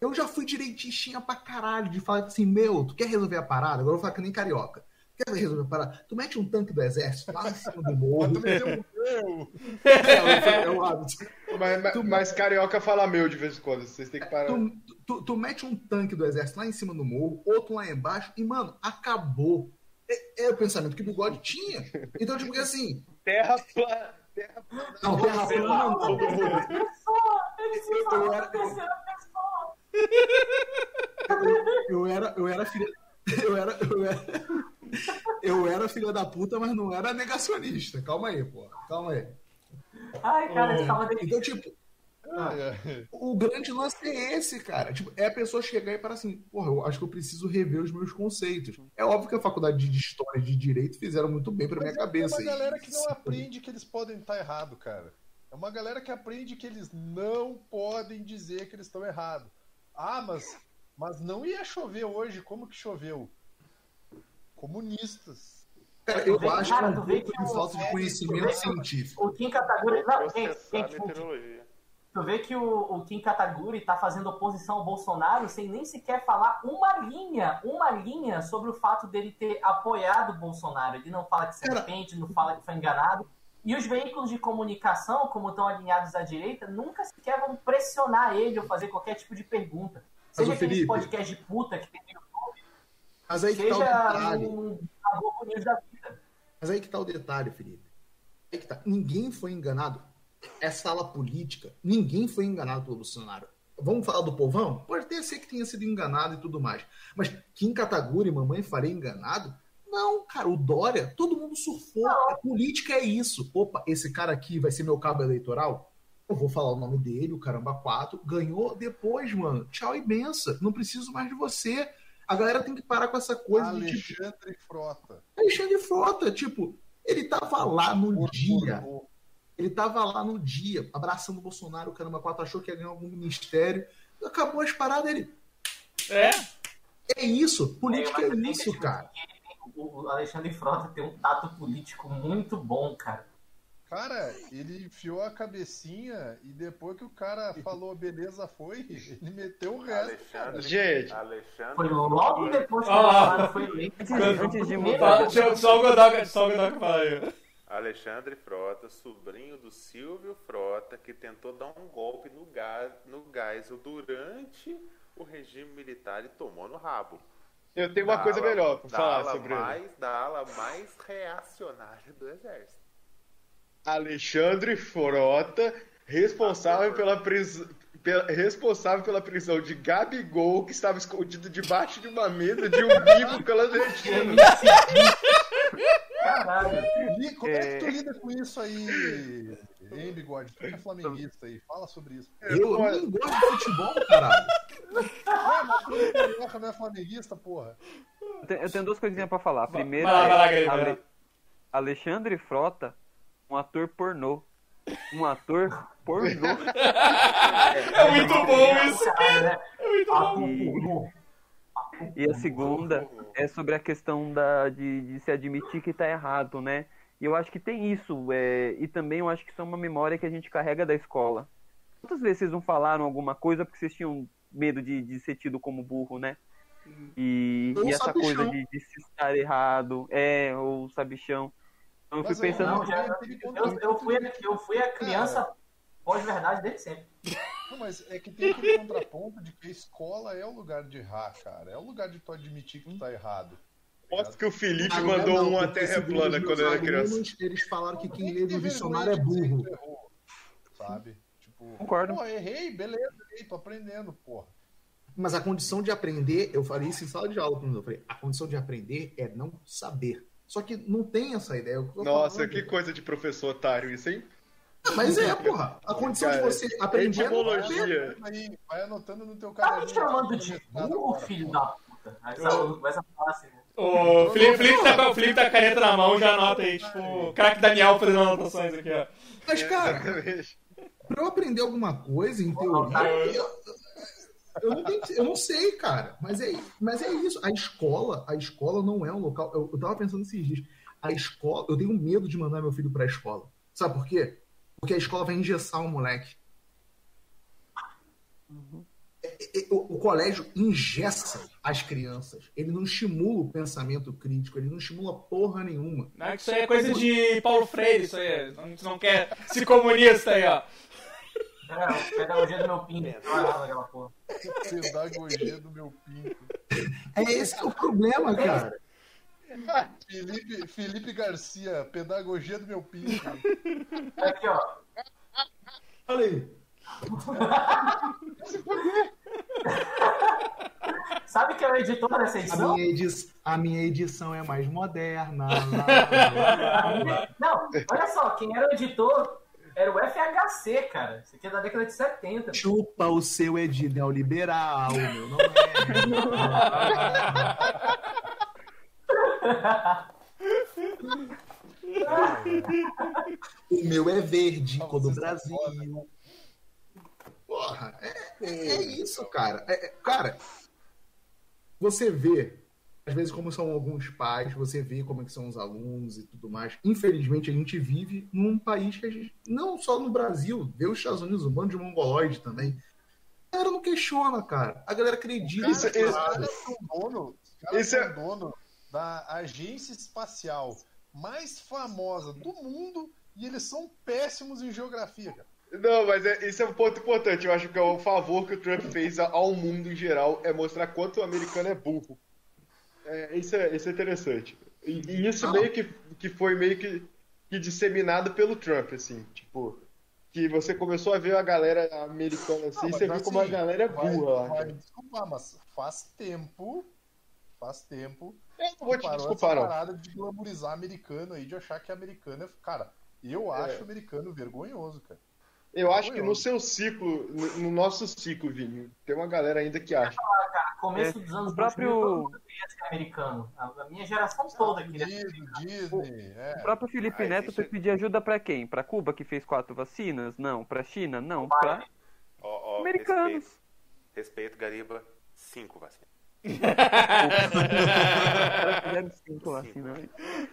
Eu já fui direitinha pra caralho de falar assim, meu, tu quer resolver a parada? Agora eu vou falar que nem carioca. Quer resolver? Tu mete um tanque do exército lá em cima do morro. Mas tu meteu um meu. É, é o hábito. Mas, mas, mas carioca fala meu de vez em quando. Vocês têm que parar. Tu, tu- tu mete um tanque do exército lá em cima do morro, outro lá embaixo, e, mano, acabou. É, é o pensamento que o bigode tinha. Então, tipo, porque assim. Terra plana. Terra Não, terra plana não. Ele se terceira pessoa. Eu era, eu era filha. Eu era, eu era. Eu era filha da puta, mas não era negacionista. Calma aí, pô. Calma aí. Ai, cara, ele tava Então, tipo, o grande lance é esse, cara. Tipo, é a pessoa chegar e falar assim, porra, eu acho que eu preciso rever os meus conceitos. É óbvio que a faculdade de História e de Direito fizeram muito bem pra minha Mas cabeça. É uma galera que não aprende que eles podem estar errado, cara. É uma galera que aprende que eles não podem dizer que eles estão errados. Ah, mas, mas não ia chover hoje. Como que choveu? Comunistas. Cara, eu Cara, acho que é um pouco que de o- falta de conhecimento científico. O Kim Kataguri. Não, gente, gente, tu vê que o, o Kim Kataguri tá fazendo oposição ao Bolsonaro sem nem sequer falar uma linha, uma linha sobre o fato dele ter apoiado o Bolsonaro. Ele não fala que se Cara- arrepende, não fala que foi enganado. E os veículos de comunicação, como estão alinhados à direita, nunca sequer vão pressionar ele ou fazer qualquer tipo de pergunta. Seja Felipe, podcast de puta que tem no YouTube, Mas aí que tá o seja detalhe. um, Globo News da vida. Mas aí que tá o detalhe, Felipe. Aí que tá. Ninguém foi enganado. Essa ala política, ninguém foi enganado pelo Bolsonaro. Vamos falar do povão? Pode até ser que tenha sido enganado e tudo mais. Mas Kim Kataguri, mamãe farei enganado? Não, cara, o Dória, todo mundo surfou. A política é isso. Opa, esse cara aqui vai ser meu cabo eleitoral? Eu vou falar o nome dele, o Caramba 4. Ganhou depois, mano. Tchau e benção. Não preciso mais de você. A galera tem que parar com essa coisa de tipo. Alexandre Frota. Alexandre Frota, tipo, ele tava lá no Por- dia. por- Ele tava lá no dia, abraçando o Bolsonaro, o Caramba 4 achou que ia ganhar algum ministério. Acabou as paradas, ele. É? É isso, política É, é, isso, cara. O Alexandre Frota tem um tato político muito bom, cara. Cara, ele enfiou a cabecinha e depois que o cara *laughs* falou beleza foi, ele meteu o resto. Alexandre, Gente. Alexandre Foi logo depois que o Ah. Foi. Antes, de mudar. Só o Godoka, só o Godoka fala aí. Alexandre Frota, sobrinho do Silvio Frota, que tentou dar um golpe no gás, no Geisel durante o regime militar e tomou no rabo. Eu tenho uma Da coisa ala- melhor pra da falar ala sobre ele. mais, Da ala mais reacionária do exército. Alexandre Frota, responsável pela prisão. responsável pela prisão de Gabigol, que estava escondido debaixo de uma mesa de um bico *laughs* clandestino. Caralho. E como é... que tu lida com isso aí, hein, Bigode? Tu que é flamenguista aí, fala sobre isso. Eu nem gosto de futebol, caralho. Ué, mas tu é não é flamenguista, porra? Eu tenho, eu duas coisinhas pra falar. Vai vai é vai Ale-. Alexandre Frota, um ator pornô. Um ator pornô. É muito bom isso. Cara, né? É muito Ah, bom. o- E a segunda é sobre a questão da, de, de se admitir que tá errado, né? E eu acho que tem isso. é, e também eu acho que isso é uma memória que a gente carrega da escola. Quantas vezes vocês não falaram alguma coisa porque vocês tinham medo de, de ser tido como burro, né? E, e essa sabichão. coisa de, de se estar errado, é, ou sabichão. Eu fui Mas é, pensando. Não, já- Eu, eu, fui, a- eu fui a criança pós-verdade desde sempre. Não, mas é que tem aquele contraponto de que a escola é o lugar de errar, cara. É o lugar de tu admitir que tu tá errado. tá Posso que o Felipe Ah, mandou não, uma porque terra plana quando era criança. alunos, Eles falaram que quem lê no dicionário é burro. errou, Sabe? Tipo, Concordo. Pô, errei, beleza, errei, tô aprendendo, porra. Mas a condição de aprender, eu falei isso em sala de aula quando eu falei, a condição de aprender é não saber. Só que não tem essa ideia. eu tô Nossa, falando. que coisa de professor otário isso, hein? Mas é, porra. A condição de Cara, você aprender é etimologia. Aí, vai anotando no teu Tá me chamando de burro, filho da puta. Aí esse aluno começa a falar assim, né? O Felipe, Felipe tá, Felipe tá com a caneta na mão, já anota aí, tipo, o craque Daniel fazendo anotações aqui, ó. Mas, cara, pra eu aprender alguma coisa, em teoria, eu, eu não, tenho- eu não sei, cara. Mas é, mas é isso. A escola, a escola não é um local. Eu, eu tava pensando esses dias. A escola, eu tenho medo de mandar meu filho pra escola. Sabe por quê? Porque a escola vai engessar o moleque. É, é, O, o colégio engessa as crianças. Ele não estimula o pensamento crítico, ele não estimula porra nenhuma. Não, isso aí é coisa de Paulo Freire, isso aí. Não, não quer *laughs* se comunista aí, ó. Pedagogia do meu pinto. Olha aquela porra. Pedagogia do meu pinto. É esse que é o problema, cara. Felipe, Felipe Garcia, pedagogia do meu pinto. Aqui, ó. Olha aí. Sabe quem é o editor dessa A edição? minha, edi- a minha edição é mais moderna. lá, lá, lá. Não, olha só, quem era o editor era o FHC, cara. Isso aqui é da década de 70. Chupa o seu Edi neoliberal, meu não é. *laughs* O meu é verde, cor do Brasil. Porra, é, é isso, cara. É- é- cara, você vê, às vezes, como são alguns pais, você vê como é que são os alunos e tudo mais. Infelizmente, a gente vive num país que a gente, não só no Brasil, vê os Estados Unidos, um bando de mongoloide também. A galera não questiona, cara. A galera acredita. Isso- Os isso- caras são dono, Isso é- dono da agência espacial mais famosa do mundo e eles são péssimos em geografia, cara. Não, mas é- isso é um ponto importante. Eu acho que é o favor que o Trump fez ao mundo em geral é mostrar quanto o americano é burro. É, isso, é, isso é interessante. E, e isso Não. meio que, que foi meio que, que disseminado pelo Trump, assim. Tipo, que você começou a ver a galera americana assim, Não, e você viu como a assim, galera é vai- burra lá. vai cara. me desculpar, mas faz tempo, faz tempo Eu não vou te desculpar, essa não. parada de glamorizar americano aí, de achar que americano é... Cara, eu acho americano vergonhoso, cara. Eu acho que no Vergonhoso. seu ciclo, no, no nosso ciclo, Vini, tem uma galera ainda que acha. Começo É, dos anos o próprio- 2000, todo mundo queria ser americano. A minha geração toda queria ser Disney, Disney, é. O próprio Felipe Ah, Neto foi é- pedir ajuda pra quem? Pra Cuba, que fez quatro vacinas? Não. Pra China? Não. Pra Ó, ó, americanos. Respeito, respeito, Gariba. Cinco vacinas. Cinco vacinas.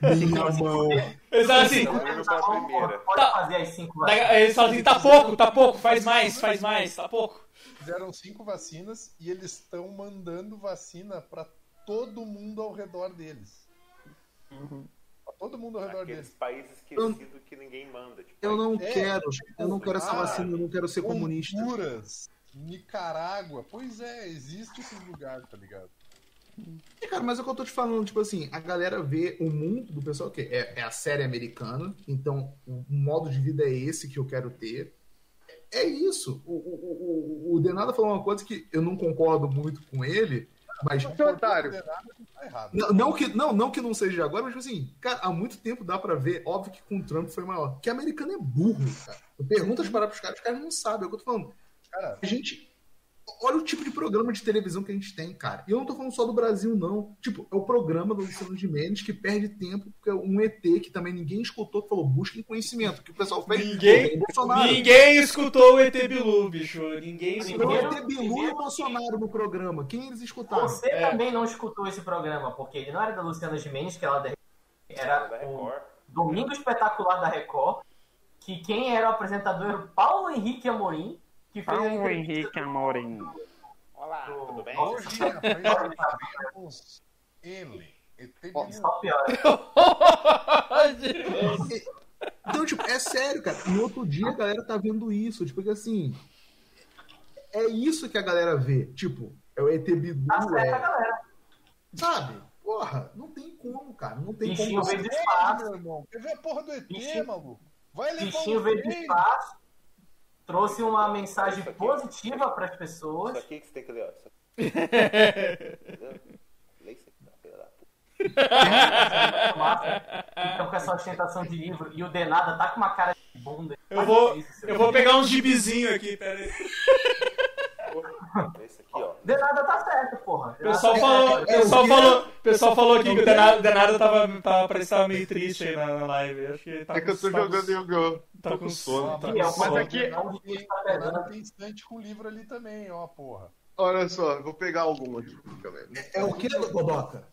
Minha mão. Eles falam assim, Não, eu pra primeira. Pode Tá. fazer as cinco da- vacinas. eles falam assim, tá pouco, tá pouco, faz mais, faz mais, tá pouco. Fizeram cinco vacinas e eles estão mandando vacina pra todo mundo ao redor deles. Pra todo mundo ao redor Aqueles deles. países esquecidos que ninguém manda. Tipo, Eu não É, quero, eu não quero essa ah, vacina, eu não quero ser comunista. Honduras, Nicarágua. Pois é, existe esses lugares, tá ligado? É, Cara, mas é o que eu tô te falando, tipo assim, a galera vê o mundo do pessoal que é, é a série americana, então o modo de vida é esse que eu quero ter. É isso. O, o, o, o Denada falou uma coisa que eu não concordo muito com ele, mas. Seu otário. Tá errado. Não, não que, não, não que não seja agora, mas tipo assim, cara, há muito tempo dá pra ver, óbvio que com o Trump foi maior, que americano é burro, cara. Eu pergunto as paradas pros caras, os caras não sabem, é o que eu tô falando. Cara, A gente. Olha o tipo de programa de televisão que a gente tem, cara. E eu não tô falando só do Brasil, não. Tipo, é o programa do Luciano Gimenez que perde tempo, porque é um ET que também ninguém escutou, que falou, busquem conhecimento. Que o pessoal fez. Ninguém- Bolsonaro. Ninguém escutou o ET Bilu, bicho. Ninguém escutou. o ET Bilu e o Bolsonaro no programa. Quem eles escutaram? Você É. também não escutou esse programa, porque ele não era da Luciana Gimenez, que ela da era o. Domingo Espetacular da Record, que quem era o apresentador era o Paulo Henrique Amorim, que fez a Paulo Henrique Amorim. Hoje apresentaremos ele, ET Bilu. Só pior. Então, tipo, é sério, cara. E outro dia a galera tá vendo isso. Tipo, porque assim. É isso que a galera vê. Tipo, é o ET Acerta a é. galera. Sabe? Porra, não tem como, cara. Não tem Bichinho como. do Ei, espaço. meu irmão, quer ver a porra do ET, maluco? Vai levar um do freio. espaço. Trouxe uma mensagem positiva para as Isso pessoas. aqui que você tem que ler, ó. Isso aqui. *laughs* Lê isso aqui, filha da puta. Massa. Então, com essa ostentação de livro. E o Denada tá com uma cara de bunda. Eu vou, isso, eu vou pegar uns gibizinho aqui, pera aí. Isso aqui, ó. Denada tá certo, porra. O pessoal É, falou, pessoal falou, pessoal falou aqui que o Denado, Denado tava, tava, parecia meio triste aí na, na live. Acho que tá É que eu tô tá jogando Yu-Gi-Oh! Tá com sono, tá É, com mas sono. aqui- Tem, estante com livro ali também, ó, porra. Olha só, eu vou pegar algum aqui, galera. É o que, Godoka?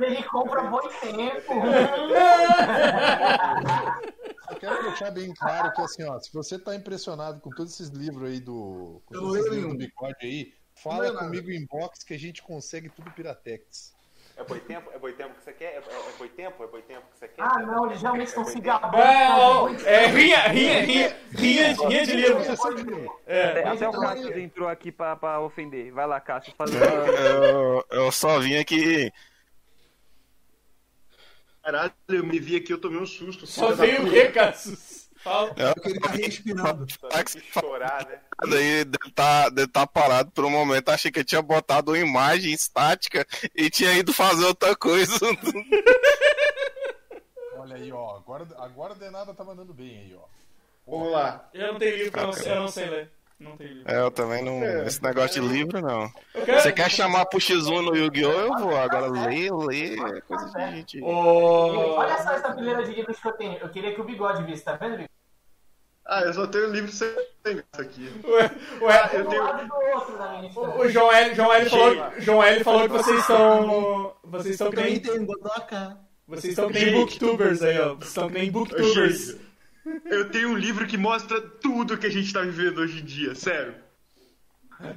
Ele compra bom tempo. Eu quero deixar bem claro que, assim, ó, se você tá impressionado com todos esses livros aí do. Com todos esses livros do. Bigode aí, fala nada. comigo em box que a gente consegue tudo Piratex. É boitempo? É boitempo que você quer? É, é, é boitempo? É boitempo que você quer? Ah, não, eles realmente É boitempo? cigarros. É, é, rinha, rinha, rinha, rinha, de- rinha de livro. É. Até, até o Cassius entrou aqui pra, pra ofender. Vai lá, Cassius, faz Eu, eu só vim aqui. Caralho, eu me vi aqui, eu tomei um susto. Só veio o quê, Cassius? Fala. Porque ele tá respirando. Tá que chorar, né? Daí deve tá, deve tá parado por um momento. Achei que eu tinha botado uma imagem estática e tinha ido fazer outra coisa. *laughs* Olha aí, ó. Agora, agora o Denada tá mandando bem aí, ó. Vamos lá. Eu não tenho livro, eu não sei, eu não sei ler. Não tenho livro. É, eu também não. Esse negócio de livro, não. Eu quero- Você quer chamar pro X1 no Yu-Gi-Oh! Eu vou. Agora ler, ler é coisa de gente. Ô, Olha só essa fileira de livros que eu tenho. Eu queria que o bigode visse, tá vendo, bigode? Ah, eu só tenho livro sem graça aqui. Ué, ué, Eu Um tenho- o, o João L, João L falou, João L falou que vocês estão, vocês estão que nem, tem vocês estão que nem booktubers aí, ó. Vocês estão que nem booktubers. Eu tenho um livro que mostra tudo que a gente tá vivendo hoje em dia, sério.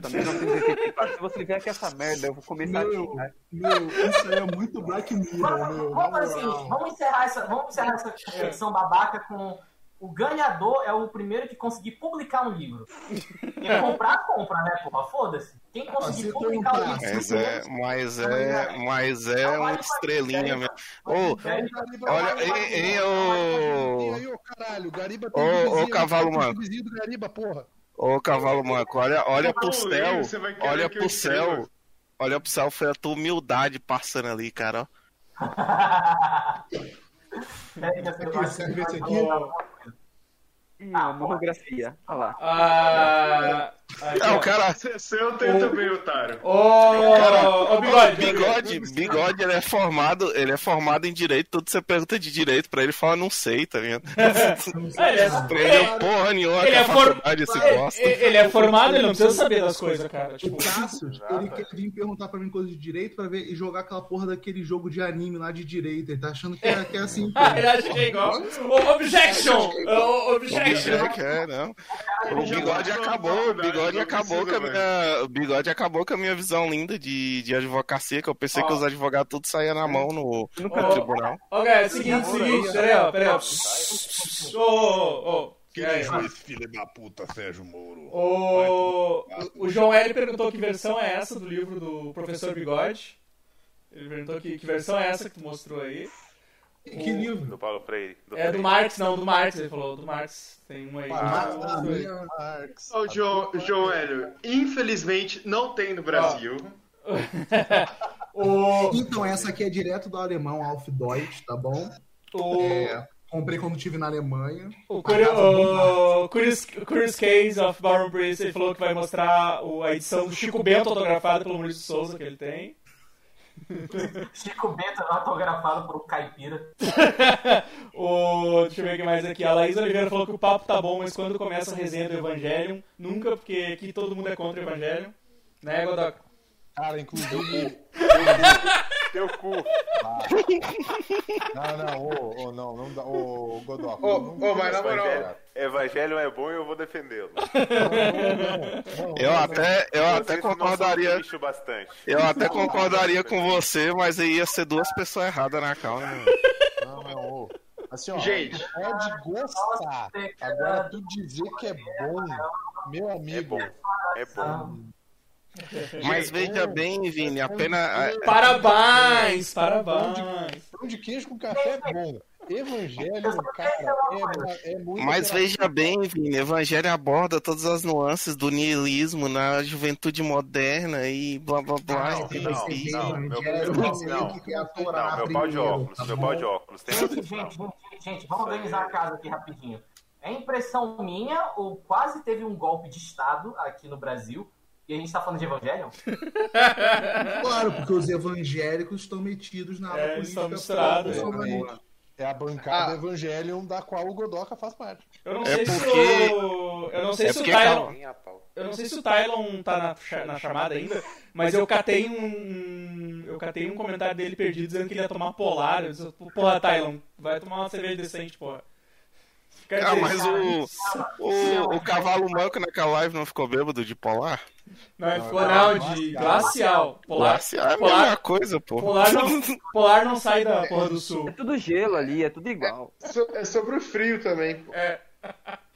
também não Se você vier com essa merda, eu vou começar a Meu, xingar. meu, isso aí é muito Black Mirror, Vamos, meu. vamos assim, vamos encerrar essa, vamos encerrar essa competição babaca com o ganhador é o primeiro que conseguir publicar um livro. E comprar, compra, né, porra? Foda-se. Quem conseguir se publicar um livro. Mas é, mas é, mas é uma estrelinha mesmo. Ô, Olha, ei, ei, ô- aí, ô caralho, o Gariba Ô, um ô, cavalo porra. ô cavalo manco, olha, olha pro céu. Olha pro céu. Olha pro céu, foi a tua humildade passando ali, cara. ó. *laughs* É, sei, eu Aqui. Ih, uma monografia. Olha lá. Ah, aqui, Não, ó. cara, Seu eu tenho também, otário. Ô, Cara, ô, bigode, Bigode, bigode, ele é formado, ele é formado em direito, tudo você pergunta de direito pra ele, ele fala, não sei, tá vendo? *laughs* É, ele é- Aprendeu porra nenhuma ele é for- esse ele- ele é formado, ele não precisa saber das coisas, cara. O Tipo, Cassius, ele quer vir perguntar pra mim coisa de direito pra ver e jogar aquela porra daquele jogo de anime lá de direito. Ele tá achando que é, que é assim. *laughs* pô. ele acha que é igual. Objection! Objection! É. O bigode acabou, o bigode não acabou com a minha, o bigode acabou com a minha visão linda de, de advocacia, que eu pensei que os advogados tudo saíam na mão no, tribunal. Ó, galera, é o seguinte, seguinte, peraí, ó, peraí, ó. Ô, ô, ô. Peraí. é juiz, filho da puta, Sérgio Moro? O, o João L perguntou que versão é essa do livro do Professor Bigode. Ele perguntou que, que versão é essa que tu mostrou aí. Que livro? Do Paulo Freire. Do É do Freire. Marx, não, do Marx, ele falou, do Marx. Tem um aí. Ele Ah, Marx. Ô, João, João Hélio, infelizmente não tem no Brasil. o, *laughs* Então, essa aqui é direto do alemão Auf Deutsch, tá bom? o, É, comprei quando estive na Alemanha. o, o Curious, Curious Case of Baron Breeze, ele falou que vai mostrar o- a edição do Chico Bento autografada pelo Maurício Souza, que ele tem. Chico Bento autografado por um caipira. *laughs* o, deixa eu ver o que mais aqui. A Laís Oliveira falou que o papo tá bom, mas quando começa a resenha do Evangelion, nunca, porque aqui todo mundo é contra o Evangelion. Né, Godoka? Cara, inclusive, *laughs* Teu cu. Não, não, ô, ô, não, não dá. Ô, ô, Godoka. Ô, mas na moral. Evangelho, Evangelho é bom e eu vou defendê-lo. Eu até, eu até concordaria. bastante. Eu até concordaria com você, mas aí ia ser duas pessoas erradas na calma. né? Não, não, ô. Assim, ó, Gente. pode gostar. Agora, tu dizer que é bom, meu É amigo. bom. É bom. Mas veja bem, Vini, apenas. Parabéns, parabéns. Pão de queijo com café é bom. Evangelho, cara, é, é muito. Mas veja bem, Vini, Evangelho aborda todas as nuances do niilismo na juventude moderna e blá blá blá. Não, e- não, e- não, meu- não, não não. é Não, meu pau de óculos, tá meu pau de óculos. Gente, não. gente, gente, vamos organizar a casa aqui rapidinho. É impressão minha ou quase teve um golpe de Estado aqui no Brasil? E a gente tá falando de Evangelho? *laughs* Claro, porque os evangélicos estão metidos na É, eles estão política misturados. É a bancada Ah. Evangelion da qual o Godoka faz parte. Eu não É sei se porque- o. Eu não sei é se o Tylon. Eu não sei se o Tylon tá na, na chamada ainda, mas eu catei um. Eu catei um comentário dele perdido dizendo que ele ia tomar polar. Eu disse, porra, Tylon, vai tomar uma cerveja decente, porra. Quer Ah, mas o, o, o cavalo manco naquela live não ficou bêbado de polar? Não, ele ficou não, de glacial. Polar, Glacial é a polar- mesma coisa, pô. polar, não, *laughs* polar não sai da porra do É sul. tudo gelo ali, é tudo igual. So- É sobre o frio também. pô. É,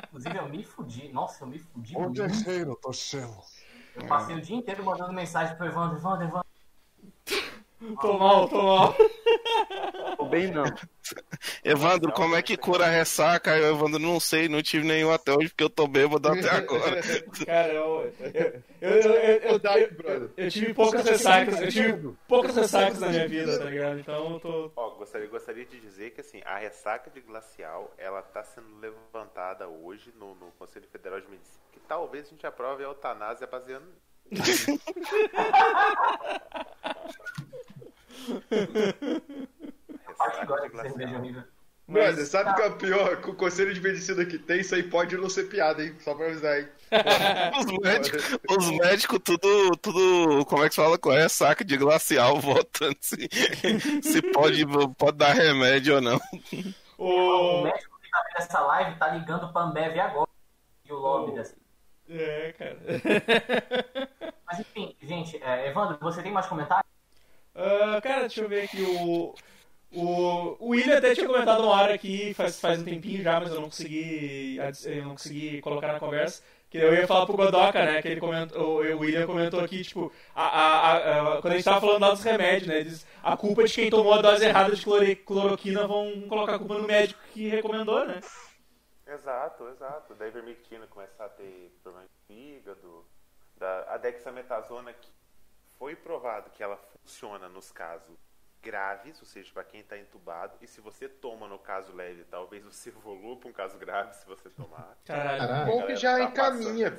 Inclusive, eu me fudi. Nossa, eu me fudi O muito. terceiro, torcelo. Eu passei o dia inteiro mandando mensagem pro Evandro, Evandro, Evandro. Tô mal, tô mal. Ou bem não. Evandro, como é que cura a ressaca? Eu, Evandro, não sei, não tive nenhum até hoje porque eu tô bêbado até agora. *laughs* Cara, eu. Eu, eu, eu, eu, eu tive poucas ressacas. Eu tive poucas ressacas na minha vida, tá ligado? Então eu tô. Ó, gostaria, gostaria de dizer que assim, a ressaca de glacial, ela tá sendo levantada hoje no, no Conselho Federal de Medicina, que talvez a gente aprove a eutanásia baseando *laughs* *laughs* Horrível. Brother, sabe o que é o pior? Com o conselho de medicina que tem, isso aí pode não ser piada, hein? Só pra avisar, hein? *laughs* Os médicos, os médicos tudo, tudo, como é que se fala com ressaca de glacial, *laughs* votando se, se pode, pode dar remédio ou não. O O... médico que tá vendo essa live tá ligando pra Ambev agora. E o lobby dessa. É, cara. Mas enfim, gente, é, Evandro, você tem mais comentários? Ah, cara, deixa eu ver aqui. O, o, o William até tinha comentado uma hora aqui, faz, faz um tempinho já, mas eu não consegui, eu não consegui colocar na conversa. Que eu ia falar pro Godoka, né? Que ele comentou, o William comentou aqui, tipo, a, a, a- quando a gente tava falando lá dos remédios, né? Diz, a culpa de quem tomou a dose errada de clori- cloroquina vão colocar a culpa no médico que recomendou, né? Exato, exato. Da ivermectina começar a ter problema de fígado. Da, a dexametasona que foi provado que ela funciona nos casos graves, ou seja, para quem está entubado. E se você toma no caso leve, talvez você *laughs* evolua para um caso grave se você tomar. Caralho. Bom que já tá encaminha.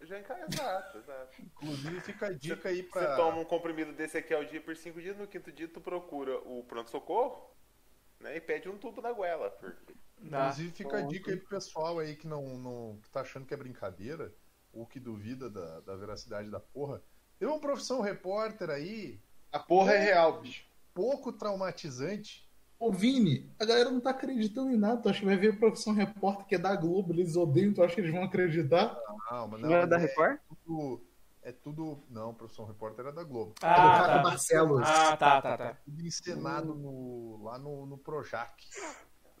Já encaminha, exato, exato. Inclusive, fica a dica aí Você pra. toma um comprimido desse aqui ao dia por cinco dias, no quinto dia tu procura o pronto-socorro né, e pede um tubo na goela. Porque... Dá. Inclusive, fica a dica aí pro pessoal aí que não, não que tá achando que é brincadeira, ou que duvida da, da veracidade da porra. Tem uma profissão repórter aí, A porra é real, bicho. pouco traumatizante. Ô, Vini, a galera não tá acreditando em nada. Tu acha que vai ver profissão repórter que é da Globo, eles odeiam, tu acha que eles vão acreditar? Não, mas Não era da é Record? tudo. É tudo. Não, profissão repórter era da Globo. do Ah, Caco tá. Barcelos. Ah, tá, tá, tá. Tudo encenado no, lá no, no Projac.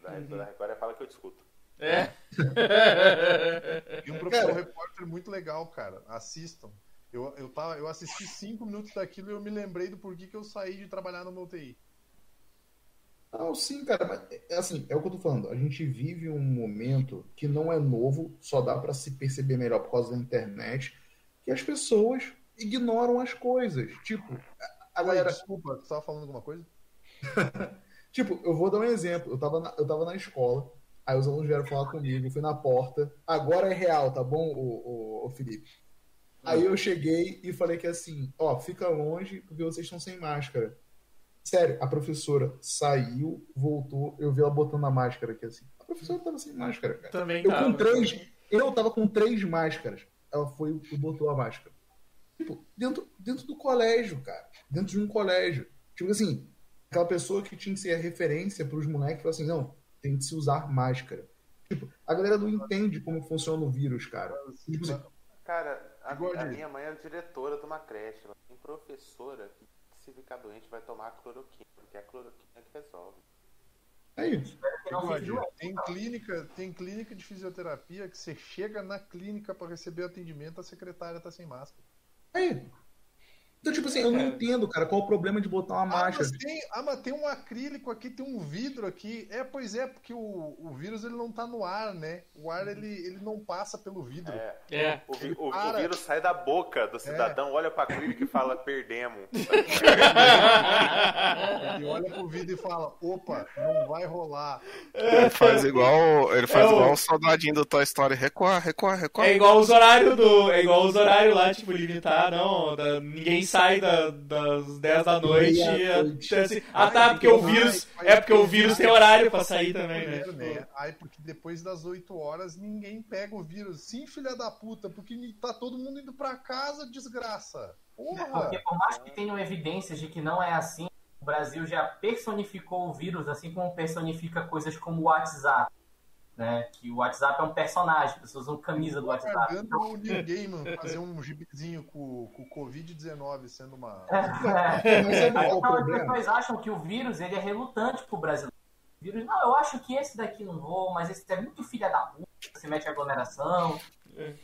Da, da Record fala que eu discuto. É. *laughs* E um professor Cara. repórter muito legal, cara. Assistam. Eu, eu, tava, eu assisti cinco minutos daquilo e eu me lembrei do porquê que eu saí de trabalhar no meu TI. Não, sim, cara, mas é assim, é o que eu tô falando. A gente vive um momento que não é novo, só dá pra se perceber melhor por causa da internet, que as pessoas ignoram as coisas. Tipo, a- Oi, galera. desculpa, tu tava falando alguma coisa? *laughs* Tipo, eu vou dar um exemplo. Eu tava na, eu tava na escola, aí os alunos vieram falar comigo, eu fui na porta. Agora é real, tá bom, o, o, o Felipe? Aí eu cheguei e falei que assim, ó, fica longe porque vocês estão sem máscara. Sério, a professora saiu, voltou, eu vi ela botando a máscara aqui assim. A professora tava sem máscara, cara. Também Eu tá. com três, eu tava com três máscaras. Ela foi e botou a máscara. Tipo, dentro, dentro do colégio, cara. Dentro de um colégio. Tipo assim, aquela pessoa que tinha que ser a referência pros moleques, falou assim, não, tem que se usar máscara. Tipo, a galera não entende como funciona o vírus, cara. Tipo assim, Cara, a, a minha mãe é diretora de uma creche. Ela tem professora que, se ficar doente, vai tomar cloroquina, porque é a cloroquina que resolve. é isso. Doente. tem clínica, tem clínica de fisioterapia que você chega na clínica para receber atendimento, a secretária tá sem máscara. Aí. Então, tipo assim, eu não entendo, cara, qual o problema de botar uma Ah, máscara. mas tem, ah, mas tem um acrílico aqui, tem um vidro aqui. É, pois é, porque o, o vírus ele não tá no ar, né? O ar ele, ele não passa pelo vidro. É. É. O, o- o vírus sai da boca do cidadão, olha pra clínica e fala, perdemos. *laughs* Ele olha pro vidro e fala: opa, não vai rolar. Ele faz igual. Ele faz É o- igual o soldadinho do Toy Story. Recuar, recuar, recuar. É igual os horários do. É igual os horários lá, tipo, limitar, não. da- ninguém sai da- das 10 da noite. E- assim, ah tá, porque o vírus. É porque o vírus tem horário pra sair também, né? Primeiro, né? Aí, porque depois das 8 horas ninguém pega o vírus. Sim, filha da puta, porque tá todo mundo indo pra casa, desgraça. Porra! Porque por mais que tenham evidências de que não é assim, o Brasil já personificou o vírus, assim como personifica coisas como o WhatsApp. Né? Que o WhatsApp é um personagem, as pessoas usam camisa do WhatsApp. Então, o Neil Gaiman fazer um gibizinho com, com o Covid-19 sendo uma. *laughs* é, Mas é então, as pessoas acham que o vírus ele é relutante pro brasileiro. O vírus, não, eu acho que esse daqui não vou, mas esse é muito filha da puta, se mete em aglomeração.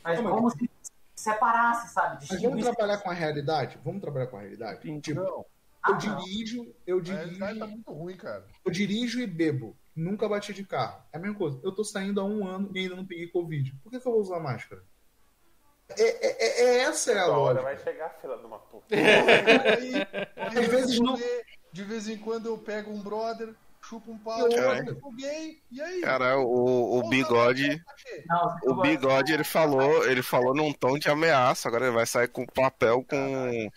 Mas Não, mas- como se separasse, sabe? Mas vamos trabalhar com a realidade? Vamos trabalhar com a realidade? Tipo, Não, Ah, eu não. dirijo, eu a realidade tá dirijo, muito ruim, cara. eu dirijo e bebo. Nunca bati de carro. É a mesma coisa. Eu tô saindo há um ano e ainda não peguei Covid. Por que, que eu vou usar máscara? É, é- é- é essa é a lógica. vai chegar, filha de uma puta. *laughs* Às vezes não- De vez em quando eu pego um brother, chupo um pau, Caralho. eu sou gay, e aí? Cara, o, o bigode. Não, O bigode, ele falou, ele falou num tom de ameaça. Agora ele vai sair com papel com,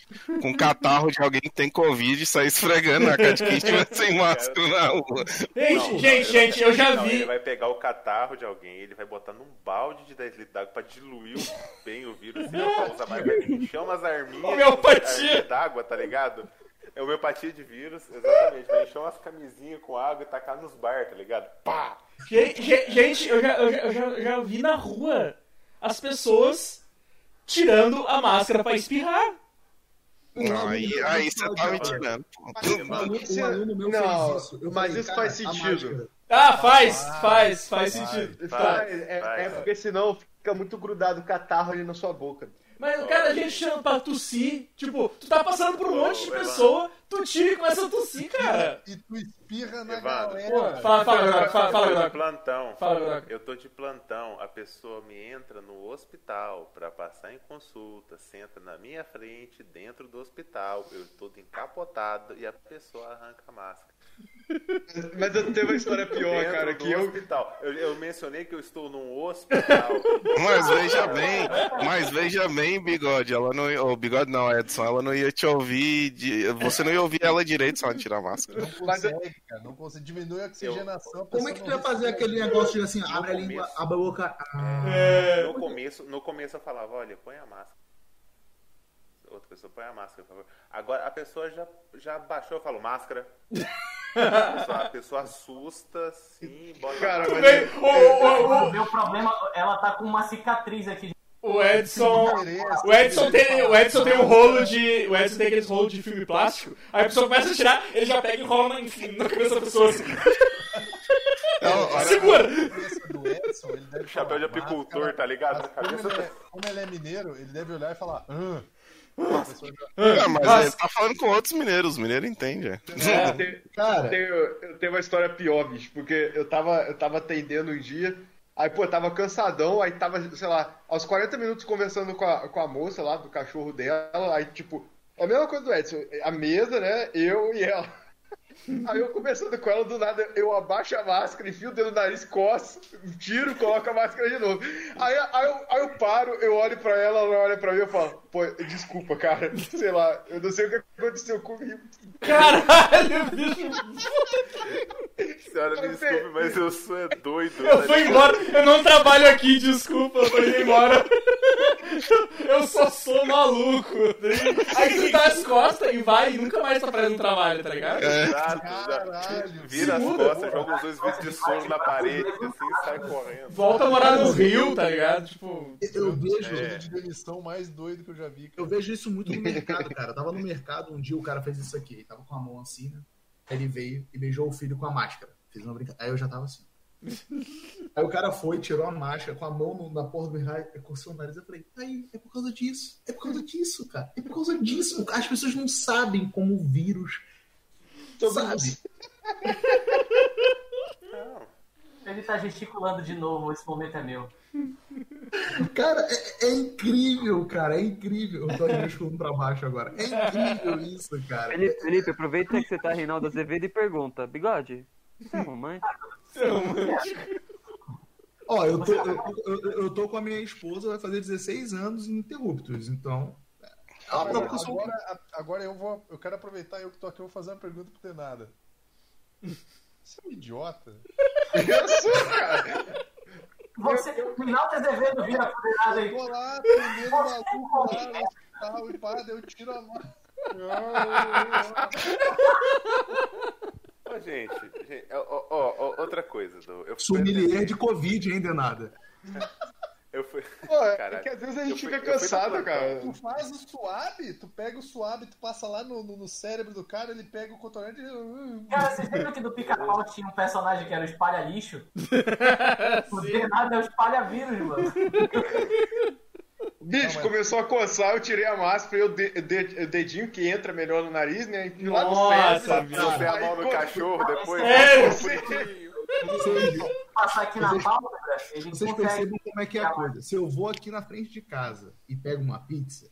com catarro de alguém que tem Covid e sair esfregando na cara de quem estiver sem máscara na rua. Gente, gente, gente, eu já Não, vi. Ele vai pegar o catarro de alguém, ele vai botar num balde de 10 litros d'água pra diluir bem o vírus. Ele não vai usar mais, encher umas arminhas Homeopatia. d'água, tá ligado? É homeopatia de vírus, exatamente. Vai encher umas camisinhas com água e tacar nos bar, tá ligado? Pá! Gente, ge- gente, eu já, eu já, eu já, eu já vi na rua as pessoas tirando a máscara pra espirrar. Não, aí, aí você tá me tirando. Não, mas isso faz sentido. Ah, faz, faz, faz sentido. Vai, é, é porque senão fica muito grudado o catarro ali na sua boca. Mas, cara, a gente tirando pra tossir. Tipo, tu tá passando por um monte de pessoa, tu tira e começa a tossir, cara. E tu espirra na Evandro. galera. Pô, fala, fala, Grock, fala, fala, eu tô de plantão. Fala, Grock. Eu tô de plantão. A pessoa me entra no hospital pra passar em consulta, senta na minha frente, dentro do hospital. Eu todo encapotado e a pessoa arranca a máscara. Mas eu tenho uma história pior, Dentro cara, que eu. hospital. Eu, eu mencionei que eu estou num hospital. Mas veja bem, mas veja bem, bigode. Ela não ia, ô, bigode não, Edson. Ela não ia te ouvir. de- você não ia ouvir ela direito se ela tirar a máscara. Não consegue, cara. Não consegue. Diminui a oxigenação. a Como é que tu ia fazer aquele negócio de assim, abre a começo. língua, abre a boca. Ah, É, No começo, no começo eu falava, olha, põe a máscara. Outra pessoa, põe a máscara, por favor. Agora a pessoa já, já baixou, eu falo, máscara. A pessoa, assusta, sim, bota Cara, tu máscara. vê, o, o, O meu problema, ela tá com uma cicatriz aqui. o, o Edson. O Edson tem, o Edson tem um rolo de. O Edson tem aqueles rolos de filme plástico. Aí a pessoa começa a tirar, ele já pega e enrola na, na cabeça da pessoa assim. Não, *laughs* olha- Segura! A cabeça do Edson, ele deve Chapéu de apicultor, máscara, tá ligado? Mas como, cabeça ele é, como ele é mineiro, ele deve olhar e falar. "Ah". Ah, mas Nossa. ele tá falando com outros mineiros, os mineiros entendem. é. Eu tenho, Cara, eu tenho, eu tenho uma história pior, bicho, porque eu tava, eu tava atendendo um dia, aí, pô, tava cansadão, aí tava, sei lá, aos 40 minutos conversando com a, com a moça lá, do cachorro dela, aí, tipo, é a mesma coisa do Edson, a mesa, né, eu e ela. Aí eu conversando com ela, do nada eu abaixo a máscara, enfio o dedo no nariz, coço, tiro, coloco a máscara de novo. Aí, aí, eu, aí eu paro, eu olho pra ela, ela olha pra mim e eu falo, pô, desculpa, cara, sei lá, eu não sei o que aconteceu comigo. Caralho, bicho. Senhora, me desculpe, mas eu sou é doido. Eu tá fui embora. Eu não trabalho aqui, desculpa, eu tô indo embora. Eu só sou maluco. Aí tu dá as costas e vai e nunca mais tá fazendo trabalho, tá ligado? Exato, Caralho. Vira as costas, joga os dois vídeos de sono na parede, assim, e sai correndo. Volta a morar no Rio, tá ligado? Tipo. Eu vejo, pedido de demissão mais doido que eu já vi. eu vejo isso muito no mercado, cara. Eu tava no mercado um dia, o cara fez isso aqui. Ele tava com a mão assim, né? Aí ele veio e beijou o filho com a máscara. Fiz uma brincadeira. Aí eu já tava assim. *laughs* Aí o cara foi, tirou a máscara com a mão no- na porra do raio, coçou o nariz. Eu falei, aí, é por causa disso. É por causa disso, cara. É por causa disso. As pessoas não sabem como o vírus. Sabe? Ele tá gesticulando de novo, esse momento é meu. Cara, é, é incrível, cara. É incrível. Eu tô indo pra baixo agora. É incrível isso, cara. Felipe, Felipe, aproveita que você tá Reinaldo Azevedo e pergunta, bigode, você é romântico? Ó, eu tô, eu, eu- eu tô com a minha esposa, vai fazer 16 anos ininterruptos, então. Tá som- agora, agora eu vou. Eu quero aproveitar eu que tô aqui, eu vou fazer uma pergunta pro Tenada. *laughs* Você é um idiota? Eu sou, cara. Você, Final de Azevedo vira condenado aí. Eu vou lá, atendendo o Você maluco lá no hospital e pá, daí eu tiro a mão. Ô, gente, gente, ó, ó, ó, outra coisa. do- Eu fui Sommelier de Covid ainda nada. *laughs* Eu fui. Pô, é *laughs* que às vezes a Eu gente fui- fica eu cansado, cara. Tu faz o suave, tu pega o suave, tu passa lá no, no, no cérebro do cara, ele pega o cotonete e. Cara, vocês lembram que do Pica-Pau tinha um personagem que era o espalha-lixo? *laughs* O Bernardo é o espalha-vírus, mano. *laughs* Bicho, Não, mas- começou a coçar, eu tirei a máscara e o, de- de- dedinho que entra melhor no nariz, né? Enfio lá no Nossa, cérebro. a mão no cachorro depois. É, sim. bonitinho. Passar aqui na ele Vocês consegue. percebam como é que é a coisa. Se eu vou aqui na frente de casa e pego uma pizza,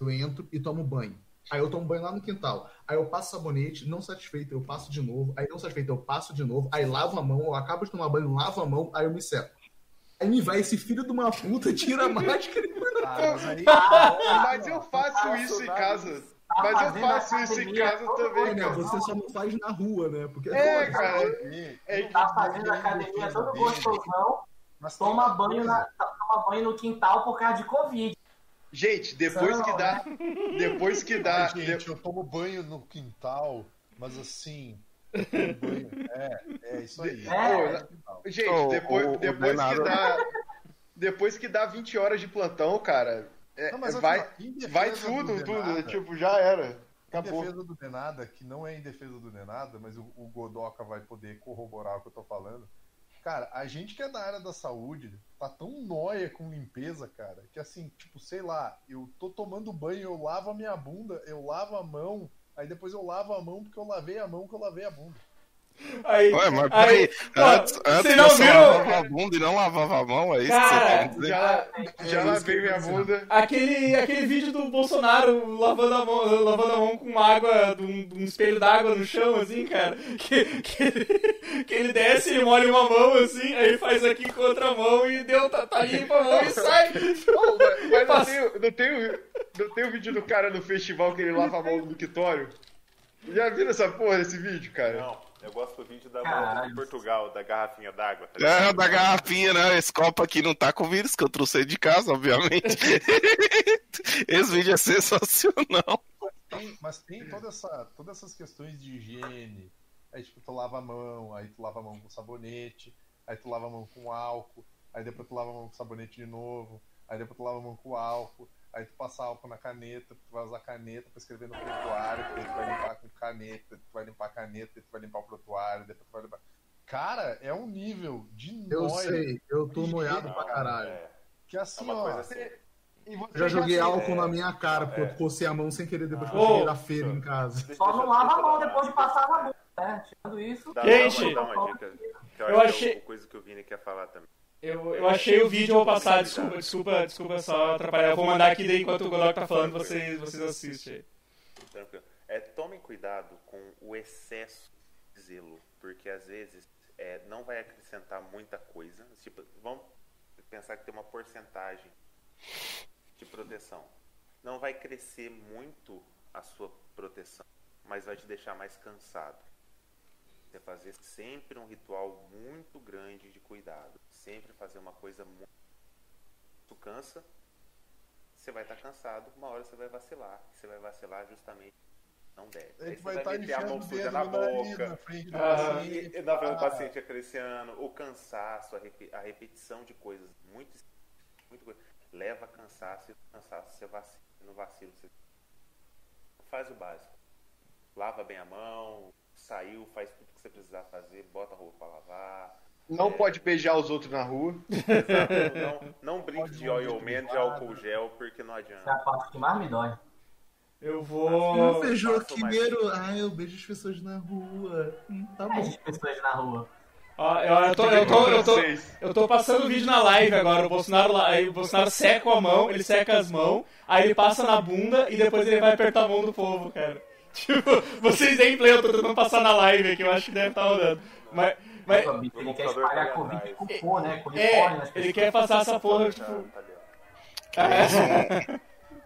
eu entro e tomo banho. Aí eu tomo banho lá no quintal. Aí eu passo sabonete, não satisfeito, eu passo de novo. Aí não satisfeito, eu passo de novo. Aí lavo a mão, eu acabo de tomar banho, lavo a mão, aí eu me seco. Aí me vai esse filho de uma puta, tira a *laughs* máscara e na Ah, mas aí. Mas eu faço isso em casa. Mas eu faço isso em casa também, né? cara. Você só não faz na rua, né? Porque É, Pô, cara. É, Tá fazendo academia todo gostosão, toma banho, na, toma banho no quintal por causa de Covid. Gente, depois que dá. Depois que dá. Ai, gente, eu tomo banho no quintal, mas assim. banho- É, é isso aí. É. Gente, Ô, depois, depois que dá. Depois que dá 20 horas de plantão, cara. É- Não, mas é- assim, vai, em vai do tudo, tudo. Denada- Tipo, já era. Em Acabou. defesa do Denada, que não é em defesa do Denada, mas o, o Godoka vai poder corroborar o que eu tô falando. Cara, a gente que é da área da saúde tá tão nóia com limpeza, cara, que assim, tipo, sei lá, eu tô tomando banho, eu lavo a minha bunda, eu lavo a mão, aí depois eu lavo a mão porque eu lavei a mão que eu lavei a bunda. Aí, Ué, mas aí, peraí, pô, antes, antes você não você viu? lavava a bunda e não lavava a mão, é isso que você Cara, quer dizer? Já, já É que lavei minha dizer. bunda. Aquele, aquele vídeo do Bolsonaro lavando a mão, lavando a mão com água, um, um espelho d'água no chão, assim, cara. Que, que, ele- que ele desce, ele molha uma mão, assim, aí faz aqui com outra mão e deu, tá, tá limpa a mão e sai. Pô, mas mas não tem, não, tem, não tem o vídeo do cara no festival que ele lava a mão no mictório? Já viram essa porra desse vídeo, cara? Não, eu gosto do vídeo da Caralho. de Portugal, da garrafinha d'água. tá ligado? É, da garrafinha, né? Esse copo aqui não tá com vírus, que eu trouxe de casa, obviamente. *laughs* Esse vídeo é sensacional. Tem- mas tem toda essa, todas essas questões de higiene. Aí, tipo, tu lava a mão, aí tu lava a mão com sabonete, aí tu lava a mão com álcool, aí depois tu lava a mão com sabonete de novo, aí depois tu lava a mão com álcool, aí tu passa álcool na caneta, tu vai usar caneta pra escrever no prontuário, depois tu vai limpar com caneta, tu vai limpar a caneta, tu vai limpar o prontuário, depois tu vai limpar. Cara, é um nível de Eu sei, eu tô noiado pra caralho. É, que é assim, uma ó, assim. Você Eu já joguei já- álcool na minha cara, porque é. eu cocei a mão sem querer depois que eu cheguei da feira em casa. Só não lava a mão depois de passar na bunda, né? Tirando isso. Dá, Gente. eu, Eu acho achei- que é uma coisa que o Vini quer falar também. Eu, eu achei o vídeo, vou passar, desculpa, desculpa, desculpa só atrapalhar. Eu vou mandar aqui daí enquanto o Godok tá falando, vocês, vocês assistem. Tranquilo. É, tomem cuidado com o excesso zelo, porque às vezes é, não vai acrescentar muita coisa. Tipo, vamos pensar que tem uma porcentagem de proteção. Não vai crescer muito a sua proteção, mas vai te deixar mais cansado. Você fazer sempre um ritual muito grande de cuidado, sempre fazer uma coisa muito. Isso cansa, você vai estar cansado, uma hora você vai vacilar. Você vai vacilar justamente não deve. A você vai estar meter a enfiando mão o suja na boca. na frente do Ah, paciente. E, na frente do Ah, paciente o cansaço, a, repe- a repetição de coisas muito, muito coisa, leva a cansaço e cansaço você vacila, no vacilo você faz o básico. Lava bem a mão, saiu, faz tudo que você precisar fazer, bota a roupa pra lavar. Não pode beijar os outros na rua. Exato, não, não brinque Pode de oil man, de álcool gel, porque não Essa é adianta. a parte que mais me dói. Eu vou. beijou faço aqui mais. primeiro. Ah, eu beijo as pessoas na rua. Hum, tá bom. As pessoas na rua. Ó, eu, eu tô, eu, tô, eu, tô, eu tô passando o vídeo na live agora. O Bolsonaro, o Bolsonaro seca a mão, ele seca as mãos, aí ele passa na bunda e depois ele vai apertar a mão do povo, cara. Tipo, vocês nem play, eu tô tentando passar na live aqui, eu acho que deve estar rodando. Mas, mas ele quer espalhar tá Covid com cocô, né? Com é, nas ele pessoas. quer passar essa porra, Tá, tipo. tá ali, É, ó.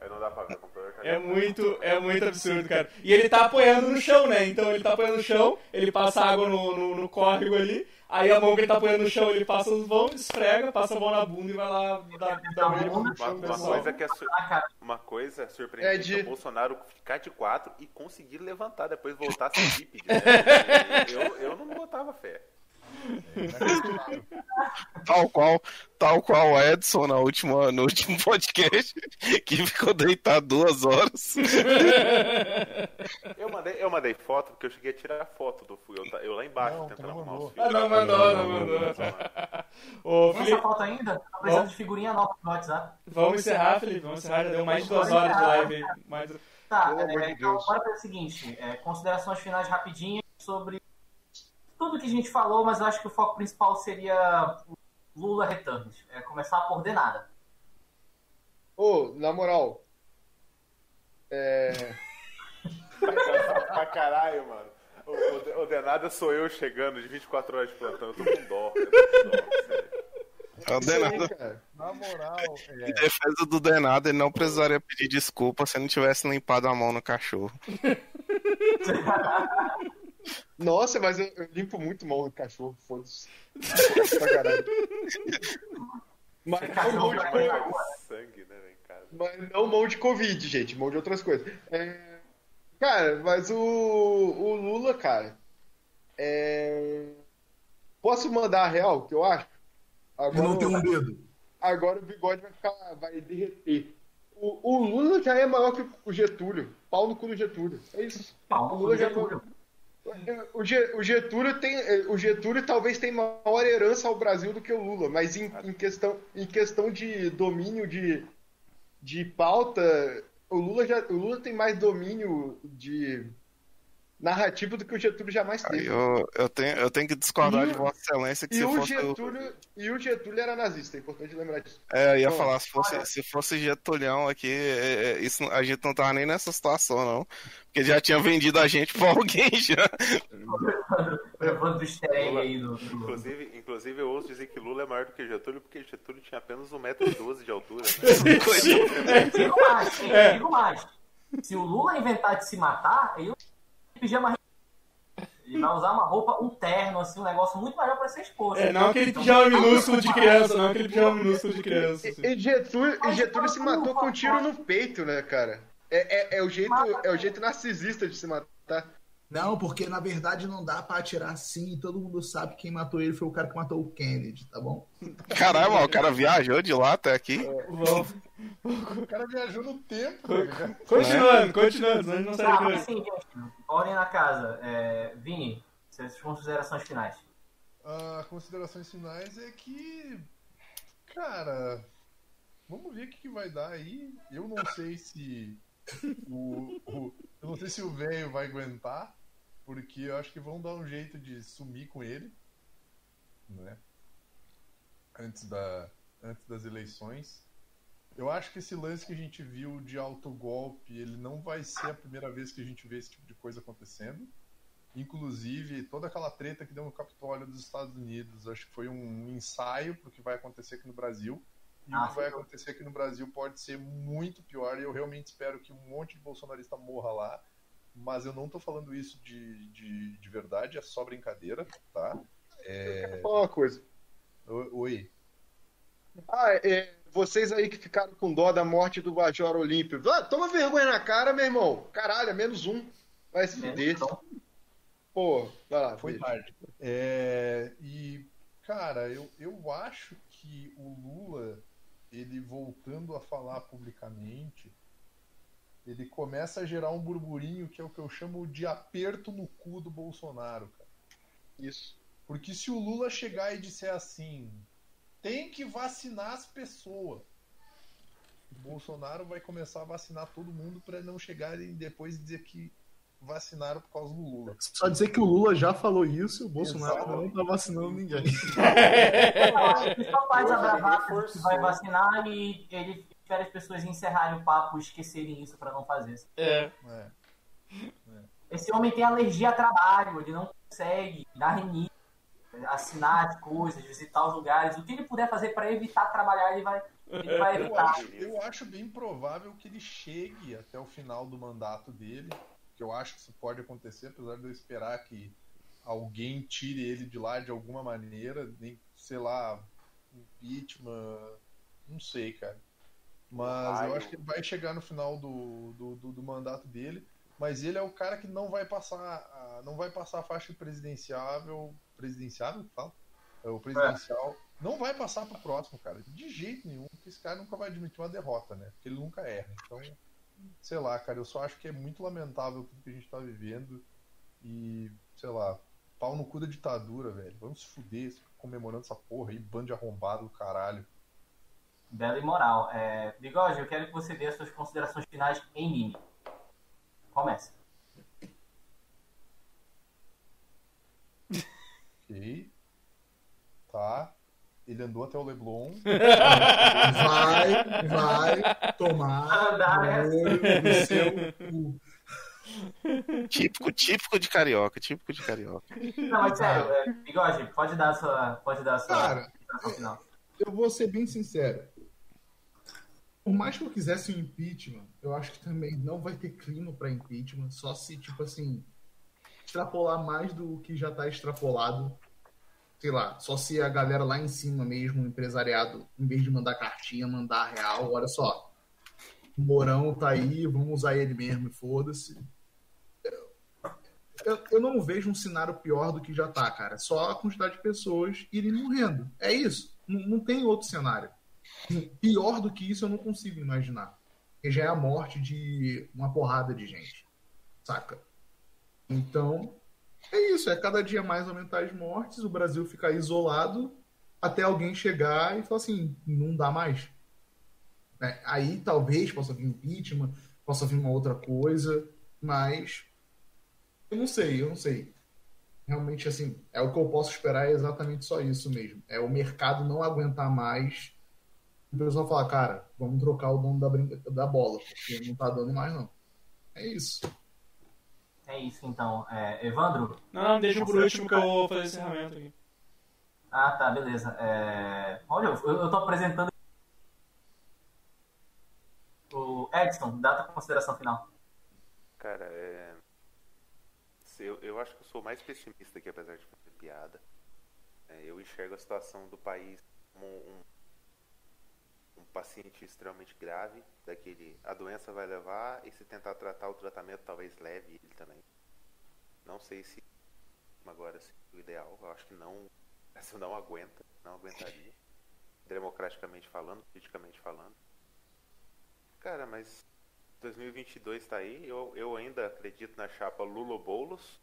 Aí não dá pra ver, o computador tá é muito, é muito absurdo, cara. E ele tá apoiando no chão, né? Então ele tá apoiando no chão, ele passa água no, no, no córrego ali, aí a mão que ele tá apoiando no chão, ele passa os mãos, esfrega, passa a mão na bunda e vai lá dar, dar um Uma, no uma coisa que é su- Ah, uma coisa surpreendente É de- é o Bolsonaro ficar de quatro e conseguir levantar, depois voltar a ser bípede. Né? *laughs* eu, eu não botava fé. Tal qual, tal qual o Edson na última, no último podcast, que ficou deitado duas horas. Eu mandei, eu mandei foto porque eu cheguei a tirar foto do fui. Eu, eu lá embaixo Não, tentando arrumar os fios. Ah, não mandou, não mandou. Ô, tem essa Felipe, foto ainda? Tá precisando de figurinha nova no WhatsApp. vamos encerrar, Felipe, vamos encerrar, já deu mais de duas horas de live aí. Mais... Tá, é, de então Deus. bora para o seguinte, é, considerações finais rapidinhas sobre tudo que a gente falou, mas eu acho que o foco principal seria o Lula Returns, é começar a coordenada. Ô, na moral. É. pra caralho, mano. O, o, de- o Denada sou eu chegando de 24 horas de plantão. Eu tô com dó. Eu tô com dó, sério. É o cara. Na moral, Em é, defesa do Denado, ele não precisaria pedir desculpa se não tivesse limpado a mão no cachorro. *laughs* Nossa, mas eu, eu limpo muito mal o cachorro, foda-se. Mas não, Cachorro mão de, vai na co- rua. Sangue, né, em casa. mas não mão de Covid, gente, mão de outras coisas. É, Cara, mas o, o Lula, cara. É... Posso mandar a real, que eu acho? Ele não tem Agora, um dedo. agora o bigode vai ficar. vai derreter. O, o Lula já é maior que o Getúlio. Pau no cu do Getúlio. É isso. Pau no O cu Lula já Getúlio. O, Ge- o Getúlio tem, o Getúlio talvez tenha maior herança ao Brasil do que o Lula, mas em, em questão, em questão de domínio de, de pauta, o Lula, já, o Lula tem mais domínio de narrativa do que o Getúlio jamais Aí teve. eu, eu, tenho, eu tenho que discordar E de Vossa Excelência que E se o, fosse. o- Getúlio, e o Getúlio era nazista, é importante lembrar disso. É, eu ia Bom, falar, se fosse, se fosse Getulhão aqui, é, é, isso, a gente não tava nem nessa situação, não. Porque já tinha vendido a gente pra alguém *laughs* já. Levando o easter egg aí do- Inclusive, inclusive, eu ouço dizer que Lula é maior do que Getúlio, porque Getúlio tinha apenas 1,12m de altura, né? *laughs* Digo mais, digo mais. Se o Lula inventar de se matar, ele vai pedir uma ele vai usar uma roupa, um terno, assim, um negócio muito melhor pra ser exposto. É, não aquele Então, pijama minúsculo de criança, não aquele pijama minúsculo de criança. assim. E Getúlio, e Getúlio se matou com um tiro no peito, né, cara? É, é, é o jeito, é o jeito narcisista de se matar. Não, porque na verdade não dá pra atirar assim e todo mundo sabe que quem matou ele foi o cara que matou o Kennedy, tá bom? Caralho, o cara viajou de lá até aqui. Vamos. o cara viajou no tempo. tá? Continuando, continuando, senão a gente não sai Tá, assim, gente, ordem na casa. É, Vini, suas considerações finais. Ah, considerações finais é que, cara, vamos ver o que, que vai dar aí. Eu não sei se o, o- eu não sei se o velho vai aguentar, porque eu acho que vão dar um jeito de sumir com ele, né? Antes da antes das eleições. Eu acho que esse lance que a gente viu de autogolpe, ele não vai ser a primeira vez que a gente vê esse tipo de coisa acontecendo. Inclusive, toda aquela treta que deu no Capitólio dos Estados Unidos, acho que foi um ensaio para o que vai acontecer aqui no Brasil. E Ah, o que vai acontecer aqui no Brasil pode ser muito pior. E eu realmente espero que um monte de bolsonarista morra lá. Mas eu não tô falando isso de, de, de verdade, é só brincadeira, tá? É... Só uma coisa. Oi. Ah, é, vocês aí que ficaram com dó da morte do Major Olímpio. Ah, toma vergonha na cara, meu irmão. Caralho, é menos um. Vai se fuder. Pô, vai lá. Foi beijo. tarde. É, e, cara, eu, eu acho que o Lula, ele voltando a falar publicamente, ele começa a gerar um burburinho que é o que eu chamo de aperto no cu do Bolsonaro, cara. Isso. Porque se o Lula chegar e disser assim, tem que vacinar as pessoas, o Bolsonaro vai começar a vacinar todo mundo para não chegarem depois dizer que vacinaram por causa do Lula. Só dizer que o Lula já falou isso e o Bolsonaro não tá vacinando ninguém. ele *laughs* só faz a bravata que vai vacinar e ele espera as pessoas encerrarem o papo e esquecerem isso pra não fazer. É. É. Esse homem tem alergia a trabalho, ele não consegue dar rinite, assinar as coisas, visitar os lugares. O que ele puder fazer pra evitar trabalhar, ele vai, ele vai Eu evitar. acho, eu acho bem provável que ele chegue até o final do mandato dele, que eu acho que isso pode acontecer, apesar de eu esperar que alguém tire ele de lá de alguma maneira, nem, sei lá, impeachment, não sei, cara. Mas eu Raio. acho que ele vai chegar no final do, do, do- do mandato dele, mas ele é o cara que não vai passar, a- não vai passar a faixa presidenciável, presidenciável, fala? É, o presidencial, não vai passar pro próximo, cara, de jeito nenhum, porque esse cara nunca vai admitir uma derrota, né? Porque ele nunca erra. Então, sei lá, cara, eu só acho que é muito lamentável tudo que a gente tá vivendo e, sei lá, pau no cu da ditadura, velho. Vamos se fuder comemorando essa porra aí, bando de arrombado do caralho. Bela e moral. É, Bigode, eu quero que você dê as suas considerações finais em mim. Comece. Ok. Tá. Ele andou até o Leblon. *laughs* Vai, vai tomar no olho do seu cu. Típico, típico de carioca, típico de carioca. Não, mas sério, é, Bigode, pode dar a sua, pode dar a sua Cara, consideração final. eu vou ser bem sincero. Por mais que eu quisesse um impeachment, eu acho que também não vai ter clima para impeachment, só se, tipo assim, extrapolar mais do que já tá extrapolado. Sei lá, só se a galera lá em cima mesmo, o empresariado, em vez de mandar cartinha, mandar real, olha só. O Mourão tá aí, vamos usar ele mesmo foda-se. Eu, eu não vejo um cenário pior do que já tá, cara. Só a quantidade de pessoas irem morrendo. É isso. Não tem outro cenário. Pior do que isso eu não consigo imaginar. Porque já é a morte de uma porrada de gente. Saca? Então, é isso. É cada dia mais aumentar as mortes, o Brasil ficar isolado até alguém chegar e falar assim: não dá mais. É, aí talvez possa vir impeachment, possa vir uma outra coisa, mas eu não sei, eu não sei. Realmente, assim, é o que eu posso esperar, é exatamente só isso mesmo. É o mercado não aguentar mais o pessoal falar, cara, vamos trocar o dono da, brinca... da bola, porque não tá dando mais, não. É isso. É isso então. É, Evandro? Não, não, deixa por último que eu vou fazer encerramento aqui. Ah, tá, beleza. É, Olha, eu, eu tô apresentando o Edson, dá a tua consideração final. Cara, é. Eu, eu acho que eu sou mais pessimista aqui, apesar de fazer piada. É, eu enxergo a situação do país como um, um paciente extremamente grave, daquele a doença vai levar e se tentar tratar o tratamento talvez leve ele também. Não sei se agora se o ideal, eu acho que não, *laughs* Brasil não aguenta, não aguentaria, *laughs* democraticamente falando, politicamente falando. Cara, mas 2022 tá aí, eu, eu ainda acredito na chapa Lula Boulos,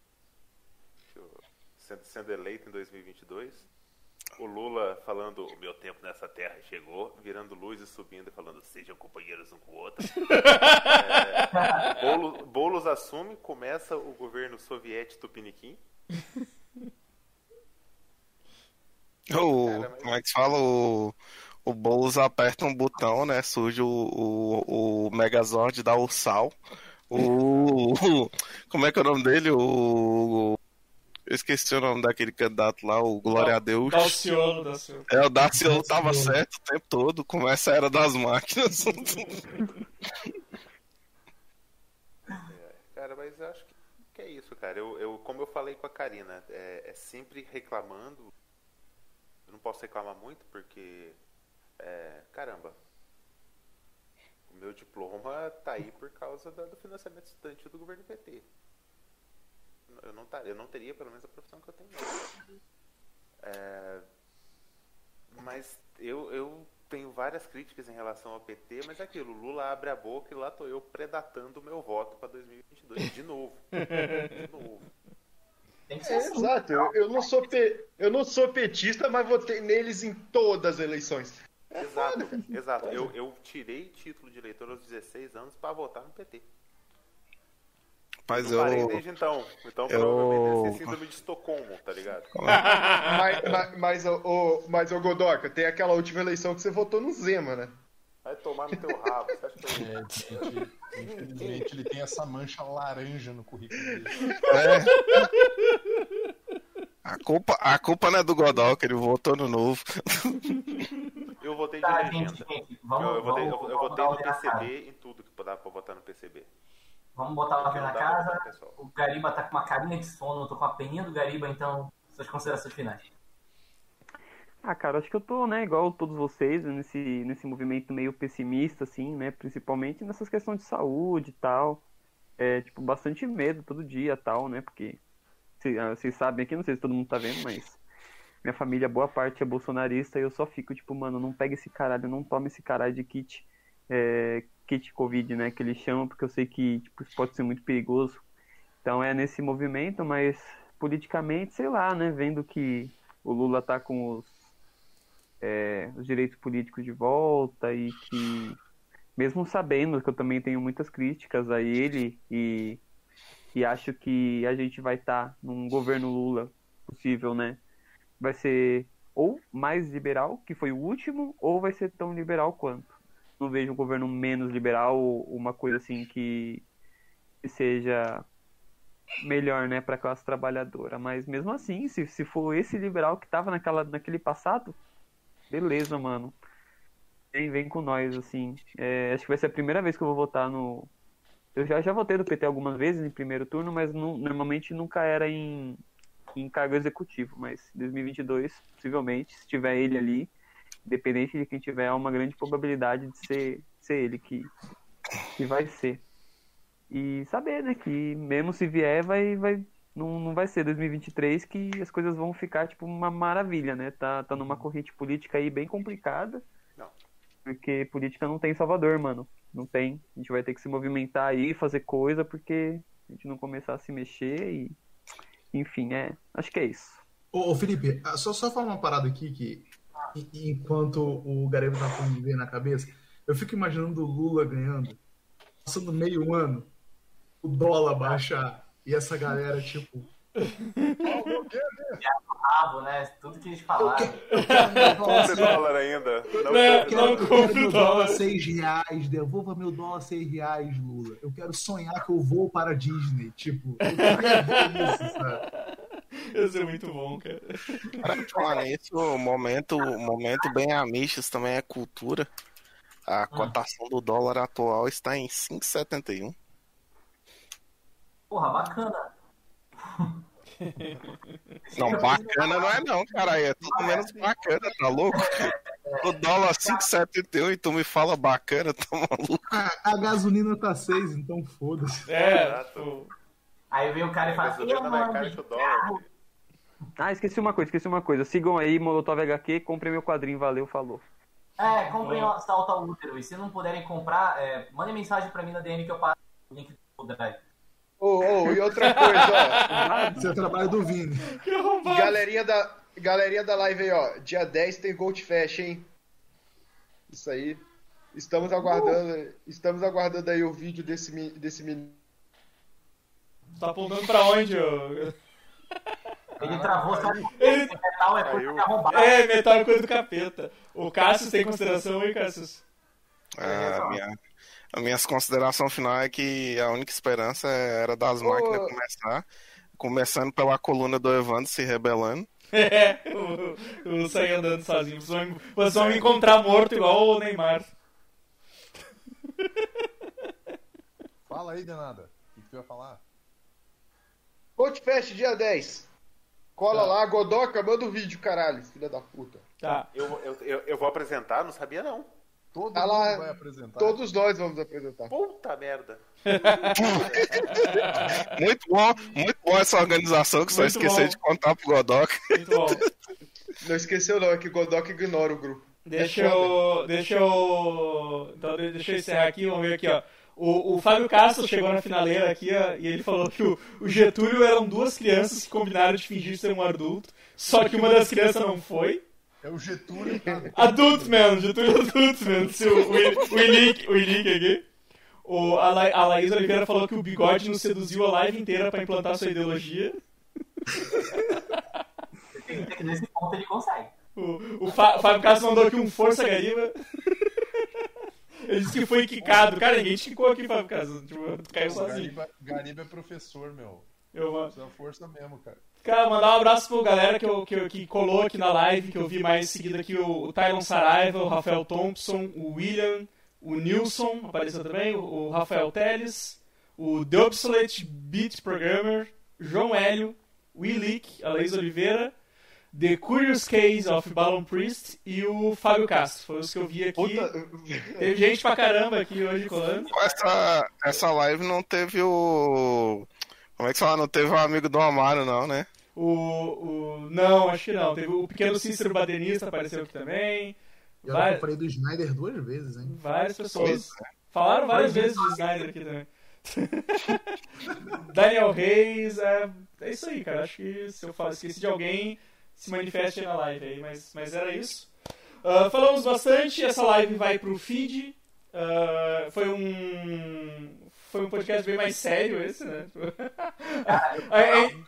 sendo, sendo eleito em 2022. O Lula falando, o meu tempo nessa terra chegou, virando luz e subindo e falando, sejam companheiros um com o outro. É, Boulos, Boulos assume, começa o governo soviético Tupiniquim. O, Cara, mas- como é que se fala? O, o Boulos aperta um botão, né? Surge o, o, o Megazord, dá o sal. O. o- Como é que é o nome dele? O. Eu esqueci o nome daquele candidato lá, o Glória a Deus. Dalciolo, Dalciolo. É, o Daciolo tava Daciolo. certo o tempo todo. Começa a era das máquinas. Cara, mas eu acho que, que é isso, cara. Eu, eu, como eu falei com a Karina, é, é sempre reclamando. Eu não posso reclamar muito porque. é, caramba. O meu diploma tá aí por causa da- do financiamento estudante do governo PT. Eu não, tar- eu não teria pelo menos a profissão que eu tenho hoje. É, mas eu, eu tenho várias críticas em relação ao PT, mas é aquilo, Lula abre a boca e lá tô eu predatando o meu voto para 2022 de novo. *laughs* De novo. É, assim. exato. Eu, eu não sou pe- eu não sou petista, mas votei neles em todas as eleições. Exato, cara, exato. Eu, eu tirei título de eleitor aos 16 anos para votar no PT. Mas Não parei eu. desde então. Então eu- provavelmente esse síndrome de Estocolmo, tá ligado? Mas, mas, mas, ô, ô, mas, ô Godoca, tem aquela última eleição que você votou no Zema, né? Vai tomar no teu rabo. Você acha que eu... É, infelizmente, infelizmente ele tem essa mancha laranja no currículo dele. É. A culpa, a culpa não é do Godal, que ele votou no novo. eu votei de Tá, legenda. gente, vamos, eu, eu votei, eu, vamos, eu votei no. PCB em tudo que dava pra votar no PCB. Vamos botar ordem na casa. O Gariba tá com uma carinha de sono, eu tô com a peninha do Gariba, então, suas considerações finais. Ah, cara, acho que eu tô, né, igual todos vocês, nesse, nesse movimento meio pessimista, assim, né, principalmente nessas questões de saúde e tal. É, tipo, bastante medo todo dia tal, né, porque ah, vocês sabem aqui, não sei se todo mundo tá vendo, mas minha família, boa parte é bolsonarista e eu só fico, tipo, mano, não pega esse caralho, não toma esse caralho de kit, é, kit Covid, né, que eles chamam, porque eu sei que, tipo, isso pode ser muito perigoso. Então é nesse movimento, mas politicamente, sei lá, né, vendo que o Lula tá com os é, os direitos políticos de volta e que, mesmo sabendo que eu também tenho muitas críticas a ele e, e acho que a gente vai estar num governo Lula possível, né? Vai ser ou mais liberal, que foi o último, ou vai ser tão liberal quanto. Não vejo um governo menos liberal ou uma coisa assim que, seja melhor, né, para a classe trabalhadora. Mas mesmo assim, se, se for esse liberal que tava naquela, naquele passado, beleza, mano. Vem, vem com nós, assim. É, acho que vai ser a primeira vez que eu vou votar no. Eu já, já votei do PT algumas vezes em primeiro turno, mas nu- normalmente nunca era em, em cargo executivo. Mas 2022, possivelmente, se tiver ele ali, independente de quem tiver, há uma grande probabilidade de ser, ser ele que, que vai ser. E saber, né, que mesmo se vier, vai, vai, não, não vai ser 2023 que as coisas vão ficar, tipo, uma maravilha, né? Tá, tá numa corrente política aí bem complicada. Não. Porque política não tem salvador, mano. Não tem. A gente vai ter que se movimentar aí, fazer coisa, porque a gente não começar a se mexer e. Enfim, é. Acho que é isso. Ô, ô, Felipe, ah, só, só falar uma parada aqui que, e- enquanto o Gareba tá falando de ver na cabeça, eu fico imaginando o Lula ganhando, passando meio ano, o dólar baixar e essa galera, tipo, *laughs* Rabo, né? Tudo que eles falaram. Compre dólar ainda. Não Não, compre eu quero, não eu quero meu dólar. dólar seis reais, devolva meu dólar seis reais, Lula. Eu quero sonhar que eu vou para a Disney, tipo, eu quero isso, sabe? Isso é muito bom, cara. Para falar nisso, o momento, o momento bem amistos também é cultura. A cotação do dólar atual está em 5,71. Porra, bacana. Não, bacana não é não, cara. É tudo menos bacana, tá louco? O dólar 5,71 e tu me fala bacana, tá maluco? A, a gasolina tá seis, então foda-se. É, pô. Aí vem o cara e A fala, gasolina "Ih, mais mano, cara o dólar. Ah, esqueci uma coisa, esqueci uma coisa. Sigam aí, Molotov HQ, comprem meu quadrinho, valeu, falou. É, comprem o salto ao útero. E se não puderem comprar, é, mandem mensagem pra mim na DM que eu passo o link do Drive. Ô, ô, e outra coisa, Você é o trabalho do Vini. ó. galerinha, da, galerinha da live aí, ó. Dia 10 tem Gold Fest, hein? Isso aí. Estamos aguardando, estamos aguardando aí o vídeo desse, desse menino. Tá apontando pra onde, ô? Ele travou só porque Ele- metal é coisa arrombar. É, metal é coisa do capeta. O Cassius tem consideração aí, Cassius? Ah, minha, A minha consideração final é que a única esperança era das máquinas Ô. começar. Começando pela coluna do Evandro se rebelando. É, *laughs* o, o sair andando sozinho. Vocês vão, vocês vão me encontrar morto igual o Neymar. Fala aí, Denada. O que tu ia falar? Outfest dia 10. Cola Tá. lá, Godoca, manda o vídeo, caralho, filha da puta. Tá. Eu, eu, eu, eu vou apresentar, não sabia não. Todo Tá mundo lá, vai apresentar. Todos nós vamos apresentar. Puta merda. *laughs* Muito bom, muito bom essa organização que só Muito esqueci bom. de contar pro Godoc. Muito bom. Não esqueceu não, é que Godoca ignora o grupo. Deixa É eu. Deixa eu. Então, de- deixa eu encerrar aqui, vamos ver aqui, ó. O, o Fábio Castro chegou na finaleira aqui ó, e ele falou que o, o Getúlio eram duas crianças que combinaram de fingir ser um adulto, só que uma das crianças não foi. É o Getúlio, cara. Adulto mesmo, Getúlio adulto mesmo. Se o, o, o o aqui. O, a, La, a Laís Oliveira falou que o bigode nos seduziu a live inteira pra implantar sua ideologia. Tem que nesse ponto ele consegue. O, o, Fá- o Fábio Castro mandou aqui um Força Gariba. Ele disse que foi quicado. Cara, ninguém te quicou aqui, Fábio Castro. Tipo, caiu O sozinho. Gariba, Gariba é professor, meu. Eu vou. Precisa força mesmo, cara. Cara, mandar um abraço pro galera que, eu, que, eu- que colou aqui na live, que eu vi mais em seguida aqui, o, o Tylon Saraiva, o Rafael Thompson, o William, o Nilson, apareceu também, o, o Rafael Teles, o The Obsolete Beat Programmer, João Hélio, o Ilick, a Laís Oliveira, The Curious Case of Ballon Priest e o Fábio Castro. Foram os que eu vi aqui. Puta... Teve gente pra caramba aqui hoje colando. Essa, essa live não teve o. Como é que fala? Não teve o amigo do Amaro, não, né? O, o. Não, acho que não. Teve o pequeno Cícero Badenista apareceu aqui também. Eu Vai- já falei do Snyder duas vezes, hein? Várias pessoas. Falaram várias vezes do Snyder aqui também. *laughs* Daniel Reis, é, é isso aí, cara. Acho que se eu falo, esqueci de alguém, se manifeste na live aí, mas, mas era isso. Ah, falamos bastante, essa live vai pro feed. Ah, foi um. Foi um podcast bem mais sério esse, né? *laughs*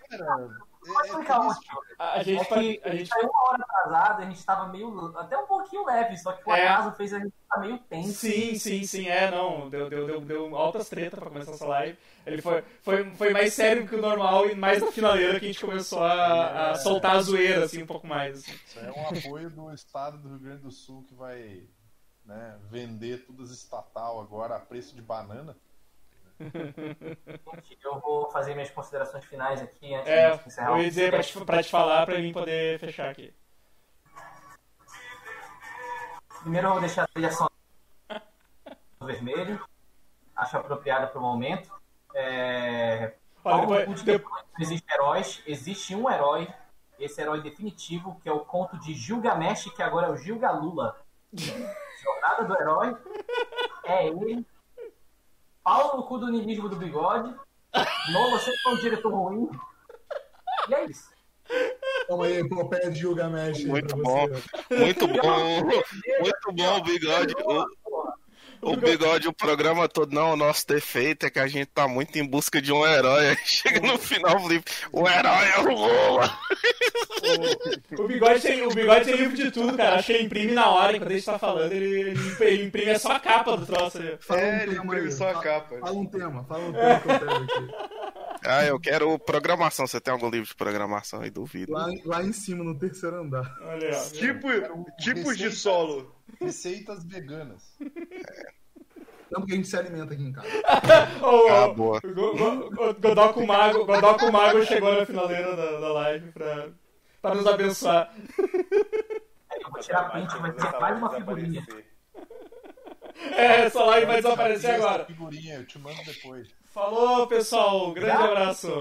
Cara, É, é explicar triste. coisa? a É gente. que A a gente saiu uma hora atrasado, a gente tava meio. até um pouquinho leve, só que o É. acaso fez a gente ficar meio tenso. Sim, sim, sim, é, não. Deu, deu, deu, deu altas tretas pra começar essa live. Ele foi, foi, foi mais sério que o normal e mais na finaleira que a gente começou a, a soltar a zoeira, assim, um pouco mais. assim. Isso é um apoio do estado do Rio Grande do Sul que vai né, vender tudo as estatal agora a preço de banana. *laughs* Eu vou fazer minhas considerações finais aqui antes É, de encerrar eu o ia dizer pra te, pra te falar pra mim poder fechar aqui. Primeiro eu vou deixar a trilha sonora *laughs* vermelho. Acho apropriada para o momento. É... Olha, depois, Pucci de- não existe heróis, existe um herói, esse herói definitivo, que é o conto de Gilgamesh, que agora é o Gilgalula. *laughs* Jornada do herói é ele. Pau no cu do ninismo do bigode. Não, você foi um diretor ruim. E é isso. Toma aí, epopeia de Gilgamesh aí Muito pra bom. você. Muito bom. Muito bom o bigode. O, o bigode, o programa todo, não, o nosso defeito é que a gente tá muito em busca de um herói. Aí Chega no final, o Felipe, o herói é o Lula. o, bigode tem, o bigode tem livro de tudo, cara. Acho que ele imprime na hora, enquanto a gente tá falando, ele, ele, imp- ele imprime só a capa do troço ali. Fala É, um ele tema imprime aí. só a Fala- capa. Fala um tema, fala um tema que eu pego aqui. *laughs* Ah, eu quero programação. Você tem algum livro de programação aí? Duvido. Lá, lá em cima, no terceiro andar. Olha. Tipo, tipos de solo. Receitas veganas. Não, porque a gente se alimenta aqui em casa. *laughs* Ah, Go- Godoco Mago, Godoco Mago chegou na finaleira da, da live pra, pra nos abençoar. *laughs* Eu vou tirar print, vai ser mais uma figurinha. É, essa live vai desaparecer agora. Figurinha, eu te mando depois. Falou, pessoal. Grande abraço.